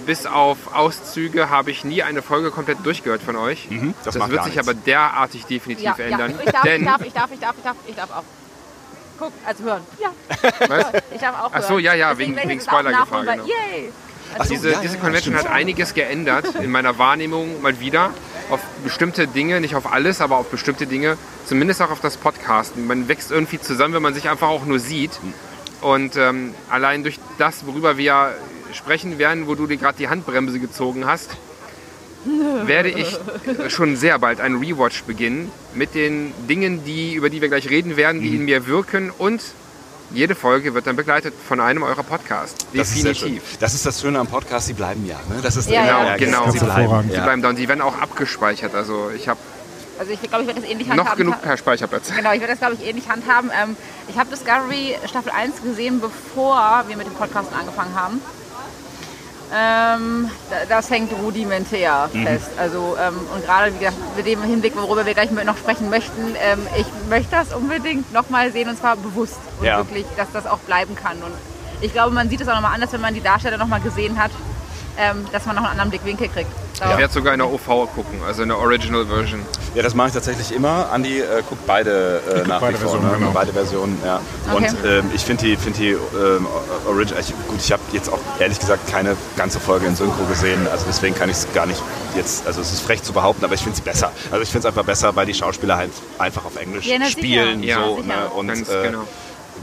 Bis auf Auszüge habe ich nie eine Folge komplett durchgehört von euch. Mhm, das das macht wird gar sich nichts. aber derartig definitiv Ja, ja. ändern. Ich darf, Denn, ich darf, ich darf, ich darf, ich darf, ich darf auch. Guck, also hören. Ja, was? ich darf auch Ach so, hören. ja, ja, Deswegen wegen- wegen Spoilergefahr, genau. Yay! Also, diese, diese Convention hat einiges geändert in meiner Wahrnehmung mal wieder. Auf bestimmte Dinge, nicht auf alles, aber auf bestimmte Dinge. Zumindest auch auf das Podcasten. Man wächst irgendwie zusammen, wenn man sich einfach auch nur sieht. Und ähm, allein durch das, worüber wir sprechen werden, wo du dir gerade die Handbremse gezogen hast, werde ich schon sehr bald einen Rewatch beginnen mit den Dingen, die, über die wir gleich reden werden, die in mir wirken und jede Folge wird dann begleitet von einem eurer Podcasts. Das ist, Definitiv. das ist das Schöne am Podcast, sie bleiben ja. Ne? Das ist Ja, Genau, ja. genau. Ganz Sie bleiben, sie bleiben da und die werden auch abgespeichert. Also ich habe Also ich glaube, ich werde das ähnlich handhaben. noch genug per Speicherplatz. Genau, ich werde das, glaube ich, ähnlich handhaben. Ähm, ich habe Discovery Staffel 1 gesehen, bevor wir mit dem Podcasten angefangen haben. Ähm, da- das hängt rudimentär Mhm. fest. Also, ähm, und gerade wie gesagt, mit dem Hinblick, worüber wir gleich noch sprechen möchten, ähm, ich möchte das unbedingt nochmal sehen und zwar bewusst. Und Ja. wirklich, dass das auch bleiben kann. Und ich glaube, man sieht es auch nochmal anders, wenn man die Darsteller nochmal gesehen hat, ähm, dass man noch einen anderen Blickwinkel kriegt. Ich werde sogar in der OV gucken, also in der Original Version. Ja, das mache ich tatsächlich immer. Andi äh, guckt beide äh, nach beide wie vor. Versionen, ne? genau. Beide Versionen, ja. Okay. Und ähm, ich finde die, find die ähm, Original, ich, gut, ich habe jetzt auch ehrlich gesagt keine ganze Folge in Synchro gesehen, also deswegen kann ich es gar nicht jetzt, also es ist frech zu behaupten, aber ich finde es besser. Also ich finde es einfach besser, weil die Schauspieler halt einfach auf Englisch Ja, spielen Ja, so, sicher. ne? und Ganz äh, genau.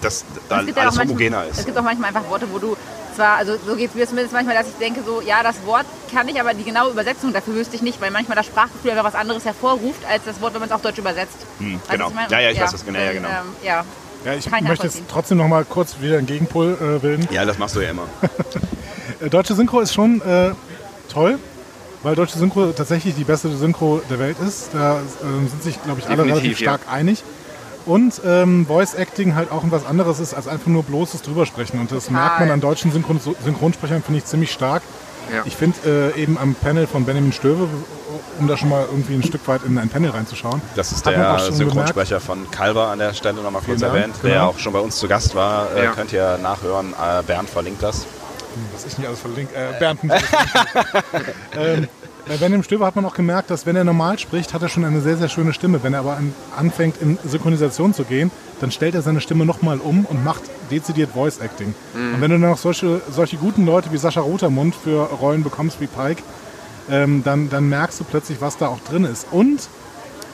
das da Es gibt ja alles auch manchmal- homogener Es ist. gibt auch manchmal einfach Worte, wo du zwar, also so geht es mir zumindest manchmal, dass ich denke so, ja, das Wort kann ich, aber die genaue Übersetzung dafür wüsste ich nicht, weil manchmal das Sprachgefühl einfach was anderes hervorruft, als das Wort, wenn man es auf Deutsch übersetzt. Hm, genau. meine? Ja, ja, ich weiß das, genau, ja, genau. Ähm, ja. Ja, ich möchte jetzt trotzdem noch mal kurz wieder einen Gegenpol äh, bilden. Ja, das machst du ja immer. Äh, Deutsche Synchro ist schon äh, toll, weil deutsche Synchro tatsächlich die beste Synchro der Welt ist. Da ähm, sind sich, glaube ich, alle Definitiv, relativ ja. stark einig. Und ähm, Voice Acting halt auch was anderes ist als einfach nur bloßes Drübersprechen. Und das Total. merkt man an deutschen Synchron Synchronsprechern, finde ich ziemlich stark. Ja. Ich finde äh, eben am Panel von Benjamin Stöve, um da schon mal irgendwie ein Stück weit in ein Panel reinzuschauen. Das ist der Synchronsprecher von Kalber an der Stelle nochmal kurz Dank, erwähnt, der genau. auch schon bei uns zu Gast war. Äh, Ja. Könnt ihr nachhören. Äh, Bernd verlinkt das. was ich nicht alles verlinke. Äh, Bernd. ähm, bei Benjamin Stöber hat man auch gemerkt, dass wenn er normal spricht, hat er schon eine sehr, sehr schöne Stimme. Wenn er aber an, anfängt, in Synchronisation zu gehen, dann stellt er seine Stimme nochmal um und macht dezidiert Voice Acting. Und wenn du dann noch solche, solche guten Leute wie Sascha Rotermund für Rollen bekommst wie Pike, ähm, dann, dann merkst du plötzlich, was da auch drin ist. Und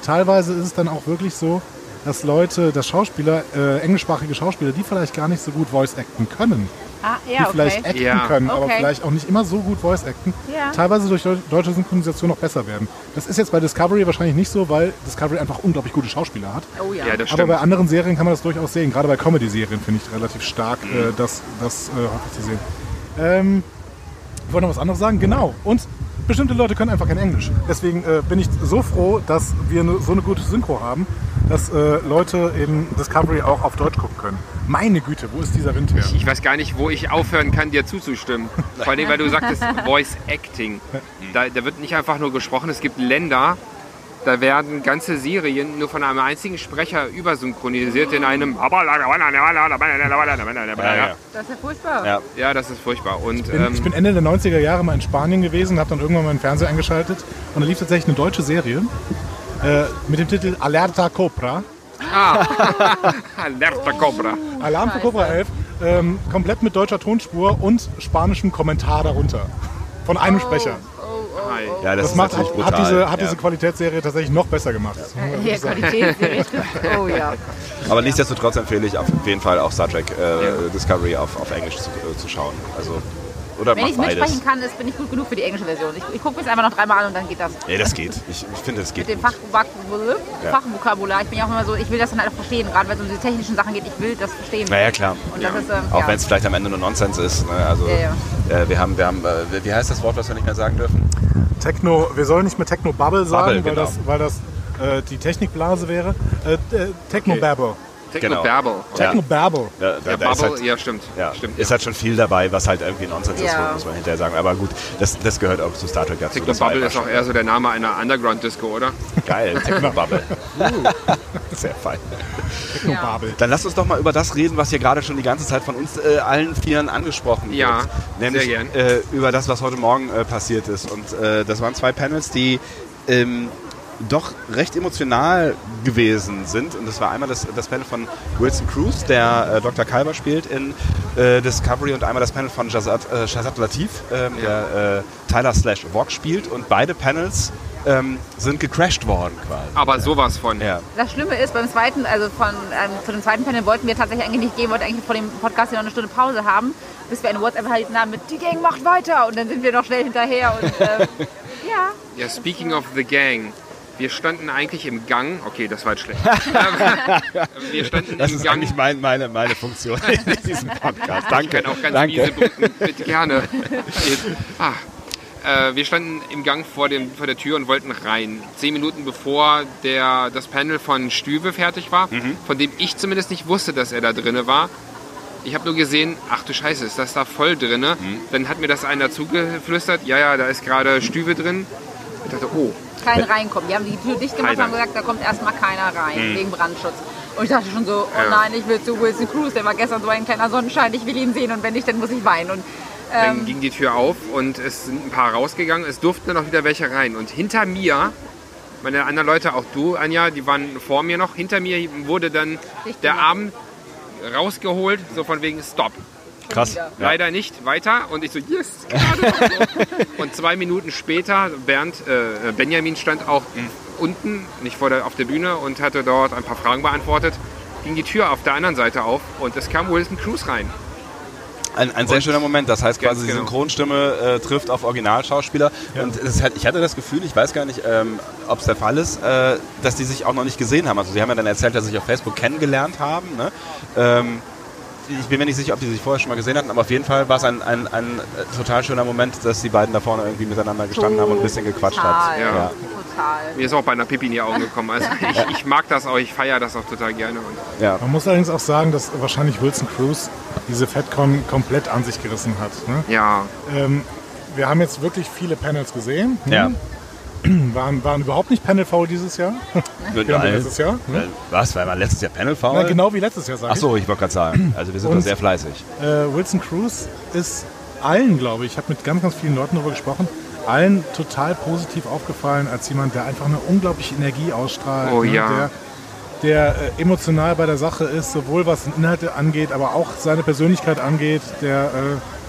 teilweise ist es dann auch wirklich so, dass Leute, dass Schauspieler, äh, englischsprachige Schauspieler, die vielleicht gar nicht so gut Voice acten können, Ah, die ja, vielleicht okay. acten Ja. können, aber Okay. vielleicht auch nicht immer so gut Voice acten, Ja. teilweise durch deu- deutsche Synchronisation noch besser werden. Das ist jetzt bei Discovery wahrscheinlich nicht so, weil Discovery einfach unglaublich gute Schauspieler hat. Oh ja. Ja, das Aber bei anderen Serien kann man das durchaus sehen. Gerade bei Comedy-Serien finde ich relativ stark, äh, das, das äh, häufig zu sehen. Ähm, ich wollte noch was anderes sagen. Genau. Und bestimmte Leute können einfach kein Englisch. Deswegen äh, bin ich so froh, dass wir ne, so eine gute Synchro haben, dass äh, Leute eben Discovery auch auf Deutsch gucken können. Meine Güte, wo ist dieser Wind her? Ich weiß gar nicht, wo ich aufhören kann, dir zuzustimmen. Vor allem, weil du sagtest Voice Acting. Da, da wird nicht einfach nur gesprochen. Es gibt Länder, da werden ganze Serien nur von einem einzigen Sprecher übersynchronisiert in einem. Ja, ja. Das ist ja furchtbar. Ja. Ja, das ist furchtbar. Und Ich bin, ähm, ich bin Ende der 90er Jahre mal in Spanien gewesen, habe dann irgendwann mal den Fernseher eingeschaltet und da lief tatsächlich eine deutsche Serie äh, mit dem Titel Alerta Cobra. Alerta Cobra. Alarm für Cobra 11, ähm, komplett mit deutscher Tonspur und spanischem Kommentar darunter. Von einem Sprecher. Hi. Ja, das, Das macht, hat, brutal. hat, diese, hat ja. diese Qualitätsserie tatsächlich noch besser gemacht. Ja, Qualitätsserie trifft. Oh ja. Aber nichtsdestotrotz empfehle ich auf jeden Fall auch Star Trek äh, Discovery auf, auf Englisch zu, äh, zu schauen. Also, oder Wenn ich beides. mitsprechen kann, ist, bin ich gut genug für die englische Version. Ich, ich gucke mir es einfach noch dreimal an und dann geht das. Ja, das geht. Ich, ich finde, das geht. Mit dem Fachvokab- Fachvokabular. Ich bin ja auch immer so, ich will das dann halt auch verstehen. Gerade wenn es um diese technischen Sachen geht, ich will das verstehen. Naja, klar. Und das ist, ähm, Auch ja. wenn es vielleicht am Ende nur Nonsens ist. Ne? Also, Ja, Äh, wir haben, wir haben äh, wie heißt das Wort, was wir nicht mehr sagen dürfen? Techno, wir sollen nicht mehr Techno Bubble sagen, Bubble, weil genau. das, weil das äh, die Technikblase wäre. Äh, äh, Techno Okay. Babble. Techno Genau. Babble. Techno Babble. Ja, Ja, da ist Bubble, halt, ja, stimmt. ja, stimmt ist ja. halt schon viel dabei, was halt irgendwie Nonsens ist, Ja. muss man hinterher sagen. Aber gut, das, das gehört auch zu Star Trek dazu. Techno Das war Bubble einfach ist auch eher so der Name einer Underground-Disco, oder? geil. Techno Bubble. Sehr fein. Techno Ja. Babble. Dann lasst uns doch mal über das reden, was hier gerade schon die ganze Zeit von uns äh, allen Vieren angesprochen Ja, wird. Nämlich sehr gern. Äh, über das, was heute Morgen äh, passiert ist. Und äh, das waren zwei Panels, die ähm, doch recht emotional gewesen sind. Und das war einmal das, das Panel von Wilson Cruz, der äh, Dr. Kalber spielt in äh, Discovery und einmal das Panel von Shazad, äh, Shazad Latif, ähm, der äh, Tyler Slash Vogue spielt. Und beide Panels ähm, sind gecrashed worden quasi. Aber sowas von. Ja. Das Schlimme ist, beim zweiten, also von, ähm, zu dem zweiten Panel wollten wir tatsächlich eigentlich nicht gehen, wollten eigentlich vor dem Podcast hier noch eine Stunde Pause haben, bis wir eine WhatsApp erhalten haben mit, die Gang macht weiter und dann sind wir noch schnell hinterher und ähm, ja. Ja, speaking of the gang. Wir standen eigentlich im Gang. Okay, das war jetzt schlecht. Wir standen Das im ist Gang. eigentlich mein, meine, meine Funktion in diesem Podcast. Danke. Ich kann auch ganz Danke. Brücken, bitte gerne. ah. äh, wir standen im Gang vor, dem, vor der Tür und wollten rein. Zehn Minuten bevor der, das Panel von Stüwe fertig war, Mhm. von dem ich zumindest nicht wusste, dass er da drinne war. Ich habe nur gesehen, ach du Scheiße, ist das da voll drinne? Mhm. Dann hat mir das einer zugeflüstert, ja, ja, da ist gerade Stüwe drin. Ich dachte, oh, kein reinkommen. Die haben die Tür dicht gemacht und haben gesagt, da kommt erstmal keiner rein, Mhm. wegen Brandschutz. Und ich dachte schon so, oh Ja. nein, ich will zu Wilson Cruz, der war gestern so ein kleiner Sonnenschein, ich will ihn sehen und wenn nicht, dann muss ich weinen. Und, Dann ähm, ging die Tür auf und es sind ein paar rausgegangen. Es durften dann auch wieder welche rein. Und hinter mir, meine anderen Leute, auch du, Anja, die waren vor mir noch. Hinter mir wurde dann der Arm rausgeholt, so von wegen Stop. Krass. Leider nicht weiter. Und ich so, yes, gerade. Und zwei Minuten später, Bernd, äh, Benjamin stand auch unten, nicht vor der, auf der Bühne und hatte dort ein paar Fragen beantwortet. Ging die Tür auf der anderen Seite auf und es kam Wilson Cruz rein. Ein, ein sehr Und- schöner Moment. Das heißt quasi, die genau. Synchronstimme äh, trifft auf Originalschauspieler. Und es hat, ich hatte das Gefühl, ich weiß gar nicht, ähm, ob es der Fall ist, äh, dass die sich auch noch nicht gesehen haben. Also sie haben ja dann erzählt, dass sie sich auf Facebook kennengelernt haben. Ne? Ähm, ich bin mir nicht sicher, ob die sich vorher schon mal gesehen hatten, aber auf jeden Fall war es ein, ein, ein äh, total schöner Moment, dass die beiden da vorne irgendwie miteinander gestanden haben und ein bisschen gequatscht total, haben. Ja. total. Mir ist auch bei einer Pipi in die Augen gekommen. Also ich, ich mag das auch, ich feiere das auch total gerne. Und Ja. Man muss allerdings auch sagen, dass wahrscheinlich Wilson Cruz diese FedCon komplett an sich gerissen hat. Ne? ja, Ähm, wir haben jetzt wirklich viele Panels gesehen. ne? Ja. Waren, waren überhaupt nicht Panel-faul dieses Jahr. genau wie letztes Jahr. Ne? Was? War mal letztes Jahr Panel Na, genau wie letztes Jahr, sag Ach so, ich wollte gerade sagen. Also wir sind da sehr fleißig. ich. Äh, Wilson Cruz ist allen, glaube ich, ich habe mit ganz, ganz vielen Leuten darüber gesprochen, allen total positiv aufgefallen als jemand, der einfach eine unglaubliche Energie ausstrahlt. Oh ne? ja. Der, der äh, emotional bei der Sache ist, sowohl was Inhalte angeht, aber auch seine Persönlichkeit angeht, der äh,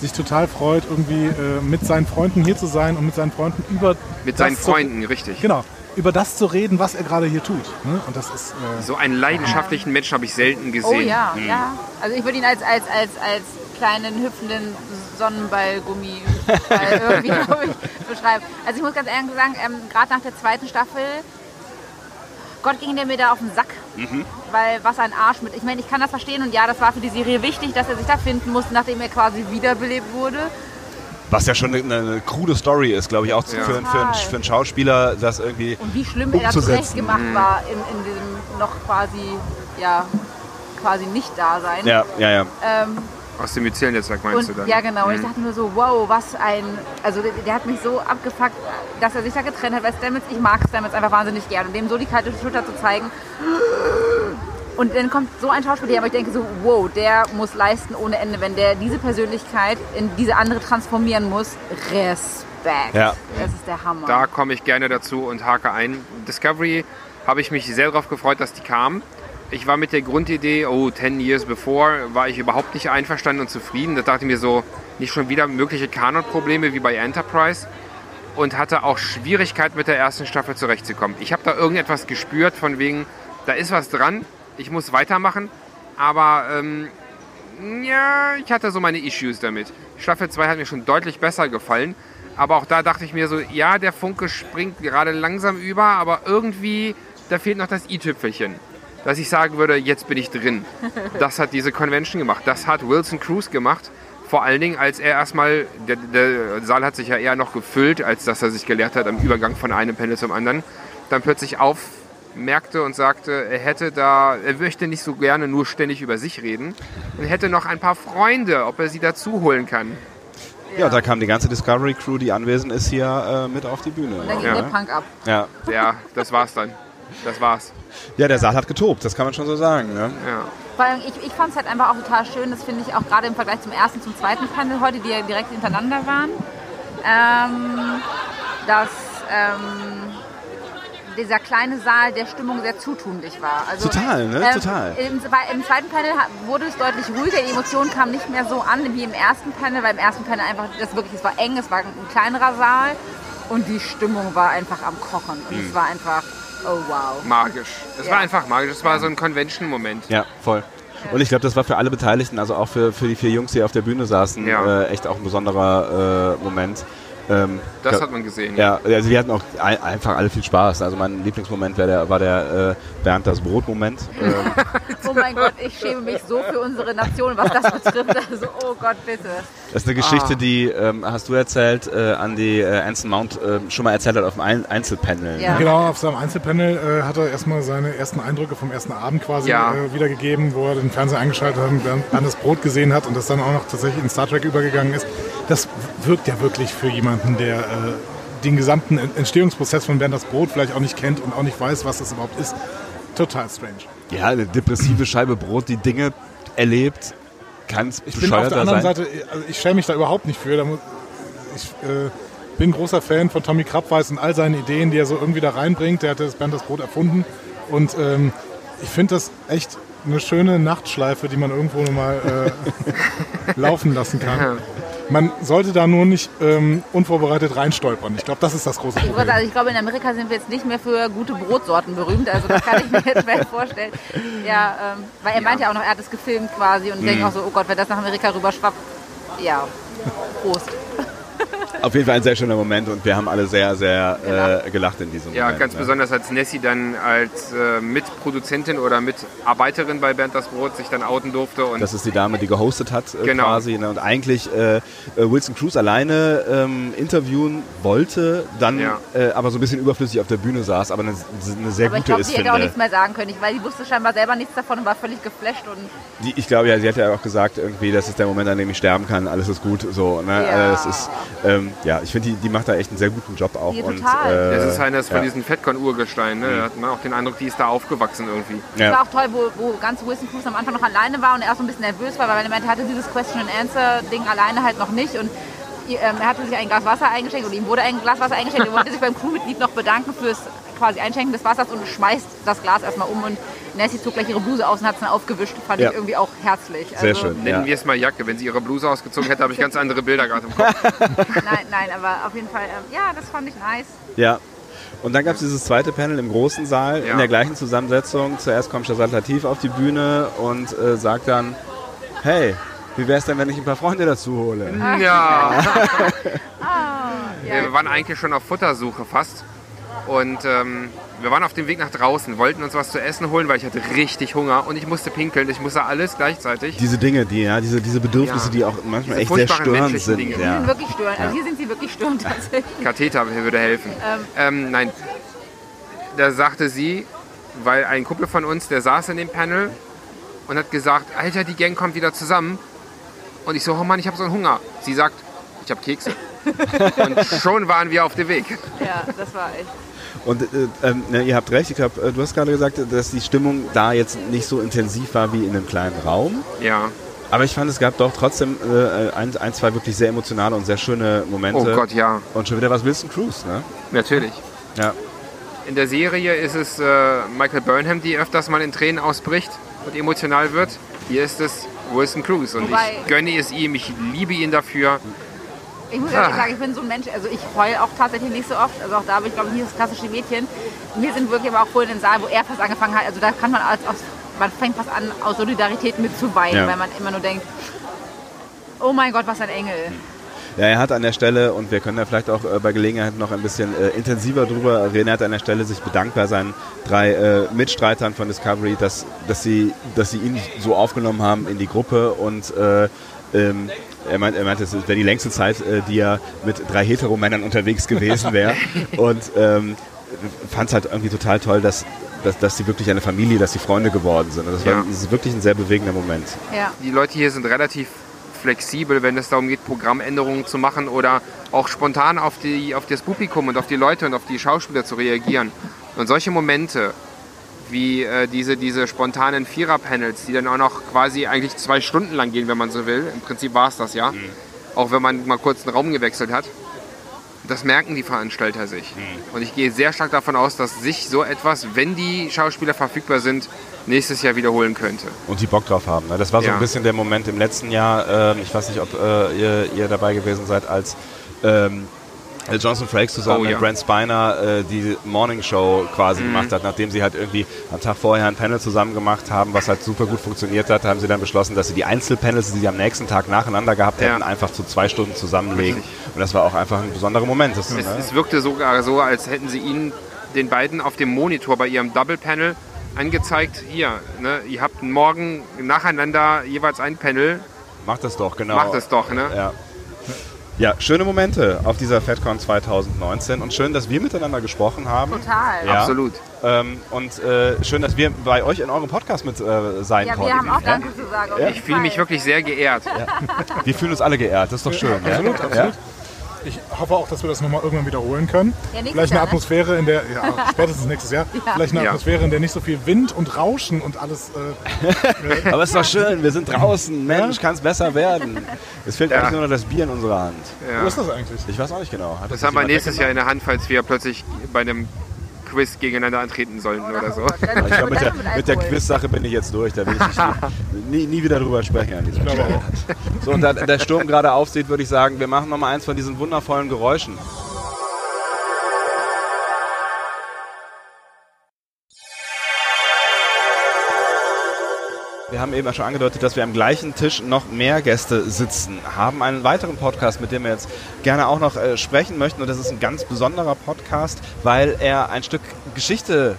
sich total freut, irgendwie äh, mit seinen Freunden hier zu sein und mit seinen Freunden über mit das seinen zu- Freunden, richtig. Genau, über das zu reden, was er gerade hier tut. Ne? Und das ist äh, So einen leidenschaftlichen Menschen habe ich selten gesehen. Oh ja, Hm. ja. Also ich würde ihn als, als, als, als kleinen hüpfenden Sonnenballgummi Ball irgendwie ich, beschreiben. Also ich muss ganz ehrlich sagen, ähm, gerade nach der zweiten Staffel, Gott ging der mir da auf den Sack. Mhm. Weil was ein Arsch mit. Ich meine, ich kann das verstehen und ja, das war für die Serie wichtig, dass er sich da finden musste, nachdem er quasi wiederbelebt wurde. Was ja schon eine, eine krude Story ist, glaube ich, auch Ja. für, für, einen, für einen Schauspieler, das irgendwie Und wie schlimm er da umzusetzen. zurecht gemacht Mhm. war in, in diesem noch quasi, ja, quasi nicht da sein. Ja, ja, ja. Ähm, Aus dem Myzel-Netzwerk meinst und, du dann? Ja, genau. Und ich Mhm. dachte nur so, wow, was ein. Also, der, der hat mich so abgefuckt, dass er sich da getrennt hat, weil Stamets, ich mag Stamets einfach wahnsinnig gern. Und dem so die kalte Schulter zu zeigen. Und dann kommt so ein Schauspieler, aber ich denke so, wow, der muss leisten ohne Ende, wenn der diese Persönlichkeit in diese andere transformieren muss. Respekt. Ja. Das ist der Hammer. Da komme ich gerne dazu und hake ein. Discovery habe ich mich sehr darauf gefreut, dass die kam. Ich war mit der Grundidee, oh, 10 years before, war ich überhaupt nicht einverstanden und zufrieden. Da dachte ich mir so, nicht schon wieder mögliche Kanon-Probleme wie bei Enterprise. Und hatte auch Schwierigkeit mit der ersten Staffel zurechtzukommen. Ich habe da irgendetwas gespürt von wegen, da ist was dran, ich muss weitermachen. Aber ähm, ja, ich hatte so meine Issues damit. Staffel 2 hat mir schon deutlich besser gefallen. Aber auch da dachte ich mir so, ja, der Funke springt gerade langsam über, aber irgendwie, da fehlt noch das i-Tüpfelchen. Dass ich sagen würde, jetzt bin ich drin. Das hat diese Convention gemacht. Das hat Wilson Cruz gemacht. Vor allen Dingen, als er erstmal, der, der Saal hat sich ja eher noch gefüllt, als dass er sich gelehrt hat am Übergang von einem Panel zum anderen, dann plötzlich aufmerkte und sagte, er hätte da, er möchte nicht so gerne nur ständig über sich reden und hätte noch ein paar Freunde, ob er sie dazu holen kann. Ja, da kam die ganze Discovery Crew, die anwesend ist, hier äh, mit auf die Bühne. Und dann ging ja. der Punk ab. Ja. Ja, das war's dann. Das war's. ja, der Saal hat getobt, das kann man schon so sagen. Ne? Ja. Vor allem, ich, ich fand es halt einfach auch total schön, das finde ich auch gerade im Vergleich zum ersten, zum zweiten Panel heute, die ja direkt hintereinander waren, ähm, dass ähm, dieser kleine Saal der Stimmung sehr zutunlich war. Also, Total, ne? Total. Im, Im zweiten Panel wurde es deutlich ruhiger, die Emotionen kamen nicht mehr so an wie im ersten Panel, weil im ersten Panel einfach, das wirklich, es war eng, es war ein kleinerer Saal Und die Stimmung war einfach am Kochen. Und Mhm. es war einfach, oh wow. Magisch. Es Ja. war einfach magisch. Es war so ein Convention-Moment. Ja, voll. Und ich glaube, das war für alle Beteiligten, also auch für, für die vier Jungs, die auf der Bühne saßen, Ja. äh, echt auch ein besonderer äh, Moment. Ähm, Das ja, hat man gesehen. Ja, also wir hatten auch ein, einfach alle viel Spaß. Also mein Lieblingsmoment war der, war der äh, Bernd das Brot-Moment. Oh mein Gott, ich schäme mich so für unsere Nation, was das betrifft. Also, oh Gott, bitte. das ist eine Geschichte, Ah. die, ähm, hast du erzählt, äh, an die äh, Anson Mount äh, schon mal erzählt hat auf dem Ein Einzelpanel. Ja. Ne? Genau, auf seinem Einzelpanel äh, hat er erstmal seine ersten Eindrücke vom ersten Abend quasi Ja. äh, wiedergegeben, wo er den Fernseher eingeschaltet hat und dann, dann das Brot gesehen hat und das dann auch noch tatsächlich in Star Trek übergegangen ist. Das wirkt ja wirklich für jemanden, der äh, den gesamten Entstehungsprozess von Bernd das Brot vielleicht auch nicht kennt und auch nicht weiß, was das überhaupt ist. Total strange. Ja, eine depressive Scheibe Brot, die Dinge erlebt, kann es Ich bin auf der anderen sein. Seite, also ich schäme mich da überhaupt nicht für. Da muss, ich äh, bin großer Fan von Tommy Krabweis und all seinen Ideen, die er so irgendwie da reinbringt. Der hat das Bernd das Brot erfunden. Und ähm, ich finde das echt eine schöne Nachtschleife, die man irgendwo mal äh, laufen lassen kann. Man sollte da nur nicht ähm, unvorbereitet reinstolpern. Ich glaube, das ist das große Ich, Problem. also ich glaube, in Amerika sind wir jetzt nicht mehr für gute Brotsorten berühmt. Also das kann ich mir jetzt schwer vorstellen. Ja, ähm, weil er meinte ja auch noch, er hat es gefilmt quasi. Und ich Mhm. denke auch so, oh Gott, wenn das nach Amerika rüberschwappt, ja, Prost. Auf jeden Fall ein sehr schöner Moment und wir haben alle sehr, sehr äh, gelacht in diesem Ja, Moment. ganz ne? besonders als Nessie dann als äh, Mitproduzentin oder Mitarbeiterin bei Bernd das Brot sich dann outen durfte. Und Das ist die Dame, die gehostet hat äh, Genau. quasi. Ne? Und eigentlich äh, äh, Wilson Cruz alleine ähm, interviewen wollte, dann Ja. äh, aber so ein bisschen überflüssig auf der Bühne saß, aber eine, eine sehr Aber ich gute glaube, ist, sie hätte finde auch nichts mehr sagen können, weil sie wusste scheinbar selber nichts davon und war völlig geflasht. Und Die, ich glaube ja, sie hat ja auch gesagt, irgendwie, das ist der Moment, an dem ich sterben kann, alles ist gut. So, ne? Ja. Es ist, ähm, ja, ich finde, die, die macht da echt einen sehr guten Job auch. Ja, und, total. äh, das ist eines von ja. diesen Fettkorn-Urgesteinen. Ne? Da hat man auch den Eindruck, die ist da aufgewachsen irgendwie. Ja. war auch toll, wo, wo ganz Wilson Cruz am Anfang noch alleine war und er auch so ein bisschen nervös war, weil er meinte, er hatte dieses Question-and-Answer-Ding alleine halt noch nicht. Und ähm, er hatte sich ein Glas Wasser eingeschenkt und ihm wurde ein Glas Wasser eingeschenkt. Er wollte sich beim Crewmitglied noch bedanken fürs quasi Einschenken des Wassers und schmeißt das Glas erstmal um. Und Nessie zog gleich ihre Bluse aus und hat es dann aufgewischt. Fand Ja. ich irgendwie auch herzlich. Sehr also, schön. Nennen Ja. wir es mal Jacke. Wenn sie ihre Bluse ausgezogen hätte, habe ich ganz andere Bilder gerade im Kopf. Nein, nein, aber auf jeden Fall, ähm, ja, das fand ich nice. Ja. Und dann gab es dieses zweite Panel im großen Saal Ja. in der gleichen Zusammensetzung. Zuerst kommt Shazad Latif auf die Bühne und äh, sagt dann, hey, wie wäre es denn, wenn ich ein paar Freunde dazu hole? Ja. Ah, ja. Wir waren eigentlich schon auf Futtersuche fast. Und ähm, wir waren auf dem Weg nach draußen, wollten uns was zu essen holen, weil ich hatte richtig Hunger und ich musste pinkeln. Ich musste alles gleichzeitig. Diese Dinge, die, ja, diese, diese Bedürfnisse, Ja. die auch manchmal Diese echt sehr störend sind. Dinge. Die Ja. sind wirklich störend. Ja. Also hier sind sie wirklich störend tatsächlich. Katheter würde helfen. Ähm, nein, da sagte sie, weil ein Kumpel von uns, der saß in dem Panel und hat gesagt, Alter, die Gang kommt wieder zusammen. Und ich so, oh Mann, ich habe so einen Hunger. Sie sagt, ich habe Kekse. und schon waren wir auf dem Weg. Ja, das war echt. Und äh, ne, ihr habt recht, ich glaub, äh, du hast gerade gesagt, dass die Stimmung da jetzt nicht so intensiv war wie in einem kleinen Raum. Ja. Aber ich fand, es gab doch trotzdem äh, ein, ein, zwei wirklich sehr emotionale und sehr schöne Momente. Oh Gott, ja. Und schon wieder was Wilson Cruz, ne? Natürlich. Ja. In der Serie ist es äh, Michael Burnham, die öfters mal in Tränen ausbricht und emotional wird. Hier ist es Wilson Cruz und Wobei- ich gönne es ihm, ich liebe ihn dafür. Ich muss ehrlich sagen, ich bin so ein Mensch, also ich heule auch tatsächlich nicht so oft. Also auch da habe ich, glaube ich, nie das klassische Mädchen. Wir sind wirklich aber auch vorhin im Saal, wo er fast angefangen hat. Also da kann man als aus, man fängt fast an, aus Solidarität mitzuweinen, Ja. weil man immer nur denkt, oh mein Gott, was ein Engel. Ja, er hat an der Stelle, und wir können ja vielleicht auch äh, bei Gelegenheit noch ein bisschen äh, intensiver drüber reden, er hat an der Stelle sich bedankt bei seinen drei äh, Mitstreitern von Discovery, dass, dass, sie, dass sie ihn so aufgenommen haben in die Gruppe und äh, ähm, er meint, er meinte, es wäre die längste Zeit, äh, die er mit drei Heteromännern unterwegs gewesen wäre. und ähm, fand es halt irgendwie total toll, dass, dass, dass sie wirklich eine Familie, dass sie Freunde geworden sind. Und das, war, Ja. das ist wirklich ein sehr bewegender Moment. Ja. Die Leute hier sind relativ flexibel, wenn es darum geht, Programmänderungen zu machen oder auch spontan auf, die, auf das Publikum und auf die Leute und auf die Schauspieler zu reagieren. Und solche Momente wie äh, diese, diese spontanen Vierer-Panels, die dann auch noch quasi eigentlich zwei Stunden lang gehen, wenn man so will. Im Prinzip war es das ja. Auch wenn man mal kurz den Raum gewechselt hat. Das merken die Veranstalter sich. Und ich gehe sehr stark davon aus, dass sich so etwas, wenn die Schauspieler verfügbar sind, nächstes Jahr wiederholen könnte. Und die Bock drauf haben. Ne? Das war so Ja. ein bisschen der Moment im letzten Jahr, ähm, ich weiß nicht, ob äh, ihr, ihr dabei gewesen seid, als, ähm, äh, Jonathan Frakes zusammen Oh, mit ja. Brent Spiner äh, die Morning Show quasi Mhm. gemacht hat, nachdem sie halt irgendwie am Tag vorher ein Panel zusammen gemacht haben, was halt super gut funktioniert hat, haben sie dann beschlossen, dass sie die Einzelpanels, die sie am nächsten Tag nacheinander gehabt Ja. hätten, einfach zu zwei Stunden zusammenlegen. Und das war auch einfach ein besonderer Moment. Das, Es, ne? es wirkte sogar so, als hätten sie ihnen den beiden auf dem Monitor bei ihrem Double Panel angezeigt, hier, ne, ihr habt morgen nacheinander jeweils ein Panel, Macht das doch, genau. macht es doch, ne? Ja. Ja, schöne Momente auf dieser FedCon 2019 und schön, dass wir miteinander gesprochen haben. Total. Ja. Absolut. Ähm, und äh, schön, dass wir bei euch in eurem Podcast mit äh, sein Ja, konnten. wir haben auch Ja? Danke zu sagen. Ja. Ich fühle mich wirklich sehr geehrt. Wir fühlen uns alle geehrt, das ist doch schön. ja? Absolut, Ja? absolut. Ich hoffe auch, dass wir das nochmal irgendwann wiederholen können. Ja, nächstes Vielleicht eine Jahr, ne? Atmosphäre, in der, ja, spätestens nächstes Jahr, vielleicht eine Ja. Atmosphäre, in der nicht so viel Wind und Rauschen und alles. Äh, Aber es ist doch schön, wir sind draußen. Mensch, kann es besser werden. Es fehlt eigentlich nur noch das Bier in unserer Hand. Wo ist das eigentlich? Ich weiß auch nicht genau. Hat Das nicht haben wir nächstes Jahr in der Hand, falls wir plötzlich bei einem Quiz gegeneinander antreten sollten oder so. Ich glaub, mit, der, mit der Quiz-Sache bin ich jetzt durch. Da will ich nicht, nie, nie wieder drüber sprechen an dieser Stelle. So, und da der Sturm gerade aufzieht, würde ich sagen, wir machen noch mal eins von diesen wundervollen Geräuschen. Wir haben eben schon angedeutet, dass wir am gleichen Tisch noch mehr Gäste sitzen, haben einen weiteren Podcast, mit dem wir jetzt gerne auch noch äh, sprechen möchten. Und das ist ein ganz besonderer Podcast, weil er ein Stück Geschichte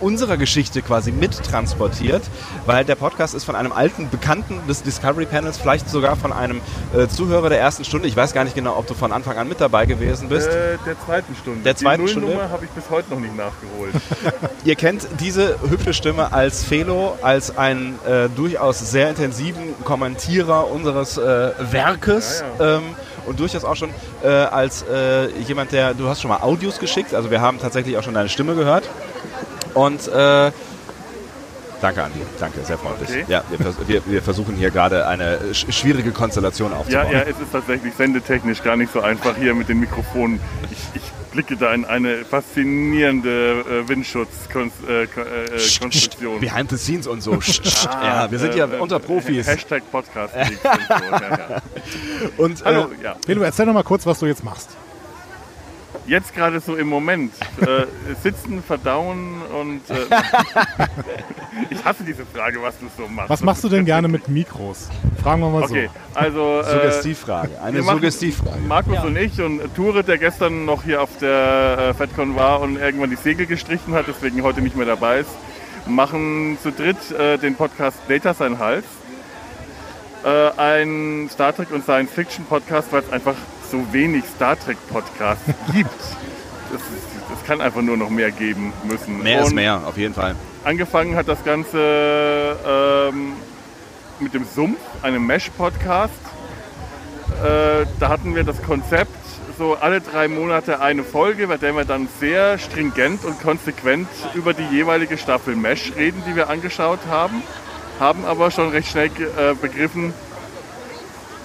unserer Geschichte quasi mittransportiert, weil der Podcast ist von einem alten Bekannten des Discovery Panels, vielleicht sogar von einem äh, Zuhörer der ersten Stunde. Ich weiß gar nicht genau, ob du von Anfang an mit dabei gewesen bist. Äh, der zweiten Stunde. Der zweiten Die Stunde? Nullnummer habe ich bis heute noch nicht nachgeholt. Ihr kennt diese hübsche Stimme als Felo, als einen äh, durchaus sehr intensiven Kommentierer unseres äh, Werkes. Ähm, und durchaus auch schon äh, als äh, jemand, der, du hast schon mal Audios geschickt, also wir haben tatsächlich auch schon deine Stimme gehört. Und äh, danke Andi, danke, sehr freundlich. Okay. Ja, wir, vers wir, wir versuchen hier gerade eine sch schwierige Konstellation ja, aufzubauen. ja, es ist tatsächlich sendetechnisch gar nicht so einfach hier mit den Mikrofonen. Ich, ich blicke da in eine faszinierende äh, Windschutzkonstruktion. Äh, Konstruktion. Behind the scenes und so. Ah, ja, wir sind äh, ja äh, unter Profis. Hashtag Podcast. und so. ja, ja. Und, Hallo, äh, ja. Belo, erzähl noch mal kurz, was du jetzt machst. Jetzt gerade so im Moment. Äh, sitzen, verdauen und. Äh, ich hasse diese Frage, was du so machst. Was machst du denn gerne mit Mikros? Fragen wir mal Okay, also. Äh, Suggestivfrage. Eine Suggestivfrage. Markus und ich und Ture, der gestern noch hier auf der äh, FedCon war und irgendwann die Segel gestrichen hat, deswegen heute nicht mehr dabei ist, machen zu dritt äh, den Podcast Data sein Hals. Äh, ein Star Trek und Science Fiction Podcast, weil es einfach so wenig Star Trek Podcasts gibt. Das, ist, das kann einfach nur noch mehr geben müssen. Mehr ist Und mehr, auf jeden Fall. Angefangen hat das Ganze ähm, mit dem Sumpf, einem Mesh-Podcast. Äh, da hatten wir das Konzept, so alle drei Monate eine Folge, bei der wir dann sehr stringent und konsequent über die jeweilige Staffel Mesh reden, die wir angeschaut haben. Haben aber schon recht schnell äh, begriffen,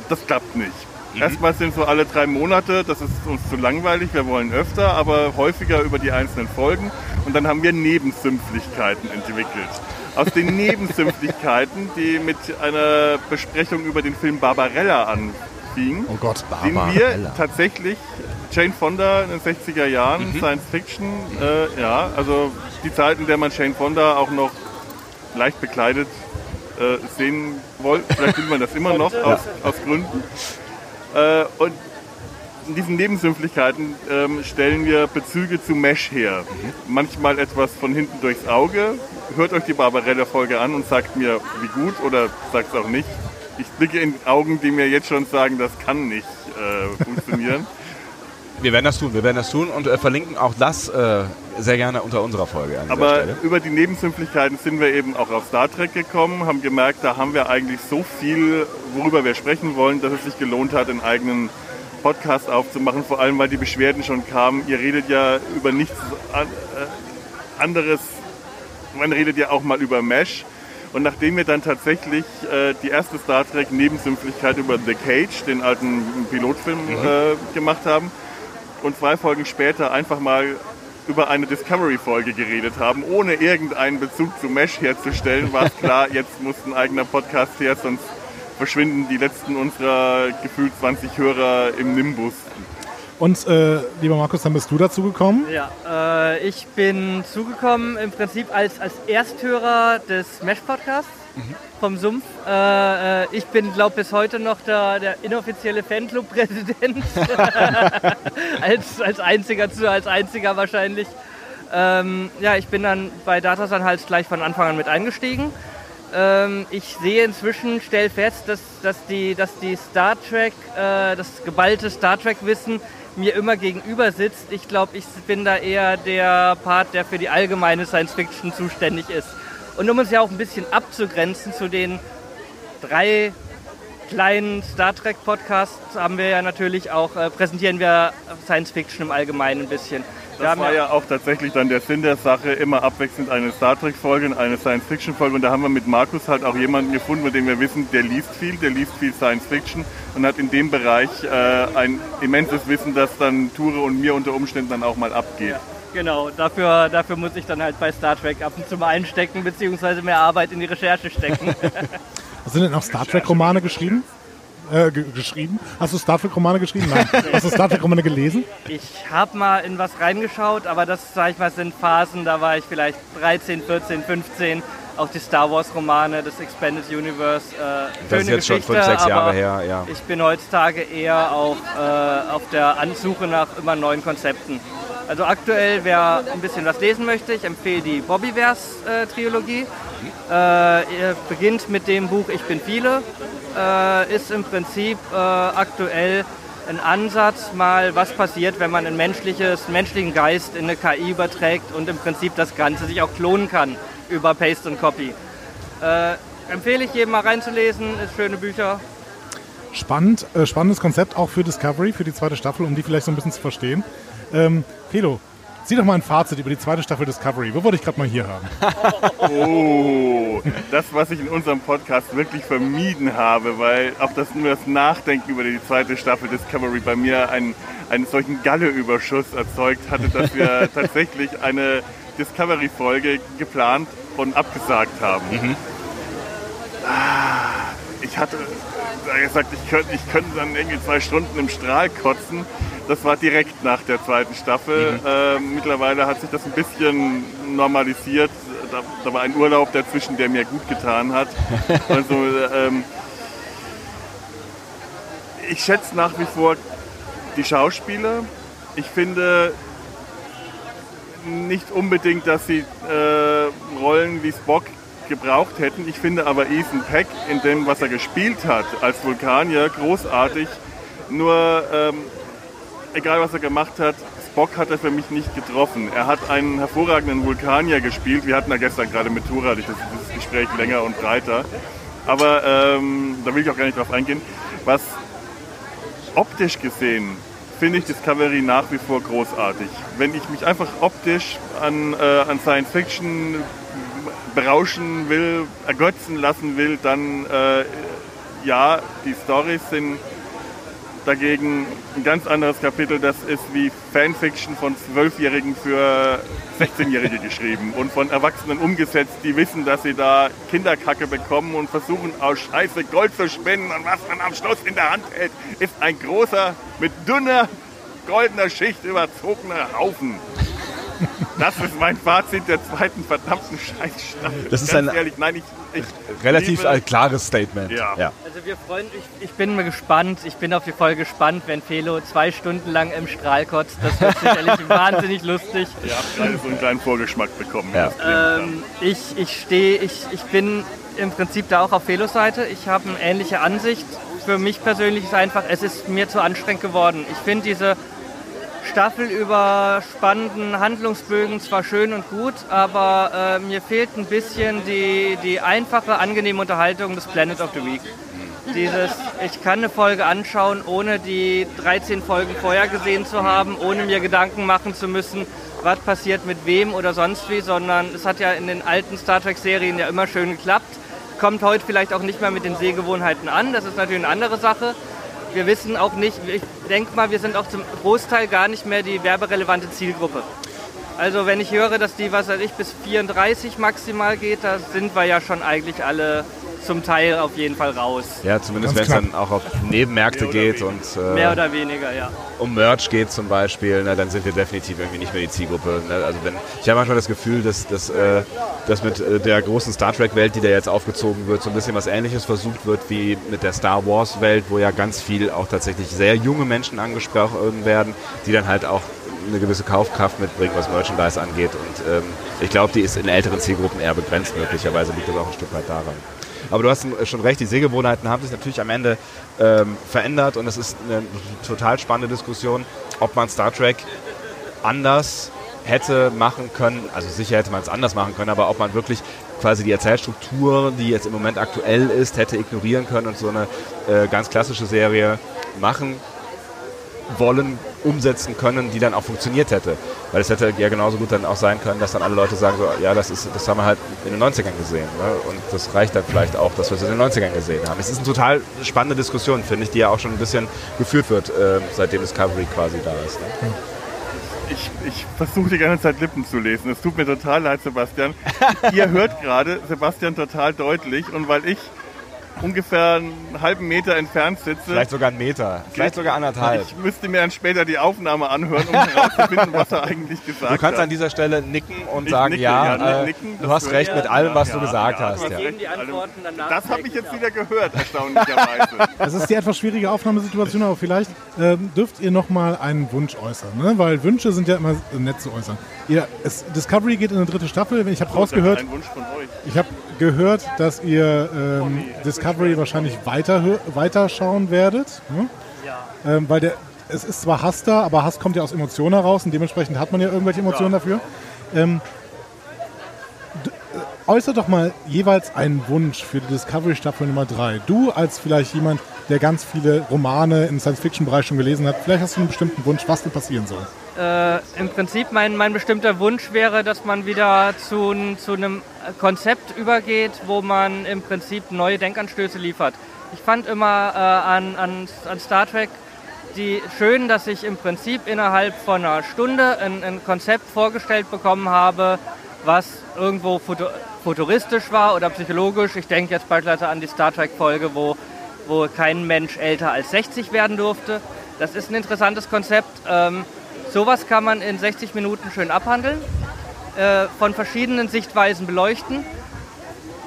das klappt nicht. Erstmal sind so alle drei Monate, das ist uns zu langweilig, wir wollen öfter, aber häufiger über die einzelnen Folgen. Und dann haben wir Nebensümpflichkeiten entwickelt. Aus den Nebensümpflichkeiten, die mit einer Besprechung über den Film Barbarella anfingen, Oh Gott, sind wir tatsächlich Jane Fonda in den 60er Jahren, Mhm. Science Fiction, äh, ja, also die Zeit, in der man Jane Fonda auch noch leicht bekleidet äh, sehen wollte. Vielleicht will man das immer noch aus, aus Gründen. Äh, und in diesen Nebensümpflichkeiten ähm, stellen wir Bezüge zu Mesh her. Manchmal etwas von hinten durchs Auge. Hört euch die Barbarella-Folge an und sagt mir, wie gut oder sagt es auch nicht. Ich blicke in Augen, die mir jetzt schon sagen, das kann nicht äh, funktionieren. Wir werden das tun, wir werden das tun und äh, verlinken auch das äh, sehr gerne unter unserer Folge Aber über die Nebensümpflichkeiten sind wir eben auch auf Star Trek gekommen, haben gemerkt, da haben wir eigentlich so viel, worüber wir sprechen wollen, dass es sich gelohnt hat, einen eigenen Podcast aufzumachen. Vor allem, weil die Beschwerden schon kamen. Ihr redet ja über nichts äh, anderes. Man redet ja auch mal über Mesh. Und nachdem wir dann tatsächlich äh, die erste Star Trek Nebensümpflichkeit über The Cage, den alten Pilotfilm, äh, gemacht haben, und zwei Folgen später einfach mal über eine Discovery-Folge geredet haben, ohne irgendeinen Bezug zu Mesh herzustellen, war es klar, jetzt muss ein eigener Podcast her, sonst verschwinden die letzten unserer gefühlt 20 Hörer im Nimbus. Und äh, lieber Markus, dann bist du dazu gekommen. Ja, äh, ich bin zugekommen im Prinzip als, als Ersthörer des Mesh-Podcasts vom Sumpf. Äh, äh, ich bin, glaube bis heute noch der, der inoffizielle Fanclub-Präsident. als, als einziger zu, als einziger wahrscheinlich. Ähm, ja, ich bin dann bei Datasan halt gleich von Anfang an mit eingestiegen. Ähm, ich sehe inzwischen, stelle fest, dass, dass, die, dass die Star Trek, äh, das geballte Star Trek-Wissen mir immer gegenüber sitzt. Ich glaube, ich bin da eher der Part, der für die allgemeine Science Fiction zuständig ist. Und um uns ja auch ein bisschen abzugrenzen zu den drei kleinen Star Trek Podcasts, haben wir ja natürlich auch, äh, präsentieren wir Science Fiction im Allgemeinen ein bisschen. Wir Das war ja auch tatsächlich dann der Sinn der Sache, immer abwechselnd eine Star Trek-Folge und eine Science-Fiction-Folge. Und da haben wir mit Markus halt auch jemanden gefunden, mit dem wir wissen, der liest viel, der liest viel Science-Fiction und hat in dem Bereich äh, ein immenses Wissen, das dann Ture und mir unter Umständen dann auch mal abgeht. Genau, dafür, dafür muss ich dann halt bei Star Trek ab und zu mal einstecken, beziehungsweise mehr Arbeit in die Recherche stecken. Sind denn auch Star Trek-Romane geschrieben? Äh, ge geschrieben? Hast du Star Trek-Romane geschrieben? Nein. Hast du Star Trek-Romane gelesen? ich habe mal in was reingeschaut, aber das, sag ich mal, sind Phasen, da war ich vielleicht 13, 14, 15. Auch die Star Wars-Romane, das Expanded Universe. Äh, Das ist jetzt schon Geschichte, fünf, sechs Jahre her, ja. Ich bin heutzutage eher auf, äh, auf der Ansuche nach immer neuen Konzepten. Also aktuell, wer ein bisschen was lesen möchte, ich empfehle die Bobbyverse-Trilogie. Äh, beginnt mit dem Buch Ich bin viele. Äh, ist im Prinzip äh, aktuell ein Ansatz, mal was passiert, wenn man einen menschlichen Geist in eine KI überträgt und im Prinzip das Ganze sich auch klonen kann über Paste und Copy. Äh, empfehle ich jedem mal reinzulesen, ist schöne Bücher. Spannend, äh, spannendes Konzept auch für Discovery, für die zweite Staffel, um die vielleicht so ein bisschen zu verstehen. Ähm, Felo, zieh doch mal ein Fazit über die zweite Staffel Discovery. Wo wollte ich gerade mal hier haben? Oh, das, was ich in unserem Podcast wirklich vermieden habe, weil auch das nur das Nachdenken über die zweite Staffel Discovery bei mir einen, einen solchen Galleüberschuss erzeugt hatte, dass wir tatsächlich eine Discovery-Folge geplant und abgesagt haben. Ah, Ich hatte gesagt, ich könnte, ich könnte dann irgendwie zwei Stunden im Strahl kotzen. Das war direkt nach der zweiten Staffel. Ähm, mittlerweile hat sich das ein bisschen normalisiert. Da, da war ein Urlaub dazwischen, der mir gut getan hat. Also ähm, ich schätze nach wie vor die Schauspieler. Ich finde nicht unbedingt, dass sie äh, Rollen wie Spock gebraucht hätten. Ich finde aber Ethan Peck in dem, was er gespielt hat als Vulkanier, großartig. Nur ähm, egal was er gemacht hat, Spock hat er für mich nicht getroffen. Er hat einen hervorragenden Vulkanier gespielt. Wir hatten ja gestern gerade mit Tura dieses, Gespräch länger und breiter. Aber ähm, da will ich auch gar nicht drauf eingehen. Was optisch gesehen finde ich Discovery nach wie vor großartig. Wenn ich mich einfach optisch an, äh, an Science Fiction berauschen will, ergötzen lassen will, dann äh, ja, die Stories sind dagegen ein ganz anderes Kapitel. Das ist wie Fanfiction von Zwölfjährigen für 16-Jährige geschrieben und von Erwachsenen umgesetzt, die wissen, dass sie da Kinderkacke bekommen und versuchen aus Scheiße Gold zu spinnen und was man am Schluss in der Hand hält, ist ein großer, mit dünner, goldener Schicht überzogener Haufen. Das ist mein Fazit der zweiten verdammten Scheißstaffel. Das ist Ganz ein- ehrlich, nein, ich, ich Relativ klares Statement. Ja. Also wir freuen ich, ich bin mal gespannt, ich bin auf die Folge gespannt, wenn Felo zwei Stunden lang im Strahl kotzt. Das wird sicherlich wahnsinnig lustig. Ihr habt gerade so einen kleinen Vorgeschmack bekommen. Ja. Ähm, ich ich stehe, ich, ich bin im Prinzip da auch auf Felos Seite. Ich habe eine ähnliche Ansicht. Für mich persönlich ist einfach, es ist mir zu anstrengend geworden. Ich finde diese Staffel über spannenden Handlungsbögen zwar schön und gut, aber äh, mir fehlt ein bisschen die, die einfache, angenehme Unterhaltung des Planet of the Week. Dieses, ich kann eine Folge anschauen, ohne die 13 Folgen vorher gesehen zu haben, ohne mir Gedanken machen zu müssen, was passiert mit wem oder sonst wie, sondern es hat ja in den alten Star Trek-Serien ja immer schön geklappt. Kommt heute vielleicht auch nicht mehr mit den Sehgewohnheiten an, das ist natürlich eine andere Sache. Wir wissen auch nicht, ich denke mal, wir sind auch zum Großteil gar nicht mehr die werberelevante Zielgruppe. Also wenn ich höre, dass die, was weiß ich, bis 34 maximal geht, da sind wir ja schon eigentlich alle zum Teil auf jeden Fall raus. Ja, zumindest wenn es dann auch auf Nebenmärkte geht und äh, Mehr oder weniger, ja. um Merch geht zum Beispiel, ne, dann sind wir definitiv irgendwie nicht mehr die Zielgruppe. Ne? Also wenn, ich habe manchmal das Gefühl, dass, dass, äh, dass mit äh, der großen Star Trek-Welt, die da jetzt aufgezogen wird, so ein bisschen was Ähnliches versucht wird wie mit der Star Wars-Welt, wo ja ganz viel auch tatsächlich sehr junge Menschen angesprochen werden, die dann halt auch eine gewisse Kaufkraft mitbringen, was Merchandise angeht. Und ähm, ich glaube, die ist in älteren Zielgruppen eher begrenzt. Möglicherweise liegt das auch ein Stück weit daran. Aber du hast schon recht, die Sehgewohnheiten haben sich natürlich am Ende ähm, verändert und es ist eine total spannende Diskussion, ob man Star Trek anders hätte machen können, also sicher hätte man es anders machen können, aber ob man wirklich quasi die Erzählstruktur, die jetzt im Moment aktuell ist, hätte ignorieren können und so eine äh, ganz klassische Serie machen wollen, umsetzen können, die dann auch funktioniert hätte. Weil es hätte ja genauso gut dann auch sein können, dass dann alle Leute sagen, so, ja, das, ist, das haben wir halt in den 90ern gesehen. Ne? Und das reicht dann vielleicht auch, dass wir es in den 90ern gesehen haben. Es ist eine total spannende Diskussion, finde ich, die ja auch schon ein bisschen geführt wird, äh, seitdem Discovery quasi da ist. Ne? Ich, ich versuche die ganze Zeit Lippen zu lesen. Es tut mir total leid, Sebastian. Ihr hört gerade Sebastian total deutlich und weil ich ungefähr einen halben Meter entfernt sitze. Vielleicht sogar einen Meter, vielleicht sogar anderthalb. Ich müsste mir dann später die Aufnahme anhören, um herauszufinden, was er eigentlich gesagt hat. Du kannst hat. an dieser Stelle nicken und Ich sagen, nicke, ja, ja, äh, nicken, du hast recht mit allem, was Ja, du gesagt ja, hast. Danach. Das habe ich jetzt wieder gehört, erstaunlicherweise. Das ist die etwas schwierige Aufnahmesituation, aber vielleicht ähm, dürft ihr noch mal einen Wunsch äußern, ne? weil Wünsche sind ja immer nett zu äußern. Ihr, es, Discovery geht in eine dritte Staffel. Ich habe rausgehört, Ein Wunsch von euch. ich habe gehört, dass ihr ähm, Discovery wahrscheinlich weiter weiterschauen werdet, ne? ähm, weil der es ist zwar Hass da, aber Hass kommt ja aus Emotionen heraus und dementsprechend hat man ja irgendwelche Emotionen dafür. Ähm, äh, äußere doch mal jeweils einen Wunsch für die Discovery Staffel Nummer 3. Du als vielleicht jemand, der ganz viele Romane im Science-Fiction-Bereich schon gelesen hat, vielleicht hast du einen bestimmten Wunsch, was denn passieren soll. Äh, Im Prinzip mein, mein bestimmter Wunsch wäre, dass man wieder zu, zu einem Konzept übergeht, wo man im Prinzip neue Denkanstöße liefert. Ich fand immer äh, an, an, an Star Trek die schön, dass ich im Prinzip innerhalb von einer Stunde ein, ein Konzept vorgestellt bekommen habe, was irgendwo futu futuristisch war oder psychologisch. Ich denke jetzt beispielsweise an die Star Trek-Folge, wo, wo kein Mensch älter als 60 werden durfte. Das ist ein interessantes Konzept. Ähm, sowas kann man in 60 Minuten schön abhandeln, äh, von verschiedenen Sichtweisen beleuchten.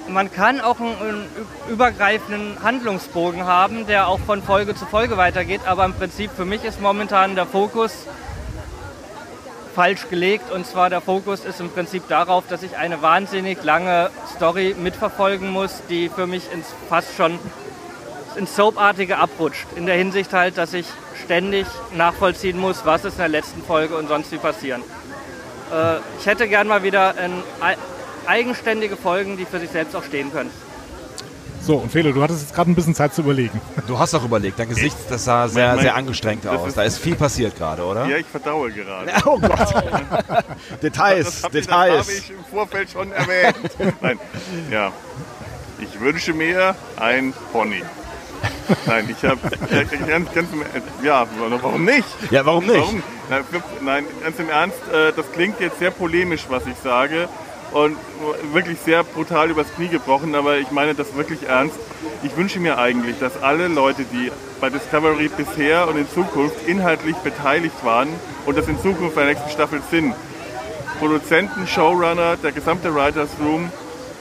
Man kann auch einen, einen übergreifenden Handlungsbogen haben, der auch von Folge zu Folge weitergeht, aber im Prinzip für mich ist momentan der Fokus falsch gelegt und zwar der Fokus ist im Prinzip darauf, dass ich eine wahnsinnig lange Story mitverfolgen muss, die für mich ins fast schon ins Soapartige abrutscht. In der Hinsicht halt, dass ich ständig nachvollziehen muss, was ist in der letzten Folge und sonst wie passieren. Äh, ich hätte gern mal wieder ein, ei- eigenständige Folgen, die für sich selbst auch stehen können. So, und Felo, du hattest jetzt gerade ein bisschen Zeit zu überlegen. Du hast auch überlegt, dein Gesicht, das sah sehr, mein- sehr angestrengt aus. Da ist viel passiert gerade, oder? Ja, ich verdaue gerade. Oh Gott. Details, das ich- Details. Das habe ich im Vorfeld schon erwähnt. Nein, ja. Ich wünsche mir ein Pony. Nein, ich habe ganz, ganz, im- ja, warum nicht? Ja, warum nicht? Warum? Nein, ganz im Ernst, äh, das klingt jetzt sehr polemisch, was ich sage und wirklich sehr brutal übers Knie gebrochen, aber ich meine das wirklich ernst. Ich wünsche mir eigentlich, dass alle Leute, die bei Discovery bisher und in Zukunft inhaltlich beteiligt waren und das in Zukunft bei der nächsten Staffel sind, Produzenten, Showrunner, der gesamte Writers Room,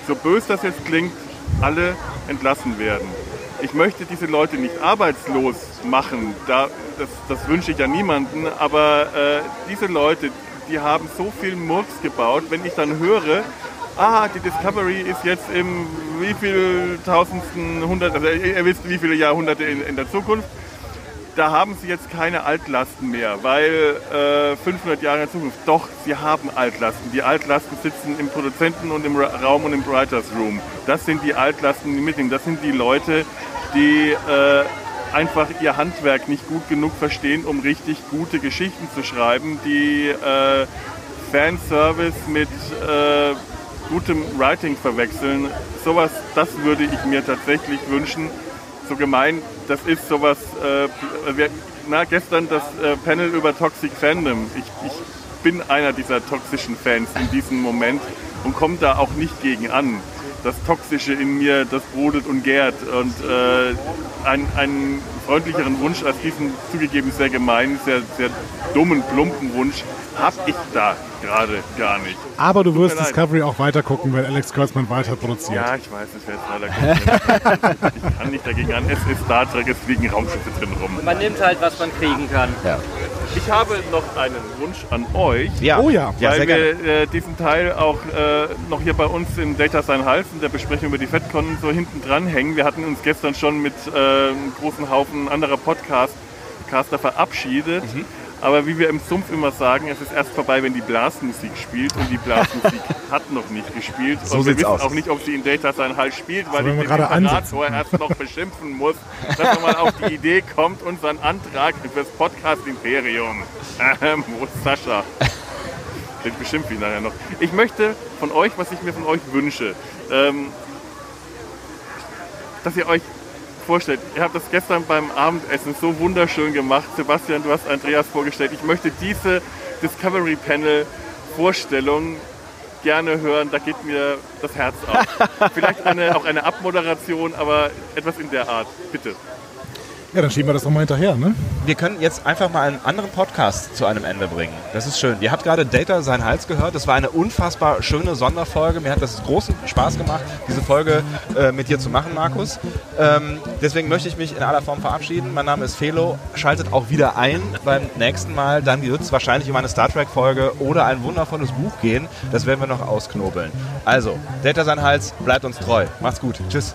so bös das jetzt klingt, alle entlassen werden. Ich möchte diese Leute nicht arbeitslos machen, da, das, das wünsche ich ja niemanden, aber äh, diese Leute, die haben so viel Murks gebaut, wenn ich dann höre, ah, die Discovery ist jetzt im wie viel tausendsten, hundert, also ihr, wisst wie viele Jahrhunderte in, in der Zukunft, da haben sie jetzt keine Altlasten mehr, weil äh, 500 Jahre in Zukunft, doch, sie haben Altlasten. Die Altlasten sitzen im Produzenten- und im Ra Raum und im Writers Room. Das sind die Altlasten, die mitnehmen. Das sind die Leute, die äh, einfach ihr Handwerk nicht gut genug verstehen, um richtig gute Geschichten zu schreiben, die äh, Fanservice mit äh, gutem Writing verwechseln. Sowas, das würde ich mir tatsächlich wünschen so gemein, das ist sowas, äh, wir, na, gestern das äh, Panel über Toxic Fandom. Ich, ich bin einer dieser toxischen Fans in diesem Moment und komme da auch nicht gegen an. das Toxische in mir, das brodelt und gärt. Und äh, einen, einen freundlicheren Wunsch als diesen zugegeben sehr gemeinen, sehr, sehr dummen, plumpen Wunsch habe ich da gerade gar nicht. Aber du Tut wirst leid. Discovery auch weiter gucken, weil Alex Kurtzman weiter produziert. Ja, ich weiß, es wäre leider gut. Ich kann nicht dagegen an. Es ist Star Trek, es fliegen Raumschiffe drin rum. Man nimmt halt, was man kriegen kann. Ich habe noch einen Wunsch an euch. Ja. Oh ja. Ja, weil sehr wir äh, diesen Teil auch äh, noch hier bei uns im Data Sein Hals in der Besprechung über die FedCon so hinten dran hängen. Wir hatten uns gestern schon mit äh, einem großen Haufen anderer Podcast Caster verabschiedet. Mhm. Aber wie wir im Sumpf immer sagen, es ist erst vorbei, wenn die Blasmusik spielt und die Blasmusik hat noch nicht gespielt. So und wir wissen aus. auch nicht, ob sie in Data Sein Hals spielt, weil So, wenn ich den ansetzen. erst noch beschimpfen muss, dass er mal auf die Idee kommt, unseren Antrag fürs Podcast Imperium. Ähm, wo ist Sascha? Ich beschimpfe ihn nachher noch. Ich möchte von euch, was ich mir von euch wünsche, ähm, dass ihr euch vorstellt, ihr habt das gestern beim Abendessen so wunderschön gemacht. Sebastian, du hast Andreas vorgestellt. Ich möchte diese Discovery Panel Vorstellung gerne hören. Da geht mir das Herz auf. Vielleicht eine, auch eine Abmoderation, aber etwas in der Art. Bitte. Ja, dann schieben wir das nochmal hinterher, ne? Wir können jetzt einfach mal einen anderen Podcast zu einem Ende bringen. Das ist schön. Ihr habt gerade Data seinen Hals gehört. Das war eine unfassbar schöne Sonderfolge. Mir hat das großen Spaß gemacht, diese Folge äh, mit dir zu machen, Markus. Ähm, deswegen möchte ich mich in aller Form verabschieden. Mein Name ist Felo. Schaltet auch wieder ein beim nächsten Mal. Dann wird es wahrscheinlich um eine Star Trek-Folge oder ein wundervolles Buch gehen. Das werden wir noch ausknobeln. Also, Data sein Hals, bleibt uns treu. Macht's gut. Tschüss.